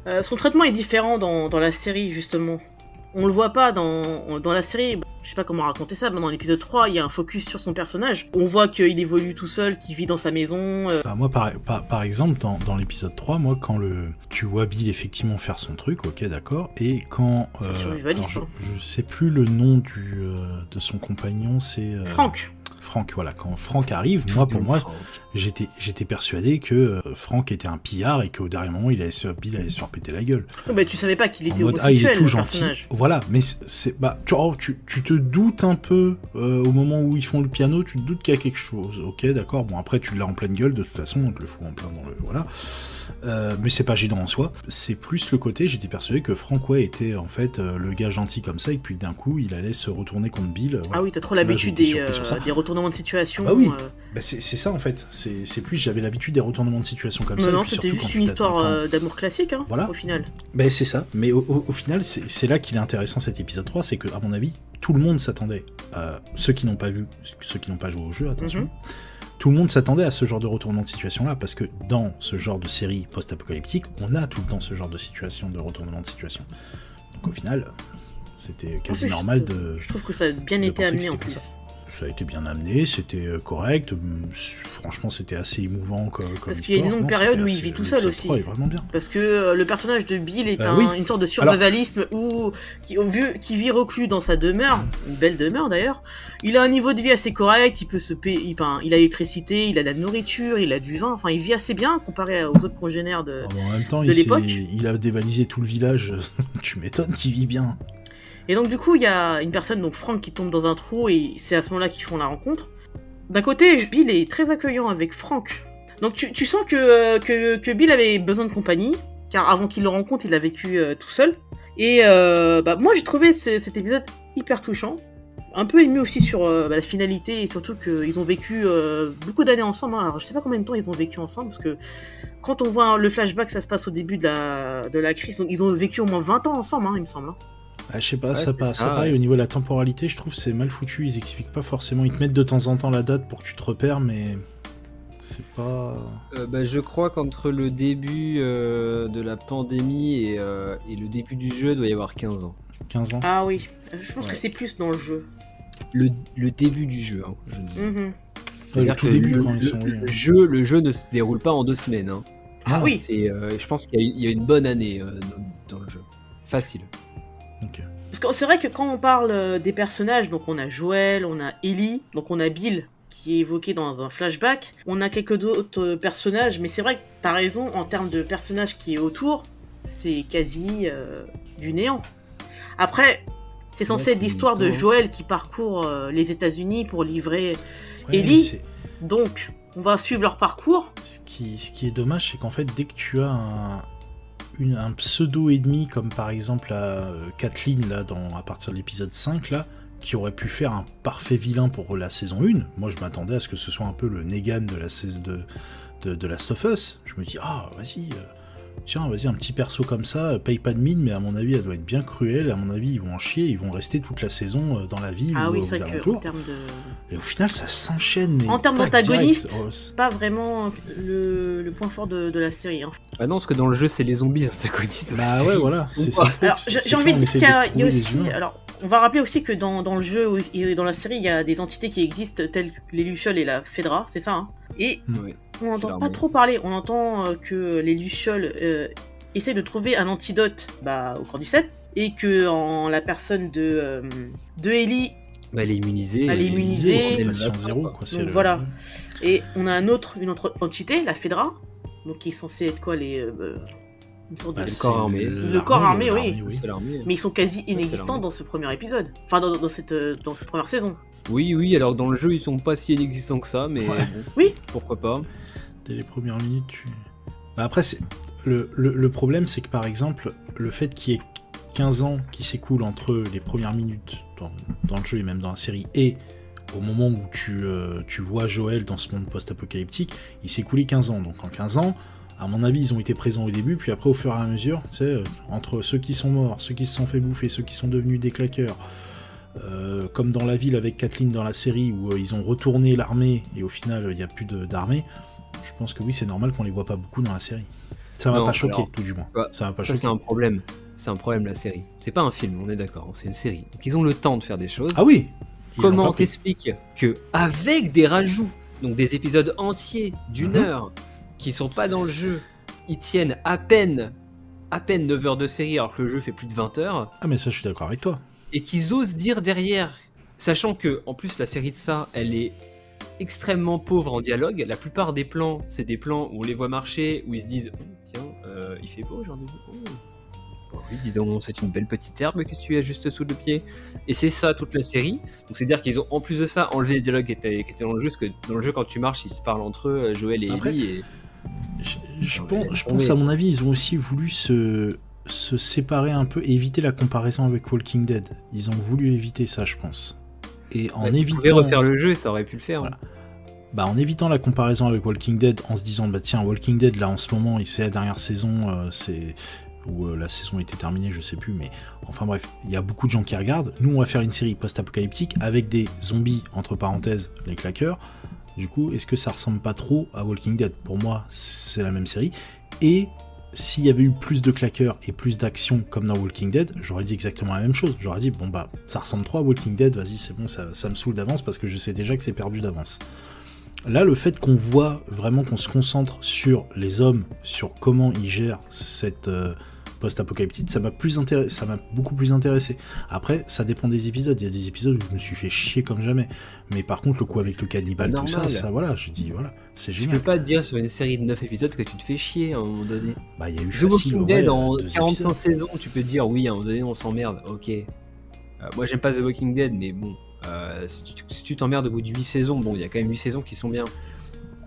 Euh, son traitement est différent dans, dans la série, justement. On le voit pas dans, dans la série. Je sais pas comment raconter ça, mais dans l'épisode 3, il y a un focus sur son personnage. On voit qu'il évolue tout seul, qu'il vit dans sa maison. euh, Bah, moi, par, par, par exemple, dans, dans l'épisode 3, moi, quand le, tu vois Bill effectivement faire son truc, ok, d'accord, et quand. C'est euh, survivaliste, alors, hein. je, je sais plus le nom du, euh, de son compagnon, c'est. euh, Franck. Franck, voilà. Quand Franck arrive, moi, pour moi, j'étais, j'étais persuadé que euh, Franck était un pillard et qu'au dernier moment, il allait se, Bill allait se faire péter la gueule. Oh, bah, tu savais pas qu'il était mode, ah, il est homosexuel, tout le gentil. personnage. Voilà, mais c'est- c'est bah tu, oh, tu, tu te doutes un peu euh, au moment où ils font le piano, tu te doutes qu'il y a quelque chose. Ok, d'accord. Bon après tu l'as en pleine gueule de toute façon, on te le fout en plein dans le voilà. Euh, mais c'est pas gênant en soi. C'est plus le côté, j'étais persuadé que Frank ouais était en fait euh, le gars gentil comme ça et puis d'un coup il allait se retourner contre Bill. euh, voilà. Ah oui, t'as trop l'habitude des, euh, retournements de situation. Bah oui, euh. bah c'est ça en fait. C'est plus j'avais l'habitude des retournements de situation comme Non, ça. non, c'était juste une histoire euh, d'amour classique, hein, Voilà. au final. Ben c'est ça, mais au, au- au final, c'est là qu'il est intéressant cet épisode 3, c'est que, à mon avis, tout le monde s'attendait, à ceux qui n'ont pas vu, ceux qui n'ont pas joué au jeu, attention, Mhm. Tout le monde s'attendait à ce genre de retournement de situation-là, parce que dans ce genre de série post-apocalyptique, on a tout le temps ce genre de situation, de retournement de situation. Donc au final, c'était quasi normal je, de... Je trouve que ça a bien été amené en plus. ça. Ça a été bien amené, c'était euh, correct, hum, franchement c'était assez émouvant co- comme, Parce qu'il y a une longue non, période où il vit tout seul l'épisode aussi. 3 est vraiment bien. Parce que euh, le personnage de Bill est Bah un- oui. une sorte de survivalisme où, qui, vu, qui vit reclus dans sa demeure, une belle demeure d'ailleurs. Il a un niveau de vie assez correct, il peut se payer, il, enfin, il a l'électricité, il a de la nourriture, il a du vin, enfin il vit assez bien comparé aux autres congénères de, Ah bon, en même temps, de il, il a dévalisé tout le village. tu m'étonnes qu'il vit bien. Et donc du coup, il y a une personne, donc Frank, qui tombe dans un trou et c'est à ce moment-là qu'ils font la rencontre. D'un côté, Bill est très accueillant avec Frank. Donc tu, sens que, que, que Bill avait besoin de compagnie, car avant qu'il le rencontre, il a vécu euh, tout seul. Et euh, bah, moi, j'ai trouvé ce- cet épisode hyper touchant. Un peu ému aussi sur euh, bah, la finalité et surtout qu'ils ont vécu euh, beaucoup d'années ensemble. hein. Alors je sais pas combien de temps ils ont vécu ensemble parce que quand on voit le flashback, ça se passe au début de la, de la crise. Donc, ils ont vécu au moins 20 ans ensemble, hein, il me semble. Ah, je sais pas, Ouais, ça, c'est pa- ça, pareil, ouais. au niveau de la temporalité, je trouve c'est mal foutu. Ils expliquent pas forcément. Ils te mettent de temps en temps la date pour que tu te repères, mais c'est pas. Euh, bah, je crois qu'entre le début euh, de la pandémie et, euh, et le début du jeu, il doit y avoir 15 ans. 15 ans. Ah oui, je pense Ouais. que c'est plus dans le jeu. Le, le début du jeu, hein, je dis. Mhm. C'est-à-dire le tout que début, le, quand ils le- sont- le jeu, le jeu ne se déroule pas en deux semaines. hein. Ah oui. Euh, je pense qu'il y, a- il y a une bonne année euh, dans, dans le jeu. Facile. Parce que c'est vrai que quand on parle euh, des personnages, donc on a Joël, on a Ellie, donc on a Bill qui est évoqué dans un flashback, on a quelques d'autres euh, personnages, mais c'est vrai que t'as raison, en termes de personnages qui est autour, c'est quasi euh, du néant. Après, c'est censé Ouais, être l'histoire de. Joël qui parcourt euh, les États-Unis pour livrer Ouais, Ellie, donc on va suivre leur parcours. Ce qui, ce qui est dommage, c'est qu'en fait, dès que tu as un, un pseudo ennemi, comme par exemple la, euh, Kathleen, là, à partir de l'épisode 5, là, qui aurait pu faire un parfait vilain pour la saison 1, moi je m'attendais à ce que ce soit un peu le Negan de la saison de, de, de Last of Us. Je me dis, ah, vas-y, euh, tiens, vas-y, un petit perso comme ça, euh, paye pas de mine, mais à mon avis, elle doit être bien cruelle. À mon avis, ils vont en chier, ils vont rester toute la saison euh, dans la ville Ah ou oui, aux c'est vrai qu'en termes de... Et au final, ça s'enchaîne. mais En termes d'antagoniste. Oh, c'est- pas vraiment le, le point fort de, de la série. hein. Ah non, parce que dans le jeu, c'est les zombies antagonistes. Bah ouais, voilà, j'ai envie de dire qu'il y a, y aussi. Alors, on va rappeler aussi que dans, dans le jeu et dans la série, il y a des entités qui existent telles que les Lucioles et la Fedra, c'est ça. hein et Ouais. On n'entend pas trop parler. On entend euh, que les Lucioles euh, essaient de trouver un antidote bah, au cordyceps et que en la personne de, euh, de Ellie Bah, elle est immunisée. Elle est immunisée. C'est le zéro, quoi. Donc le- voilà. Et on a un autre, une autre entité, la Fedra, donc qui est censée être quoi les euh, une sorte de- Bah, Le corps armé. Le corps armé, oui. mais ils sont quasi inexistants dans ce premier épisode. Enfin, dans, dans cette, dans cette première saison. Oui, oui, alors dans le jeu, ils sont pas si inexistants que ça, mais Ouais. bon, Oui. pourquoi pas. Les premières minutes, tu... Bah, après. Le, problème, c'est que par exemple, le fait qu'il y ait 15 ans qui s'écoulent entre les premières minutes dans, le jeu et même dans la série et au moment où tu, euh, vois Joël dans ce monde post-apocalyptique, il s'est écoulé 15 ans. Donc en 15 ans, à mon avis, ils ont été présents au début, puis après, au fur et à mesure, tu sais, entre ceux qui sont morts, ceux qui se sont fait bouffer, ceux qui sont devenus des claqueurs, euh, comme dans la ville avec Kathleen dans la série où euh, ils ont retourné l'armée et au final il n'y a plus d'armée, je pense que oui, c'est normal qu'on les voit pas beaucoup dans la série. Ça va pas choquer, tout du moins. ça va pas choquer. C'est un problème. C'est un problème la série. C'est pas un film, on est d'accord. C'est une série. Donc ils ont le temps de faire des choses. Ah oui. Comment t'expliques que avec des rajouts, donc des épisodes entiers d'une Mhm. heure qui sont pas dans le jeu, ils tiennent à peine à peine 9 heures de série alors que le jeu fait plus de 20 heures Ah mais ça, je suis d'accord avec toi. et qu'ils osent dire derrière, sachant que en plus la série de ça, elle est extrêmement pauvre en dialogue. La plupart des plans, c'est des plans où on les voit marcher, où ils se disent Oh, tiens, euh, il fait beau aujourd'hui. Oh. Oh oui, dis donc, c'est une belle petite herbe que tu as juste sous le pied. Et c'est ça toute la série. Donc c'est dire qu'ils ont en plus de ça enlevé les dialogues qui étaient, qui étaient dans le jeu, parce que dans le jeu quand tu marches, ils se parlent entre eux, Joël et Après, Ellie. Et... Je, pense, mais je pense, à mon avis, ils ont aussi voulu se, se séparer un peu, éviter la comparaison avec Walking Dead. Ils ont voulu éviter ça, je pense. Et en Bah, évitant. pouvais refaire le jeu et ça aurait pu le faire. hein. Bah, en évitant la comparaison avec Walking Dead, en se disant, bah tiens, Walking Dead, là en ce moment, c'est la dernière saison, euh, c'est où euh, la saison était terminée, je sais plus, mais enfin bref, il y a beaucoup de gens qui regardent. Nous, on va faire une série post-apocalyptique avec des zombies, entre parenthèses, les claqueurs. Du coup, est-ce que ça ressemble pas trop à Walking Dead? Pour moi, c'est la même série. Et s'il y avait eu plus de claqueurs et plus d'action comme dans Walking Dead, j'aurais dit exactement la même chose. J'aurais dit, bon bah, ça ressemble trop à Walking Dead, vas-y, c'est bon, ça, me saoule d'avance parce que je sais déjà que c'est perdu d'avance. Là, le fait qu'on voit vraiment qu'on se concentre sur les hommes, sur comment ils gèrent cette euh, post-apocalyptique, ça m'a plus intéressé, ça m'a beaucoup plus intéressé. Après, ça dépend des épisodes. Il y a des épisodes où je me suis fait chier comme jamais. Mais par contre, le coup avec le cannibale, tout ça, ça, voilà, je dis voilà, c'est Je génial. peux pas dire sur une série de 9 épisodes que tu te fais chier à un moment donné. Bah, il y a eu The facile, Walking ouais, Dead en deux 45 épisodes. saisons, tu peux dire oui, à un moment donné on s'emmerde, ok. Euh, moi j'aime pas The Walking Dead, mais bon, euh, si tu- si tu t'emmerdes au bout de 8 saisons, bon, il y a quand même 8 saisons qui sont bien.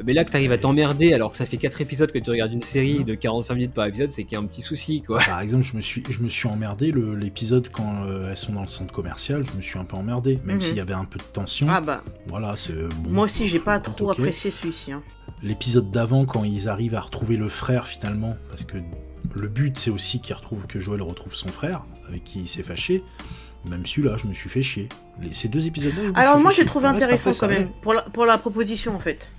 Mais là que t'arrives à t'emmerder alors que ça fait 4 épisodes que tu regardes une série de 45 minutes par épisode, c'est qu'il y a un petit souci quoi. Par exemple, je me suis, je me suis emmerdé le- l'épisode quand euh, elles sont dans le centre commercial. Je me suis un peu emmerdé, même Mhm. s'il y avait un peu de tension. Ah bah, Voilà, c'est bon. moi aussi, j'ai pas trop ok. apprécié celui-ci. hein. l'épisode d'avant quand ils arrivent à retrouver le frère finalement parce que le but c'est aussi qu'il retrouve que Joël retrouve son frère avec qui il s'est fâché même celui-là je me suis fait chier Les- ces deux épisodes là Alors moi j'ai trouvé Le reste, intéressant après, quand même pour la, pour la proposition en fait.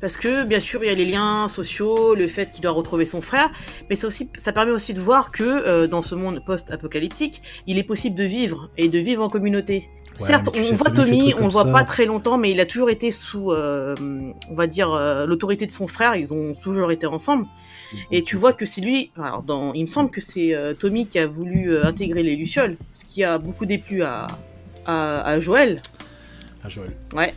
Parce que bien sûr il y a les liens sociaux, le fait qu'il doit retrouver son frère, mais ça aussi ça permet aussi de voir que euh, dans ce monde post-apocalyptique, il est possible de vivre et de vivre en communauté. Certes, on voit Tommy, on le voit ça- pas très longtemps, mais il a toujours été sous, euh, on va dire, euh, l'autorité de son frère. Ils ont toujours été ensemble. Et tu vois que c'est lui. Alors, dans, il me semble que c'est Tommy qui a voulu intégrer les lucioles, ce qui a beaucoup déplu à, à, à Joël. à Joël Ouais.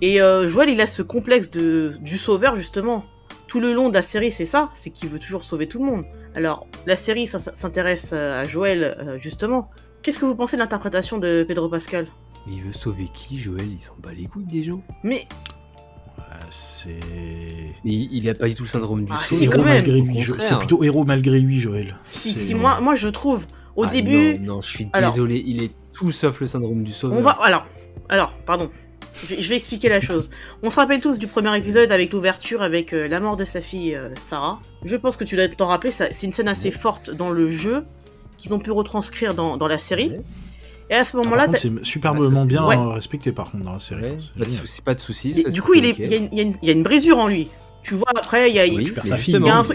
Et euh, Joël, il a ce complexe de, du sauveur, justement. Tout le long de la série, c'est ça, c'est qu'il veut toujours sauver tout le monde. Alors, la série s'intéresse euh, à Joël, euh, justement. Qu'est-ce que vous pensez de l'interprétation de Pedro Pascal? Mais il veut sauver qui Joël? Il s'en bat les couilles des gens. Mais Ouais, c'est Mais il il a pas du tout le syndrome du Ah, c'est plutôt héros malgré lui Joël si, si, moi, moi je trouve, au Ah, début, Non, non, je suis Alors- désolé, il est tout sauf le syndrome du sauveur. On va. Alors, alors, pardon. Je vais, expliquer la chose. On se rappelle tous du premier épisode avec l'ouverture, avec euh, la mort de sa fille euh, Sarah. Je pense que tu dois t'en rappeler, c'est une scène assez forte dans le jeu qu'ils ont pu retranscrire dans, dans la série. Et à ce Ah, moment-là, c'est superbement bien ouais. respecté par contre dans la série Ouais, C'est pas de soucis, pas de soucis. et ça, du coup, il, est, ok. il, y a une, il y a une- il y a une brisure en lui. Tu vois, après, il y a, Oui,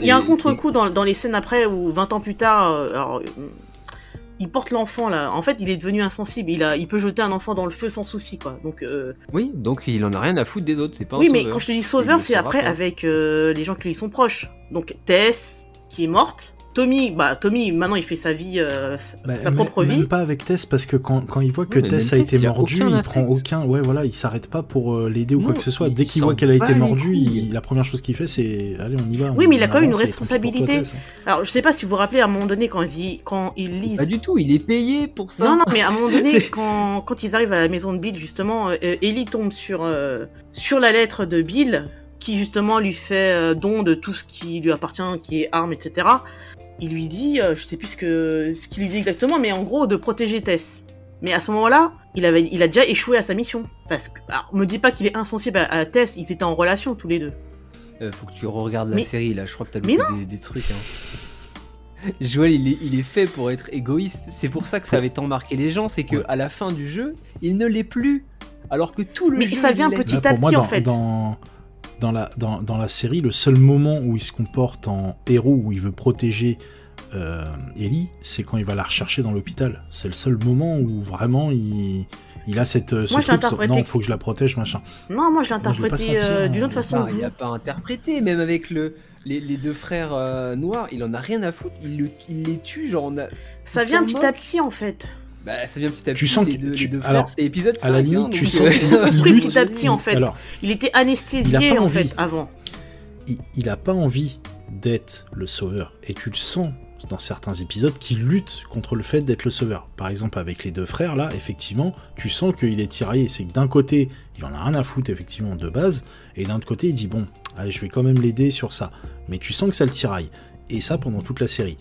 il y un, contre-coup dans, dans les scènes après où 20 ans plus tard, alors, euh, il porte l'enfant là. En fait, il est devenu insensible. Il, a, il peut jeter un enfant dans le feu sans souci, quoi. Donc, euh, Oui, donc il en a rien à foutre des autres, c'est pas un Oui, mais sauveur. quand je te dis sauveur, c'est après pas. avec euh, les gens qui lui sont proches. Donc Tess, qui est morte. Tommy, bah Tommy, maintenant il fait sa vie, euh, Bah, sa propre vie. Même pas avec Tess, parce que quand, quand il voit que Tess a été Tess, il a mordu, aucun il prend affect. aucun. Ouais, voilà, il s'arrête pas pour euh, l'aider ou quoi que ce soit. Dès qu'il voit qu'elle a été mordue, il- la première chose qu'il fait, c'est Allez, on y va. Oui, on- mais il a quand même une toi, responsabilité. Tess, hein. Alors je sais pas si vous vous rappelez à un moment donné quand ils, quand ils lisent. Pas du tout, il est payé pour ça. Non, non, mais à un moment donné, quand, quand ils arrivent à la maison de Bill, justement, euh, Ellie tombe sur, euh, sur la lettre de Bill, qui justement lui fait euh, don de tout ce qui lui appartient, qui est armes, etc. il lui dit, euh, je sais plus ce que ce qu'il lui dit exactement, mais en gros de protéger Tess. Mais à ce moment-là, il avait, il a déjà échoué à sa mission. Parce que, alors, me dis pas qu'il est insensible à, à Tess, ils étaient en relation tous les deux. Euh, faut que tu re-regardes la Mais- série là, je crois que t'as Mais loupé des, des trucs. Hein. Joël, il est, il est fait pour être égoïste. C'est pour ça que ça avait tant marqué les gens, c'est que à la fin du jeu, il ne l'est plus. Alors que tout le Mais jeu. ça il vient petit Là, à moi, petit, en dans, fait. Dans, dans, la, dans, dans la série, le seul moment où il se comporte en héros, où il veut protéger euh, Ellie, c'est quand il va la rechercher dans l'hôpital. C'est le seul moment où vraiment il, il a cette, euh, ce Moi, je truc, interprété- non, faut que je la protège, machin. Non, moi je l'ai je interprété euh, hein. d'une autre façon il vous. a pas interprété, même avec le, les, les deux frères euh, noirs, il en a rien à foutre, il, le- il les tue, genre on a. Ça vient petit moque. à petit en fait. Bah, ça vient petit à petit. Tu sens les que deux, tu- les deux frères, alors, c'est épisode 5. à la limite, tu donc, sens euh, construit petit à petit en fait. Alors, il était anesthésié en envie. fait avant. il, il a pas envie d'être le sauveur. Et tu le sens dans certains épisodes qu'il lutte contre le fait d'être le sauveur. Par exemple, avec les deux frères, là, effectivement, tu sens qu'il est tiraillé. C'est que d'un côté, il en a rien à foutre, effectivement, de base, et d'un autre côté, il dit, bon, allez, je vais quand même l'aider sur ça. Mais tu sens que ça le tiraille. Et ça pendant toute la série.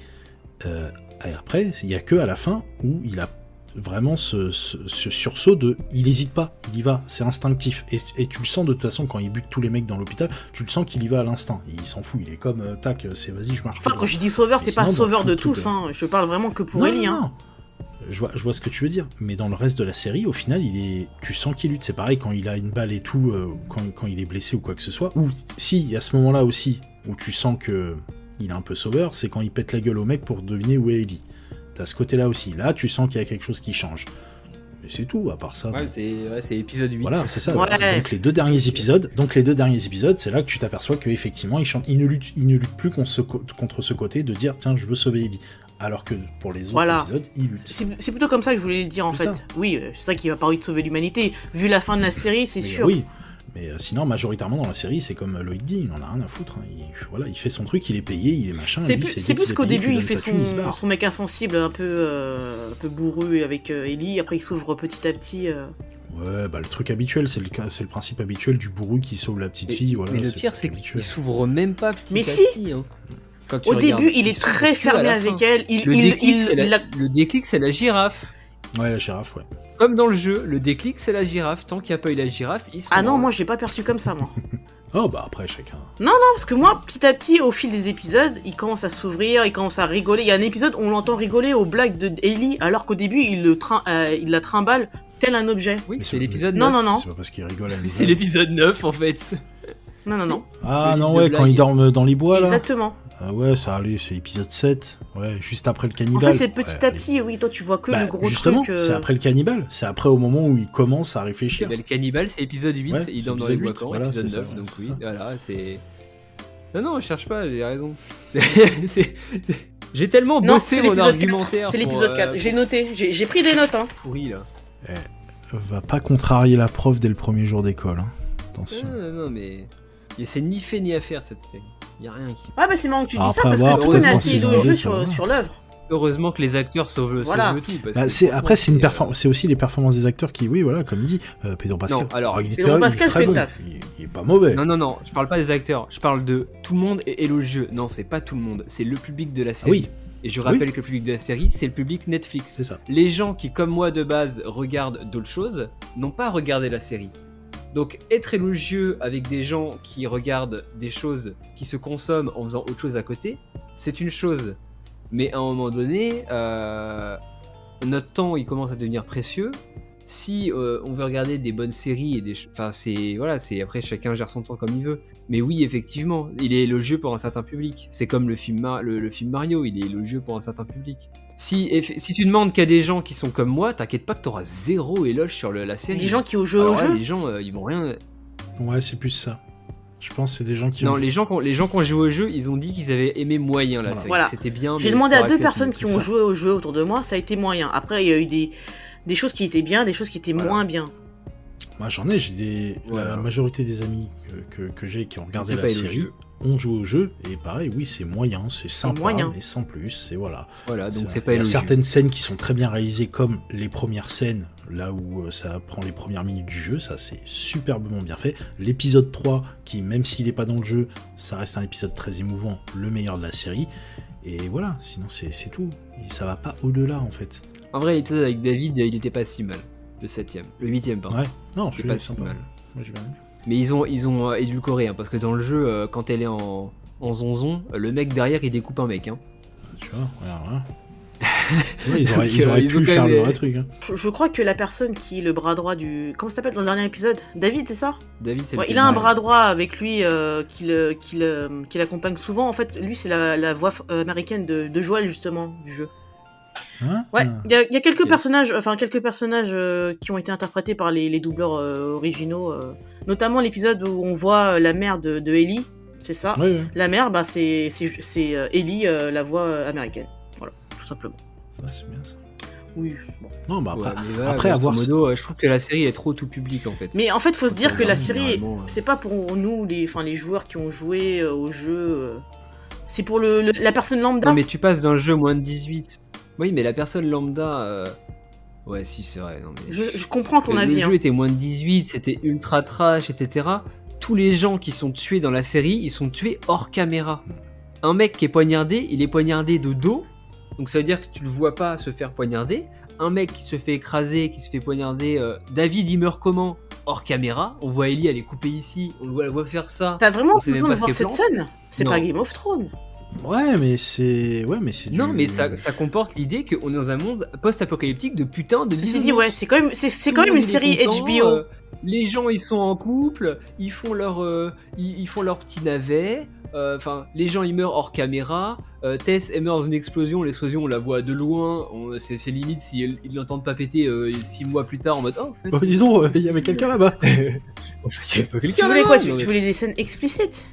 Euh, et après, il y a que à la fin où il a vraiment ce, ce- ce sursaut de il hésite pas, il y va, c'est instinctif. Et, et tu le sens de toute façon quand il bute tous les mecs dans l'hôpital, tu le sens qu'il y va à l'instinct. Il s'en fout, il est comme euh, tac, c'est vas-y, je marche. Enfin, quand je dis sauveur, c'est pas sauveur de tous. tout, Hein. Je parle vraiment que pour Non, Ellie. non, hein. Je vois, je vois ce que tu veux dire, mais dans le reste de la série, au final, il est, tu sens qu'il lutte. C'est pareil quand il a une balle et tout, euh, quand, quand il est blessé ou quoi que ce soit. Ou si, à ce moment-là aussi, où tu sens que il est un peu sauveur, c'est quand il pète la gueule au mec pour deviner où est Ellie. T'as ce côté-là aussi. Là, tu sens qu'il y a quelque chose qui change. Mais c'est tout, à part ça. Ouais, c'est ouais, épisode 8. Voilà, c'est ça. Ouais. Donc les deux derniers épisodes, donc les deux derniers épisodes, c'est là que tu t'aperçois qu'effectivement, il, chante- il ne lutte, il ne lutte plus contre ce, co- contre ce côté de dire tiens, je veux sauver Ellie. Alors que pour les autres Voilà. épisodes, il lutte. C'est plutôt comme ça que je voulais le dire en fait. ça. Oui, euh, c'est ça qui va pas envie de sauver l'humanité. Vu la fin de la série, c'est sûr. Oui, mais euh, sinon, majoritairement dans la série, c'est comme Loïc dit, il en a rien à foutre. hein. Il, voilà, il fait son truc, il est payé, il est machin. C'est plus, qu'au début il fait son, son mec insensible, un peu, euh, un peu bourru avec euh, Ellie. Après il s'ouvre petit à petit. euh. Ouais, bah le truc habituel, c'est le, c'est le principe habituel du bourru qui sauve la petite fille. Voilà, mais le c'est pire, c'est habituel. qu'il s'ouvre même pas petit Mais à si. petit, hein. Quand tu Au regardes, début, il est très fermé avec fin. elle. Il, Le il, déclic, il- c'est la- il a- le déclic, c'est la girafe. Ouais, la girafe, ouais. Comme dans le jeu, le déclic, c'est la girafe. Tant qu'il n'y a pas eu la girafe, il se Ah non, moi je l'ai pas perçu comme ça, moi. Oh, bah après, chacun. Non, non, parce que moi, petit à petit, au fil des épisodes, il commence à s'ouvrir, il commence à rigoler. Il y a un épisode où on l'entend rigoler aux blagues de Ellie, alors qu'au début, il, le trin- euh, il la trimballe tel un objet. Oui, c'est l'épisode Non, 9. non, non. C'est pas parce qu'il rigole à c'est l'épisode 9 en fait. Non, non, non. Ah non, ouais, quand ils dorment dans les bois, là. Exactement. Ah ouais, ça allait, c'est épisode 7. Ouais, juste après le En cannibale. fait, c'est petit Ouais, à allez. petit, oui. Toi, tu vois que Bah, le gros justement, truc. euh, c'est après le cannibale. C'est après au moment où il commence à réfléchir. Eh ben, le cannibale, c'est épisode 8. Ouais, il dorme dans les épisode bois 8, quand voilà, épisode c'est ça, 9. ouais, donc oui, ça. voilà, c'est. Non, non, je cherche pas, j'ai raison. J'ai tellement Non, bossé c'est mon l'épisode 4. argumentaire. C'est l'épisode euh, 4. pour J'ai noté. J'ai pris des notes, hein. Pourri là. Va pas contrarier la prof dès le premier jour d'école. hein. Attention. Non, non, non, mais. Et C'est ni fait ni à faire cette série. Y a rien qui. Ouais, bah c'est marrant que tu dis Alors, ça parce avoir, que tout le monde est peut-être assez deux, sur, sur l'œuvre. Heureusement que les acteurs sauvent le, Voilà. sauvent le tout. parce Bah, que après c'est une euh, c'est aussi les performances des acteurs qui oui voilà comme il dit euh, Pedro Pascal. Non, alors, il est, Pedro très- il est Pascal très fait le bon. taf. Il, il est pas mauvais. Non, non, non, je parle pas des acteurs, je parle de tout le monde est élogieux. Non, c'est pas tout le monde, c'est le public de la série. oui. Et je Oui. rappelle que le public de la série, c'est le public Netflix. C'est ça. Les gens qui, comme moi de base, regardent d'autres choses, n'ont pas regardé la série. Donc être élogieux avec des gens qui regardent des choses qui se consomment en faisant autre chose à côté, c'est une chose. Mais à un moment donné, euh, notre temps il commence à devenir précieux. Si euh, on veut regarder des bonnes séries et des, enfin c'est voilà, c'est après chacun gère son temps comme il veut. Mais oui, effectivement, il est élogieux pour un certain public. C'est comme le film Mario, il est élogieux pour un certain public. Si, si tu demandes qu'à des gens qui sont comme moi, t'inquiète pas que t'auras zéro éloge sur le- la série. Des gens qui ont joué au là, jeu. Les gens, euh, ils vont rien. Ouais c'est plus ça. Je pense que c'est des gens qui Non, ont les gens, qui ont- les gens qui ont joué au jeu, ils ont dit qu'ils avaient aimé moyen la Voilà. série. Voilà. C'était bien. J'ai demandé à deux personnes qui ont ça. joué au jeu autour de moi, ça a été moyen. Après, il y a eu des, des choses qui étaient bien, des choses qui étaient Voilà. moins bien. Moi j'en ai, j'ai des... Voilà. la majorité des amis que, que, que j'ai qui ont regardé la série. Ont joué au jeu et pareil oui c'est moyen, c'est sympa moyen. mais sans plus, c'est voilà. Voilà, donc C'est pas Il y a certaines scènes qui sont très bien réalisées comme les premières scènes là où euh, ça prend les premières minutes du jeu, ça c'est superbement bien fait. L'épisode 3 qui même s'il est pas dans le jeu, ça reste un épisode très émouvant, le meilleur de la série. Et voilà, sinon c'est c'est tout. Et ça va pas au-delà en fait. En vrai, l'épisode avec David, il était pas si mal. Le septième. Le huitième, pardon. Ouais, non, c'est celui-là pas si mal. Moi j'ai bien aimé. Mais ils ont, ils ont euh, édulcoré, hein, parce que dans le jeu, euh, quand elle est en, en zonzon, euh, le mec derrière, il découpe un mec. Hein. Tu vois, voilà, vois, ils auraient, ils auraient ils pu faire le vrai truc. hein. Je, je crois que la personne qui est le bras droit du. Comment ça s'appelle dans le dernier épisode? David, c'est ça? David, c'est Ouais, il a un bras droit avec lui euh, qui le- qui le- qui l'accompagne souvent. En fait, lui, c'est la, la voix américaine de, de Joël, justement, du jeu. Hein Ouais, Ah. il y, a- il y a quelques personnages, enfin quelques personnages euh, qui ont été interprétés par les, les doubleurs euh, originaux, euh, notamment l'épisode où on voit la mère de, de Ellie, c'est ça? La mère, bah c'est c'est c'est, euh, Ellie, euh, la voix américaine. Voilà, tout simplement. Ouais, c'est bien ça. Oui. bon. Non, bah après, Ouais, après grosso avoir. modo, je trouve que la série est trop tout public en fait. Mais en fait, faut se dire que la série, c'est pas pour nous, les, enfin les joueurs qui ont joué euh, au jeu. euh, c'est pour le, le- la personne lambda. Non, mais tu passes d'un jeu moins de 18. Oui, mais la personne lambda. euh, Ouais, si, c'est vrai. Non, mais... je, je comprends ton le, avis. le hein. jeu était moins de 18, c'était ultra trash, etc. Tous les gens qui sont tués dans la série, ils sont tués hors caméra. Un mec qui est poignardé, il est poignardé de dos, donc ça veut dire que tu le vois pas se faire poignarder. Un mec qui se fait écraser, qui se fait poignarder, euh, David il meurt comment? Hors caméra, on voit Ellie elle est coupée ici, on le voit, la voit faire ça. T'as vraiment on sait même besoin de pas voir cette scène? C'est Non. pas Game of Thrones. Ouais, mais c'est. Ouais, mais c'est. Non, du- mais ça, ça comporte l'idée qu'on est dans un monde post-apocalyptique de putain de Ceci dit, ouais, c'est quand même, c'est, c'est quand même une série HBO. euh, les gens ils sont en couple, ils font leur, euh, ils, ils font leur petit navet. euh, Enfin, les gens ils meurent hors caméra. euh, Tess elle meurt dans une explosion. L'explosion on la voit de loin. on- C'est c'est limite si ils ils l'entendent pas péter euh, six mois plus tard en mode oh en fait. Oh, dis donc, euh, il y avait quelqu'un là-bas. je pas Tu voulais quoi tu voulais des scènes explicites?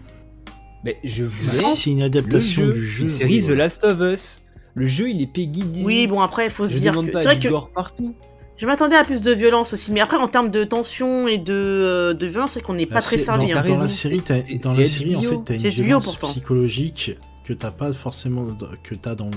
Mais je voulais c'est une adaptation le jeu, du jeu. une série oui, The. Last of Us. Le jeu il est Peggy 18. Oui, bon après, faut se Je dire que c'est vrai que partout. je m'attendais à plus de violence aussi, mais après en termes de tension et de, euh, de violence, c'est qu'on n'est Bah, pas très servi. Dans, hein. dans la série, dans c'est la série, en fait, t'as une violence pourtant. psychologique que t'as pas forcément, que t'as dans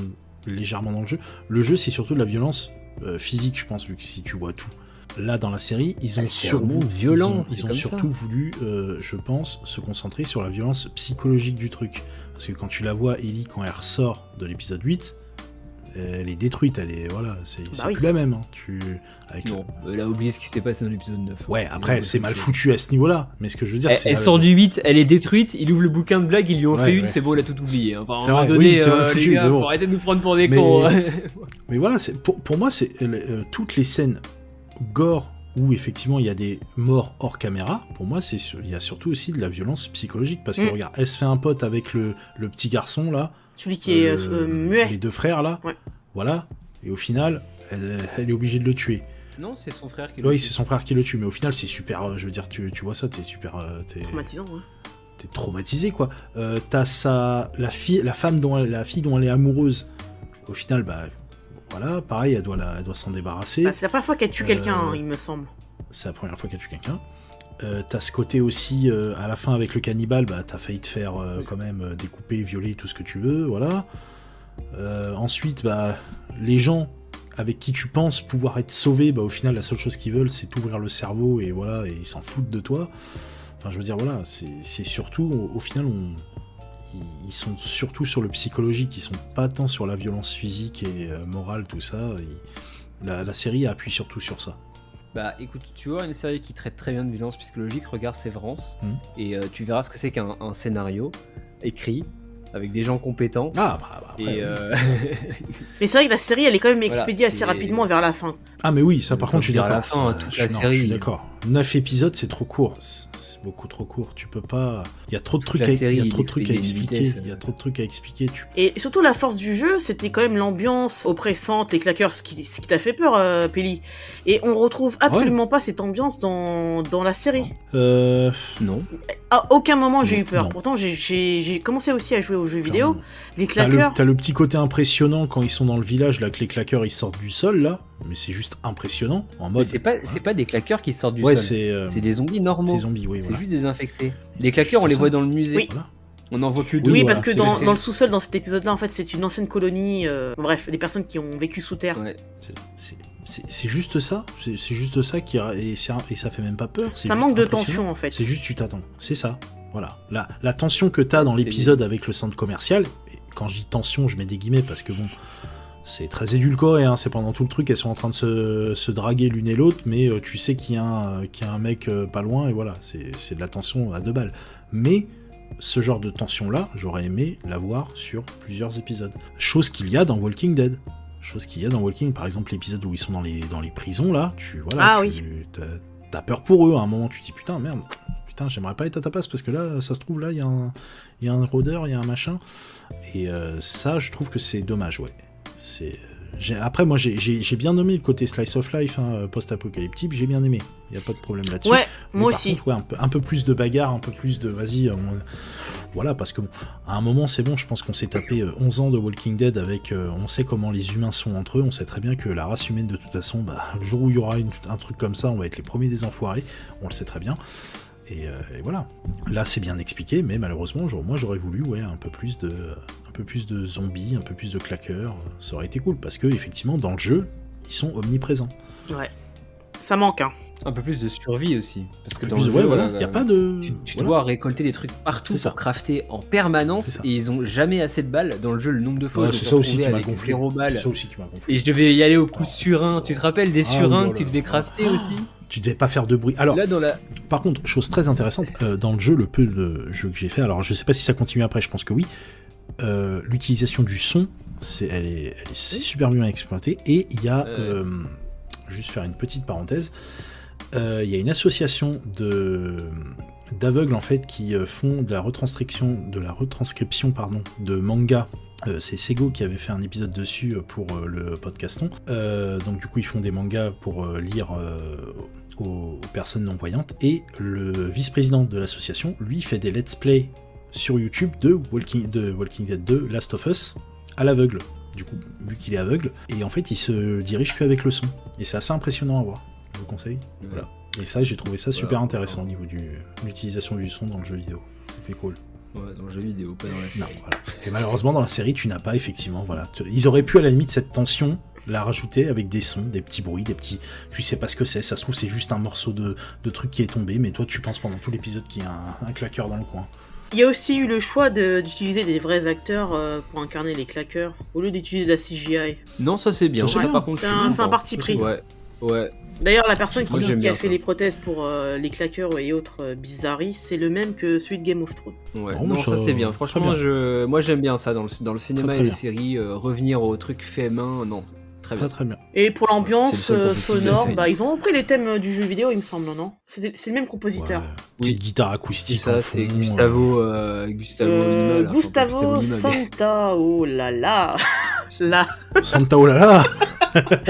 légèrement dans le jeu. Le jeu, c'est surtout de la violence euh, physique, je pense, vu que si tu vois tout. Là, dans la série, ils ont, Ah, sur- monde ils violent, ont, ils ont surtout ça. voulu, euh, je pense, se concentrer sur la violence psychologique du truc. Parce que quand tu la vois, Ellie, quand elle ressort de l'épisode 8, elle est détruite, elle est, voilà, c'est c'est oui. plus la même. hein. Tu, avec Non, elle a oublié ce qui s'est passé dans l'épisode 9. Ouais, après, c'est mal foutu à ce niveau-là. Mais ce que je veux dire, Elle, c'est. elle sort du 8, elle est détruite, il ouvre le bouquin de blagues, ils lui ont Ouais, fait une, ouais, c'est bon, il a tout oublié. hein. Enfin, à un C'est moment vrai, donné, oui, euh, foutu, les gars, mais bon. faut arrêter de nous prendre pour des Mais- cons. hein. Mais voilà, c'est pour, pour moi, c'est euh, toutes les scènes gore où effectivement il y a des morts hors caméra. Pour moi, c'est sur- il y a surtout aussi de la violence psychologique parce que Mm. regarde, elle se fait un pote avec le, le petit garçon là, Celui qui est euh, euh, muet. les deux frères là. Ouais. Voilà. Et au final, elle, elle est obligée de le tuer. Non, c'est son frère qui l'a Oui, c'est son frère qui le tue, mais au final, c'est super. euh, Je veux dire, tu, tu vois ça, t'es super. euh, t'es- Traumatisant, ouais. t'es traumatisé quoi. Euh, T'as sa la fille, la femme dont elle, la fille dont elle est amoureuse. Au final, bah voilà, pareil, elle doit la, elle doit s'en débarrasser. Bah, c'est la première fois qu'elle tue quelqu'un, Euh, hein, il me semble. C'est la première fois qu'elle tue quelqu'un. Euh, t'as ce côté aussi, euh, à la fin avec le cannibale, bah t'as failli te faire euh, quand même euh, découper, violer, tout ce que tu veux, voilà. Euh, ensuite, bah les gens avec qui tu penses pouvoir être sauvés, bah au final la seule chose qu'ils veulent c'est t'ouvrir le cerveau et voilà, et ils s'en foutent de toi. Enfin je veux dire voilà, c'est c'est surtout, au, au final on, ils, sont surtout sur le psychologique, ils sont pas tant sur la violence physique et euh, morale, tout ça. Ils- la, la série appuie surtout sur ça. Bah écoute, tu vois une série qui traite très bien de violence psychologique, regarde Sévrance, Mhm. et euh, tu verras ce que c'est qu'un un scénario écrit avec des gens compétents. Ah bah, bah, après, et euh, Mais c'est vrai que la série, elle est quand même Voilà, expédiée assez rapidement vers la fin. Ah mais oui, ça par contre je suis à d'accord. la fin, Ça, toute je la suis- non, série- Je suis d'accord. 9 épisodes c'est trop court. C'est beaucoup trop court. Tu peux pas. Il y a trop de trucs. À... série, Il y a trop de trucs à expliquer. vitesse. Il y a trop de trucs à expliquer. Tu... Et surtout, la force du jeu, c'était quand même l'ambiance oppressante, les claqueurs, ce qui, ce qui t'a fait peur, euh, Pelli. Et on retrouve absolument pas cette ambiance dans, dans la série. Euh... non. À aucun moment, j'ai eu peur. non. Pourtant, j'ai- commencé aussi à jouer aux jeux vidéo. Les T'as claqueurs. le, t'as le petit côté impressionnant quand ils sont dans le village là que les claqueurs ils sortent du sol là, mais c'est juste impressionnant en mode. c'est pas, c'est pas des claqueurs qui sortent du Ouais, sol. c'est. euh, C'est des zombies normaux. c'est zombies, oui. C'est Voilà. juste des infectés. Les claqueurs, on les ça. voit dans le musée. Oui. Voilà. On en voit que deux. Oui, voilà, parce que dans, le sous-sol, dans cet épisode-là, en fait, c'est une ancienne colonie. euh, Bref, des personnes qui ont vécu sous terre. Ouais. C'est- c'est- C'est c'est juste ça. C'est juste ça qui a- et, et ça fait même pas peur. Ça manque de tension, en fait. C'est juste tu t'attends. C'est ça. Voilà. La, la tension que t'as dans l'épisode avec le centre commercial, quand je dis tension, je mets des guillemets parce que bon, c'est très édulcoré, hein, c'est pendant tout le truc, elles sont en train de se, se draguer l'une et l'autre, mais euh, tu sais qu'il y, a un- qu'il y a un mec euh, pas loin, et voilà, c'est de la tension à deux balles. Mais ce genre de tension-là, j'aurais aimé l'avoir sur plusieurs épisodes. Chose qu'il y a dans Walking Dead. Chose qu'il y a dans Walking, par exemple l'épisode où ils sont dans les, dans les prisons, là, tu voilà, Ah tu- t'as- t'as peur pour eux, à un moment tu te dis putain, merde, putain, j'aimerais pas être à ta place, parce que là, ça se trouve, là, il y, a un- y a un rôdeur, il y a un machin. Et euh, ça, je trouve que c'est dommage, ouais. C'est. Après, moi, j'ai- bien nommé le côté slice of life, hein, post-apocalyptique, j'ai bien aimé. Il n'y a pas de problème là-dessus. Ouais, Mais moi par aussi. contre, ouais, un, peu, un peu plus de bagarre, un peu plus de. Vas-y, on- voilà, parce que bon, à un moment, c'est bon, je pense qu'on s'est tapé euh, 11 ans de Walking Dead avec. euh, on sait comment les humains sont entre eux, on sait très bien que la race humaine, de toute façon, bah, le jour où il y aura une- un truc comme ça, on va être les premiers des enfoirés, on le sait très bien. Et, euh, et voilà. Là, c'est bien expliqué, mais malheureusement, moi, j'aurais voulu ouais, un, peu plus de, un peu plus de zombies, un peu plus de claqueurs. Ça aurait été cool, parce que effectivement, dans le jeu, ils sont omniprésents. Ouais. Ça manque, hein. Un peu plus de survie aussi. Parce que dans le de- ouais, jeu, voilà, y a pas de- Tu, tu voilà. dois récolter des trucs partout pour crafter en permanence et ils ont jamais assez de balles. Dans le jeu, le nombre de fois Ouais, où je c'est ça aussi qui m'a avec gonflé. zéro balle. C'est ça aussi qui m'a gonflé. Et je devais y aller au coup de surin. Tu te rappelles des Ah, surins oui, que tu devais crafter aussi Tu devais pas faire de bruit. Alors, Là, dans la... par contre, chose très intéressante, euh, dans le jeu, le peu de jeu que j'ai fait, alors je sais pas si ça continue après, je pense que oui, euh, l'utilisation du son, c'est, elle est, elle est c'est super bien exploitée, et il y a, euh, juste faire une petite parenthèse, il y a une association de d'aveugles en fait qui font de la retranscription de la retranscription pardon de manga euh, c'est Sego qui avait fait un épisode dessus euh, pour euh, le podcaston. Euh, donc du coup ils font des mangas pour lire aux, aux personnes non voyantes. Et le vice-président de l'association, lui, fait des let's play sur YouTube de Walking, de Walking Dead 2, Last of Us, à l'aveugle. Du coup, vu qu'il est aveugle, et en fait il se dirige qu'avec le son. Et c'est assez impressionnant à voir. Je vous conseille. Voilà. Et ça, j'ai trouvé ça super intéressant au niveau de l'utilisation du son dans le jeu vidéo. C'était cool. Ouais, dans le jeu vidéo, pas dans la Non, série. voilà. Et malheureusement, dans la série, tu n'as pas effectivement. Voilà. Tu- Ils auraient pu à la limite cette tension la rajouter avec des sons, des petits bruits, des petits. Tu sais pas ce que c'est. Ça se trouve, c'est juste un morceau de, de truc qui est tombé, mais toi, tu penses pendant tout l'épisode qu'il y a un, un claqueur dans le coin. Il y a aussi eu le choix de- d'utiliser des vrais acteurs euh, pour incarner les claqueurs, au lieu d'utiliser de la CGI. Non, ça c'est bien. Ça, par contre, C'est un- c'est un parti pris. Ouais, ouais. D'ailleurs, la personne qui, a fait ça. les prothèses pour euh, les claqueurs et autres euh, bizarreries, c'est le même que celui de Game of Thrones. Ouais, non, ça, ça- c'est bien. Franchement, bien. Je... moi j'aime bien ça dans le, dans le cinéma Très, très et les bien. séries. euh, revenir au truc fait main, non, très bien. Très très bien. Et pour l'ambiance euh, sonore, bah, ils ont repris les thèmes du jeu vidéo, il me semble, non? C'est le même compositeur. Ouais. Petite guitare acoustique. ça, c'est Gustavo, euh, Gustavo Euh, Lima, là. Santa, oh là là Là, Santa oh là là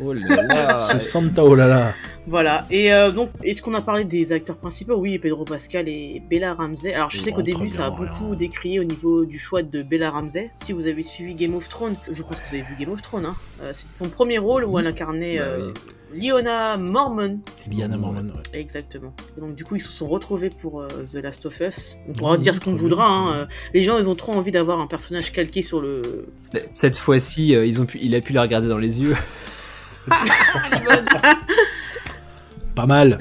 Oh là là C'est Santa oh là là voilà. Et euh, donc, est-ce qu'on a parlé des acteurs principaux? Oui, Pedro Pascal et Bella Ramsey. Alors, je sais qu'au début, ça a beaucoup rien. décrié au niveau du choix de Bella Ramsey. Si vous avez suivi Game of Thrones, je pense que vous avez vu Game of Thrones, hein. Euh, C'était son premier rôle où elle incarnait Bah euh, Leona Mormon. Liana Mormon, ouais. Exactement. Et donc du coup ils se sont retrouvés pour euh, The Last of Us. On pourra dire ce qu'on voudra. hein, Les gens ils ont trop envie d'avoir un personnage calqué sur le. Cette fois-ci, euh, ils ont pu... il a pu la regarder dans les yeux. Pas mal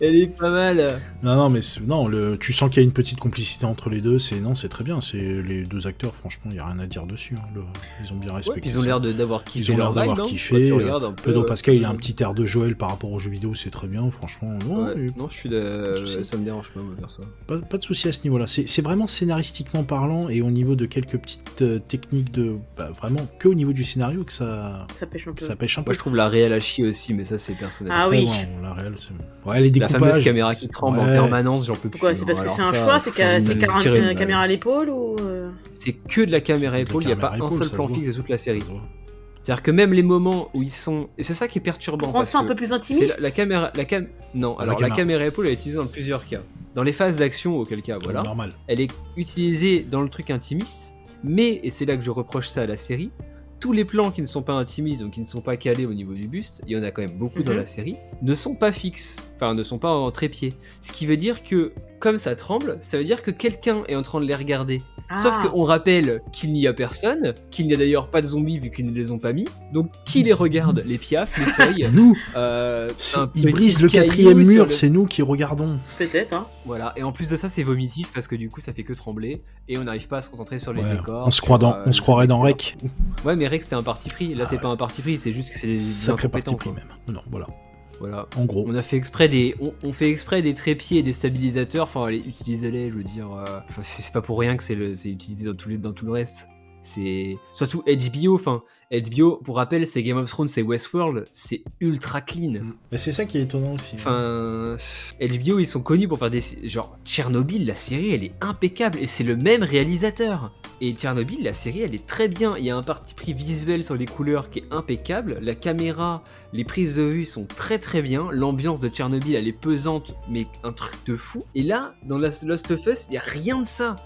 Elle est pas mal. Non, non, mais non, le, tu sens qu'il y a une petite complicité entre les deux. C'est non, c'est très bien. C'est les deux acteurs. Franchement, il y a rien à dire dessus. hein, le- ils ont bien Ouais, respecté. puis ils ont l'air de- d'avoir kiffé Ils ont l'air d'avoir kiffé. Euh, peu, Pedro euh, Pascal, il a un petit air de Joël par rapport aux jeux vidéo. C'est très bien. Franchement, non, Ouais. et Non, je suis de... Ça me dérange pas, moi, perso. pas, pas de souci à ce niveau-là. C'est vraiment scénaristiquement parlant et au niveau de quelques petites euh, techniques de, bah, vraiment que au niveau du scénario que ça, Ça pêche un peu. ça pêche un peu. Moi, je trouve la réelle à chier aussi, mais ça, c'est personnel. Ah oui. ouais, la réelle, c'est- ouais, les La découpages. fameuse caméra qui tremble ouais. Permanence, j'en peux plus. Pourquoi C'est parce que c'est un choix C'est balle. caméra à l'épaule ou euh, C'est que de la caméra C'est de la épaule, il n'y a pas un seul plan fixe de toute la série. C'est-à-dire que même les moments où ils sont. Et c'est ça qui est perturbant. Pour rendre ça un peu plus intimiste La, la caméra. La cam... Non, alors la caméra. caméra épaule est utilisée dans plusieurs cas. Dans les phases d'action, auquel cas, voilà. Normal. Elle est utilisée dans le truc intimiste, mais, et c'est là que je reproche ça à la série, tous les plans qui ne sont pas intimistes, donc qui ne sont pas calés au niveau du buste, il y en a quand même beaucoup dans Mhm. la série, ne sont pas fixes, enfin ne sont pas en trépied. Ce qui veut dire que, comme ça tremble, ça veut dire que quelqu'un est en train de les regarder. Sauf Ah. qu'on rappelle qu'il n'y a personne, qu'il n'y a d'ailleurs pas de zombies vu qu'ils ne les ont pas mis. Donc qui les regarde Les piafs, les feuilles Nous euh, C'est- un Ils petit brisent le quatrième mur, le- c'est nous qui regardons. Peut-être, hein. Voilà, et en plus de ça, c'est vomitif parce que du coup, ça fait que trembler et on n'arrive pas à se concentrer sur les Ouais, décors. on se, croit sur, dans, euh, on se croirait dans Rec. Ouais, mais Rex, c'était un parti pris. Là, c'est pas un parti pris, c'est juste que c'est des Sacré parti pris quoi. même. Non, voilà. Voilà. En gros. On a fait exprès des, on, on fait exprès des trépieds et des stabilisateurs. Enfin, allez, utilisez-les. Je veux dire, euh, c'est pas pour rien que c'est le- utilisé dans tout, les, dans tout le reste. C'est surtout HBO. Enfin, HBO, pour rappel, c'est Game of Thrones, c'est Westworld, c'est ultra clean. Mais c'est ça qui est étonnant aussi. Enfin, HBO, ils sont connus pour faire des. Genre, Tchernobyl, la série, elle est impeccable et c'est le même réalisateur. Et Tchernobyl, la série, elle est très bien. Il y a un parti pris visuel sur les couleurs qui est impeccable. La caméra, les prises de vue sont très très bien. L'ambiance de Tchernobyl, elle est pesante, mais un truc de fou. Et là, dans Last Last of Us, il y a rien de ça.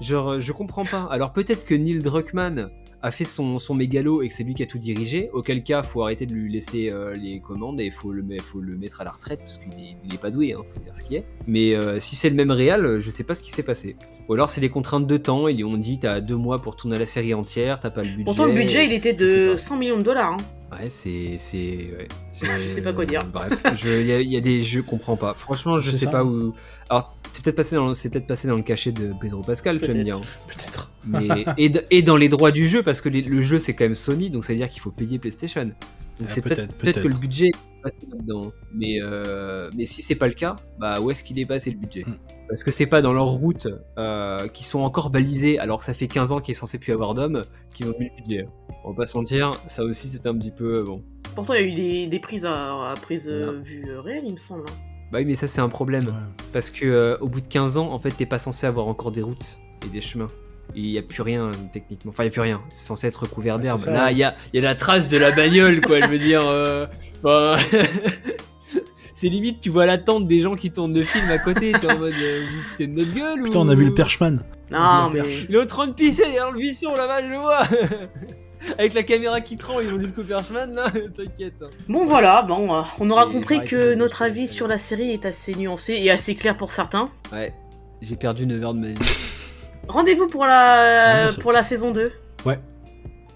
Genre, je comprends pas. Alors peut-être que Neil Druckmann a fait son, son mégalo et que c'est lui qui a tout dirigé, auquel cas faut arrêter de lui laisser euh, les commandes et faut le, faut le mettre à la retraite parce qu'il est, il est pas doué, hein, faut dire ce qu'il est. Mais euh, si c'est le même réal, euh, je sais pas ce qui s'est passé. Ou alors c'est des contraintes de temps, ils lui ont dit t'as deux mois pour tourner la série entière, t'as pas le budget. Pourtant, le budget, il était de pas. 100 millions de dollars. hein. Ouais, c'est. c'est ouais. Je sais pas quoi dire. Bref, il y, a- y a des jeux, je comprends pas. Franchement, je C'est sais ça. pas où. Alors, c'est peut-être passé, dans- passé le cachet de Pedro Pascal, tu vas me dire. Peut-être. Mais, et, dans les droits du jeu, parce que les- le jeu c'est quand même Sony, donc ça veut dire qu'il faut payer PlayStation. Donc Ah, c'est peut-être que le budget est passé là-dedans. Mais, euh, mais si c'est pas le cas, bah où est-ce qu'il est passé le budget? Hmm. Parce que c'est pas dans leur route euh, qui sont encore balisés, alors que ça fait 15 ans qu'il est censé plus avoir d'hommes, qu'ils ont mis le budget. On va pas se mentir, ça aussi c'était un petit peu. euh, Bon. Pourtant, il y a eu des, des prises à, à prise euh, vue euh, réelle, il me semble. Bah oui, mais ça c'est un problème. Parce que euh, au bout de 15 ans, en fait, t'es pas censé avoir encore des routes et des chemins. Il y a plus rien techniquement. Enfin, il y a plus rien. C'est censé être recouvert Ouais, d'herbe. Là, il y a, il y a la trace de la bagnole, quoi. Je veux dire. euh, bah, c'est limite, tu vois la tente des gens qui tournent le film à côté. T'es en mode, euh, vous foutez de notre gueule Putain, ou... on a vu le Perchman. Non, mais. est en train de pisser derrière le buisson là-bas, je le vois. Avec la caméra qui tremble, ils vont jusqu'au Perchman là. T'inquiète. hein. Bon voilà, bon, euh, on aura compris pareil que notre avis sur la série est assez nuancé et assez clair pour certains. Ouais. J'ai perdu 9 heures de ma vie. Rendez-vous pour la non, pour la saison 2. Ouais.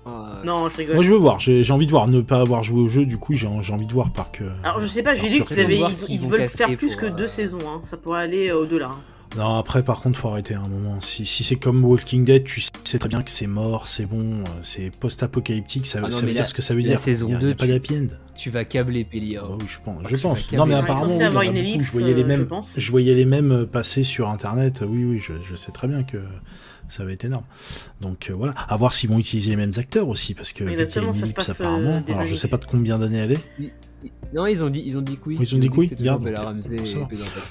Ah, Non, je rigole. Moi, je veux voir. J'ai j'ai envie de voir. Ne pas avoir joué au jeu, du coup, j'ai j'ai envie de voir par que. Alors je sais pas, j'ai lu que qu'ils faut avaient- voir ils, s'ils ils vont veulent casser faire plus pour, que euh, deux saisons, hein. ça pourrait aller euh, au-delà. hein. Non, après, par contre, faut arrêter à un moment. Si, si c'est comme Walking Dead, tu sais très bien que c'est mort, c'est bon, euh, c'est post-apocalyptique, ça, Ah non, ça veut dire ce que ça veut la dire. saison Il y a- il y a 2, pas d'happy end. Tu vas câbler hein. Ah oui, je pense. Ah, Je tu vas pense. Non, mais apparemment, oui, avoir beaucoup. je voyais les euh, mêmes, je pense. je voyais les mêmes euh, passer sur Internet. Oui, oui, je, je sais très bien que ça va être énorme. Donc euh, voilà, à voir s'ils vont utiliser les mêmes acteurs aussi, parce que vu qu'il y a Exactement, ça se passe, euh, apparemment. des Alors je sais pas de combien d'années elle est. Non, ils ont dit, ils ont dit oui. Ils ont dit oui, garde.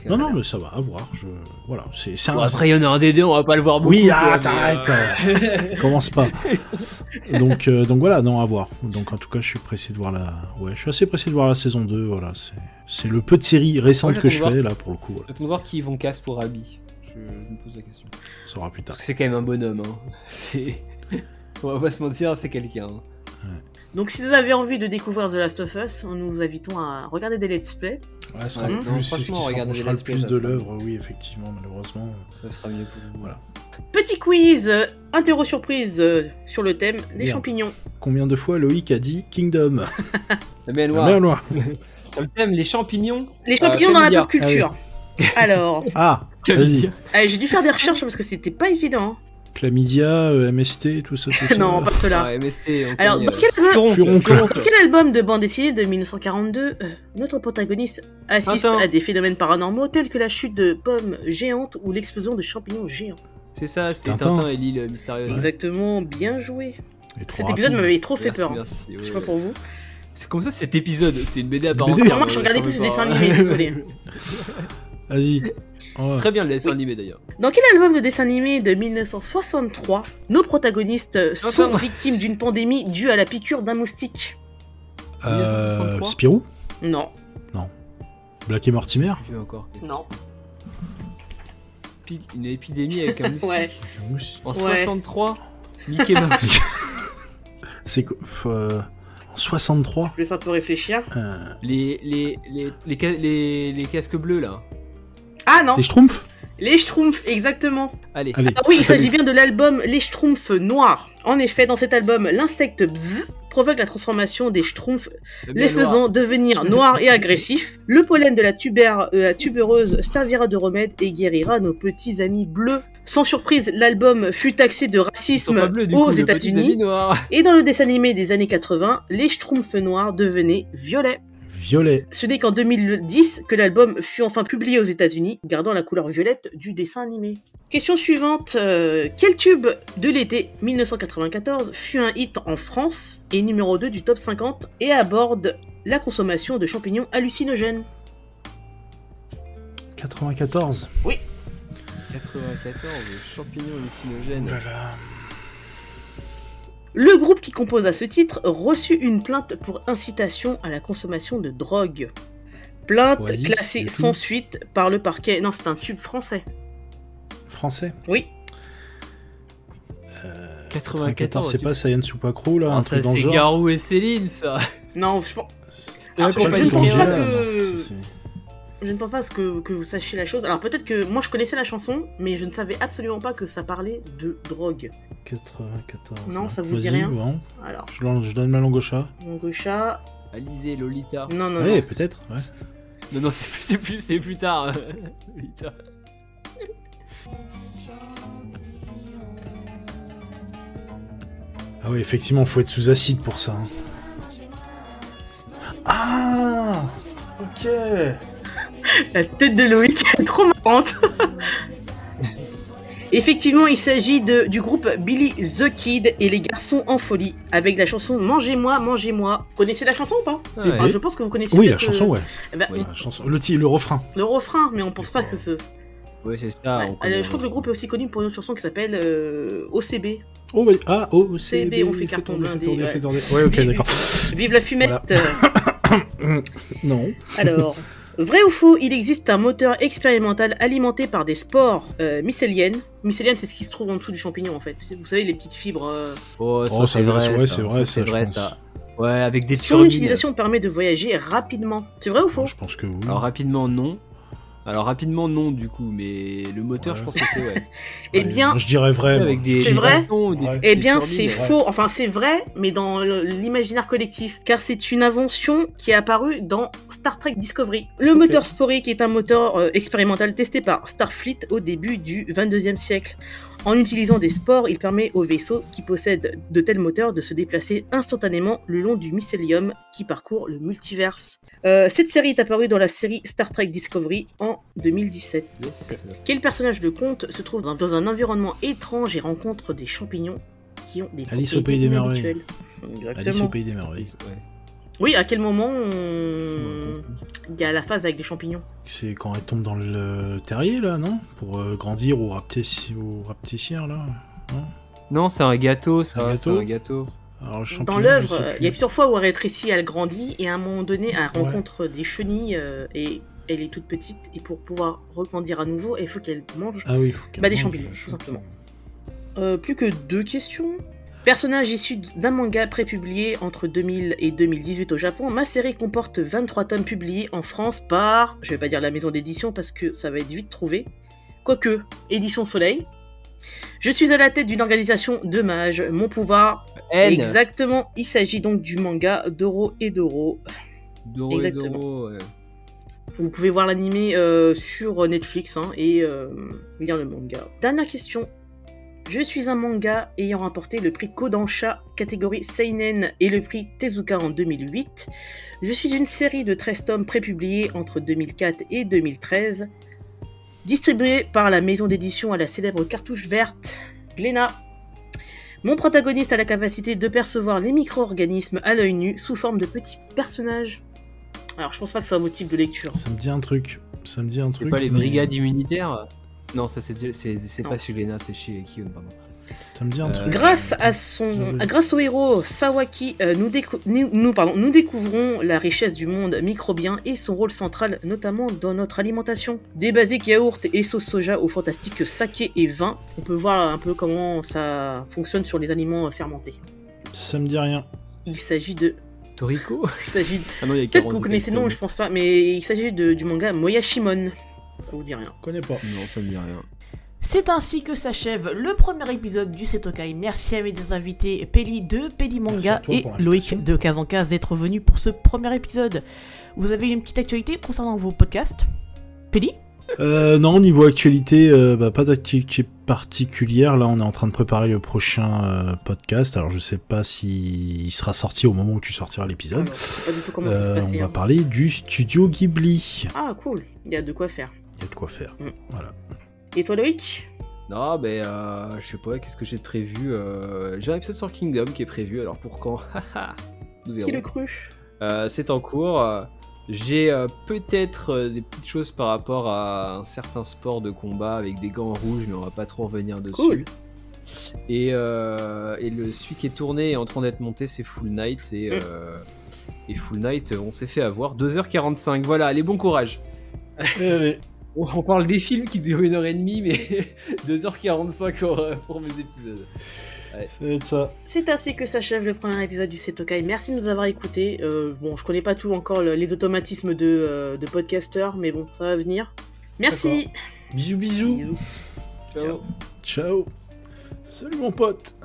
Non, non, mais ça va, à voir. Je... Voilà, c'est un. Bon, après, il y en a un des deux, on va pas le voir beaucoup. Oui, ah, mais, t'arrêtes euh, Commence pas. Donc, euh, donc voilà, non, à voir. Donc en tout cas, je suis pressé de voir la. Ouais, je suis assez pressé de voir la saison 2. Voilà, c'est c'est le peu de séries récentes Moi, que je de fais voir. là pour le coup. voilà. J'attends de voir qui ils vont casse pour Abby. Je, je me pose la question. Ça sera plus tard. C'est quand même un bonhomme. Hein. C'est- On va pas se mentir, c'est quelqu'un. hein. Donc si vous avez envie de découvrir The Last of Us, nous vous invitons à regarder des let's play. Ouais, ça sera Ouais, plus, c'est ce qui le plus de l'œuvre, oui, effectivement, malheureusement. Ça sera mieux pour vous. Voilà. Petit quiz, euh, interro surprise euh, sur le thème des champignons. Combien de fois Loïc a dit Kingdom La mer La noire. mer Noire. Sur le thème, les champignons. Les champignons dans la pop culture. Alors, Ah, Vas-y. euh, j'ai dû faire des recherches parce que c'était pas évident. Chlamydia, euh, MST, tout ça, tout ça. non, pas cela. On Alors, connaît, dans euh, quel, album, Furoncle, Furoncle. Furoncle. dans quel album de bande dessinée de 1942 euh, notre protagoniste assiste à des phénomènes paranormaux tels que la chute de pommes géantes ou l'explosion de champignons géants? C'est ça, C'est c'était Tintin. Tintin et l'île mystérieuse. Exactement, bien joué. Cet épisode m'avait trop fait Merci, peur. merci, Je sais pas ouais. pour vous. C'est comme ça cet épisode, c'est une BD à C'est part entière. Moi, je regardais plus pas. dessins animés, désolé. Vas-y. Ouais. Très bien le dessin Oui. animé d'ailleurs. Dans quel album de dessin animé de 1963 nos protagonistes sont victimes d'une pandémie due à la piqûre d'un moustique? Euh, 1963. Spirou? Non. Black et Mortimer? Encore Non. Une épidémie avec un moustique. Ouais. En Ouais. 63, Mickey Mouse. C'est quoi euh, En 63 Je laisse un peu réfléchir. euh, les, les, les, les, les casques bleus là. Ah non Les Schtroumpfs Les Schtroumpfs, exactement. Allez. Allez. Ah oui, il s'agit bien de l'album Les Schtroumpfs Noirs. En effet, dans cet album, l'insecte Bzz provoque la transformation des Schtroumpfs, les faisant devenir noirs et agressifs. Le pollen de la, tubère, euh, la tubereuse servira de remède et guérira nos petits amis bleus. Sans surprise, l'album fut taxé de racisme bleus, aux États-Unis. Et dans le dessin animé des années 80, les Schtroumpfs noirs devenaient violets. Violet. Ce n'est qu'en 2010 que l'album fut enfin publié aux États-Unis, gardant la couleur violette du dessin animé. Question suivante. euh, quel tube de l'été 1994 fut un hit en France et numéro 2 du top 50 et aborde la consommation de champignons hallucinogènes? 94. 94, champignons hallucinogènes. Oh là là. Le groupe qui compose à ce titre reçut une plainte pour incitation à la consommation de drogue. Plainte Oasis, classée sans suite par le parquet. Non, c'est un tube français. Français. Oui. 94, c'est pas Saiyan Supakro là, Ah, un ça truc dans le c'est. Garou et Céline, ça. Non, je pense. C'est Ah, la je ne pense pas que. non, c'est- Je ne pense pas que, que vous sachiez la chose. Alors peut-être que moi je connaissais la chanson, mais je ne savais absolument pas que ça parlait de drogue. 94. Non, ça vous dit rien bon. Alors, Je, lance- je donne ma langue au chat. mon gaucha. Alizé, Lolita. Non, non, Ouais, non. peut-être, ouais. Non, non, c'est plus, c'est plus, c'est plus tard. Lolita. Ah oui, effectivement, faut être sous acide pour ça. hein. Ah Ok La tête de Loïc est trop marrante. Effectivement, il s'agit de- du groupe Billy the Kid et les garçons en folie avec la chanson Mangez-moi, mangez-moi. Vous connaissez la chanson ou pas Ah ouais. Je pense que vous connaissez. Oui, la chanson, euh, ouais. eh ben, La chanson, le, le refrain. Le refrain, mais on pense pas que c'est. Ouais, c'est ça. Ouais. on Euh, je crois que le groupe est aussi connu pour une autre chanson qui s'appelle euh, OCB. Oh, bah, ah, oh, c'est. CB, on fait carton blindé. Ouais, ok, d'accord. Vive la fumette non. Alors, vrai ou faux, il existe un moteur expérimental alimenté par des spores euh, mycéliennes. Mycéliennes, c'est ce qui se trouve en dessous du champignon en fait. Vous savez, les petites fibres. euh, Oh, ça, Oh, c'est vrai. ouais, c'est vrai, ça, c'est je vrai, pense. ça. Ouais, avec des Son turbines. utilisation permet de voyager rapidement. C'est vrai ou faux? Je pense que oui. Alors rapidement non. Alors rapidement non du coup, mais le moteur Ouais. je pense que c'est ouais. Eh bien, je dirais vrai. avec des C'est vrai vibrations, des- Ouais. Eh bien, c'est faux. Enfin, c'est vrai, mais dans l'imaginaire collectif. Car c'est une invention qui est apparue dans Star Trek Discovery. Le moteur sporique est un moteur euh, expérimental testé par Starfleet au début du 22e siècle. En utilisant des spores, il permet aux vaisseaux qui possèdent de tels moteurs de se déplacer instantanément le long du mycélium qui parcourt le multiverse. Euh, cette série est apparue dans la série Star Trek Discovery en 2017. Yes. Quel personnage de conte se trouve dans, dans un environnement étrange et rencontre des champignons qui ont des Alice au Pays des inhabituelles Alice au pays des merveilles. Ouais. Oui, à quel moment on- il y a la phase avec des champignons C'est quand elle tombe dans le terrier, là, non? Pour euh, grandir au rapticière, là non? Non, c'est un gâteau, ça. Un C'est gâteau un gâteau? Alors, Dans l'œuvre, il y a plusieurs fois où elle rétrécit, elle grandit, et à un moment donné, elle rencontre des chenilles euh, et elle est toute petite. Et pour pouvoir regrandir à nouveau, il faut qu'elle mange Ah oui, faut Bah, des champignons, tout simplement. Euh, plus que deux questions. Personnage issu d'un manga prépublié entre 2000 et 2018 au Japon, ma série comporte 23 tomes publiés en France par, je vais pas dire la maison d'édition parce que ça va être vite trouvé, quoique, Édition Soleil. Je suis à la tête d'une organisation de mages, mon pouvoir, N. exactement, il s'agit donc du manga Doro et Doro. Doro et. Doro, ouais. Vous pouvez voir l'animé euh, sur Netflix hein, et euh, lire le manga. Dernière question. Je suis un manga ayant remporté le prix Kodansha catégorie Seinen et le prix Tezuka en 2008. Je suis une série de 13 tomes prépubliés entre 2004 et 2013, distribuée par la maison d'édition à la célèbre cartouche verte Glénat. Mon protagoniste a la capacité de percevoir les micro-organismes à l'œil nu sous forme de petits personnages. Alors je pense pas que ce soit votre type de lecture. Ça me dit un truc. Ça me dit un C'est truc. pas les mais brigades immunitaires? Non, ça c'est Non. pas chez Lena, c'est chez Kion, pardon. Ça me dit un Euh, truc. Grâce à son, grâce au héros Sawaki, euh, nous, nous, pardon, nous découvrons la richesse du monde microbien et son rôle central, notamment dans notre alimentation. Des basiques yaourts et sauce soja au fantastique saké et vin. On peut voir un peu comment ça fonctionne sur les aliments fermentés. Ça me dit rien. Il s'agit de, Toriko? Il s'agit. Ah non, il y a Peut-être que 40 vous connaissez tomes. je pense pas, mais il s'agit de- du manga Moyashimon. Ça vous dit rien. Je connais pas. Non, ça me dit rien. C'est ainsi que s'achève le premier épisode du Setokai. Merci à mes deux invités, Peli de Peli Manga et. Loïc de Kazankaz d'être venus pour ce premier épisode. Vous avez une petite actualité concernant vos podcasts Peli? Euh, non, niveau actualité, euh, bah, pas d'actualité particulière. Là, on est en train de préparer le prochain euh, podcast. Alors, je sais pas si il sera sorti au moment où tu sortiras l'épisode. Euh, on va hein. parler du studio Ghibli. Ah, cool. Il y a de quoi faire. Il y a de quoi faire. Mm. Voilà. Et toi, Loïc? Non, ben, euh, je sais pas, qu'est-ce que j'ai de prévu euh, J'ai un épisode sur Kingdom qui est prévu, alors pour quand? Nous Qui le cru? Euh, c'est en cours. J'ai euh, peut-être euh, des petites choses par rapport à un certain sport de combat avec des gants rouges, mais on va pas trop revenir dessus. Cool. Et, euh, et le celui qui est tourné et en train d'être monté, c'est Full Night. Et, Mm. euh, et Full Night, on s'est fait avoir 2h45. Voilà, allez, bon courage. Allez. On parle des films qui durent une heure et demie, mais 2h45 pour, euh, pour mes épisodes. Ouais. Ça. C'est ainsi que s'achève le premier épisode du Setokai. Merci de nous avoir écoutés. Euh, bon, je connais pas tout encore le- les automatismes de, euh, de podcasteurs, mais bon, ça va venir. Merci. Bisous, bisous. Bisous. Ciao. Ciao. Salut, mon pote.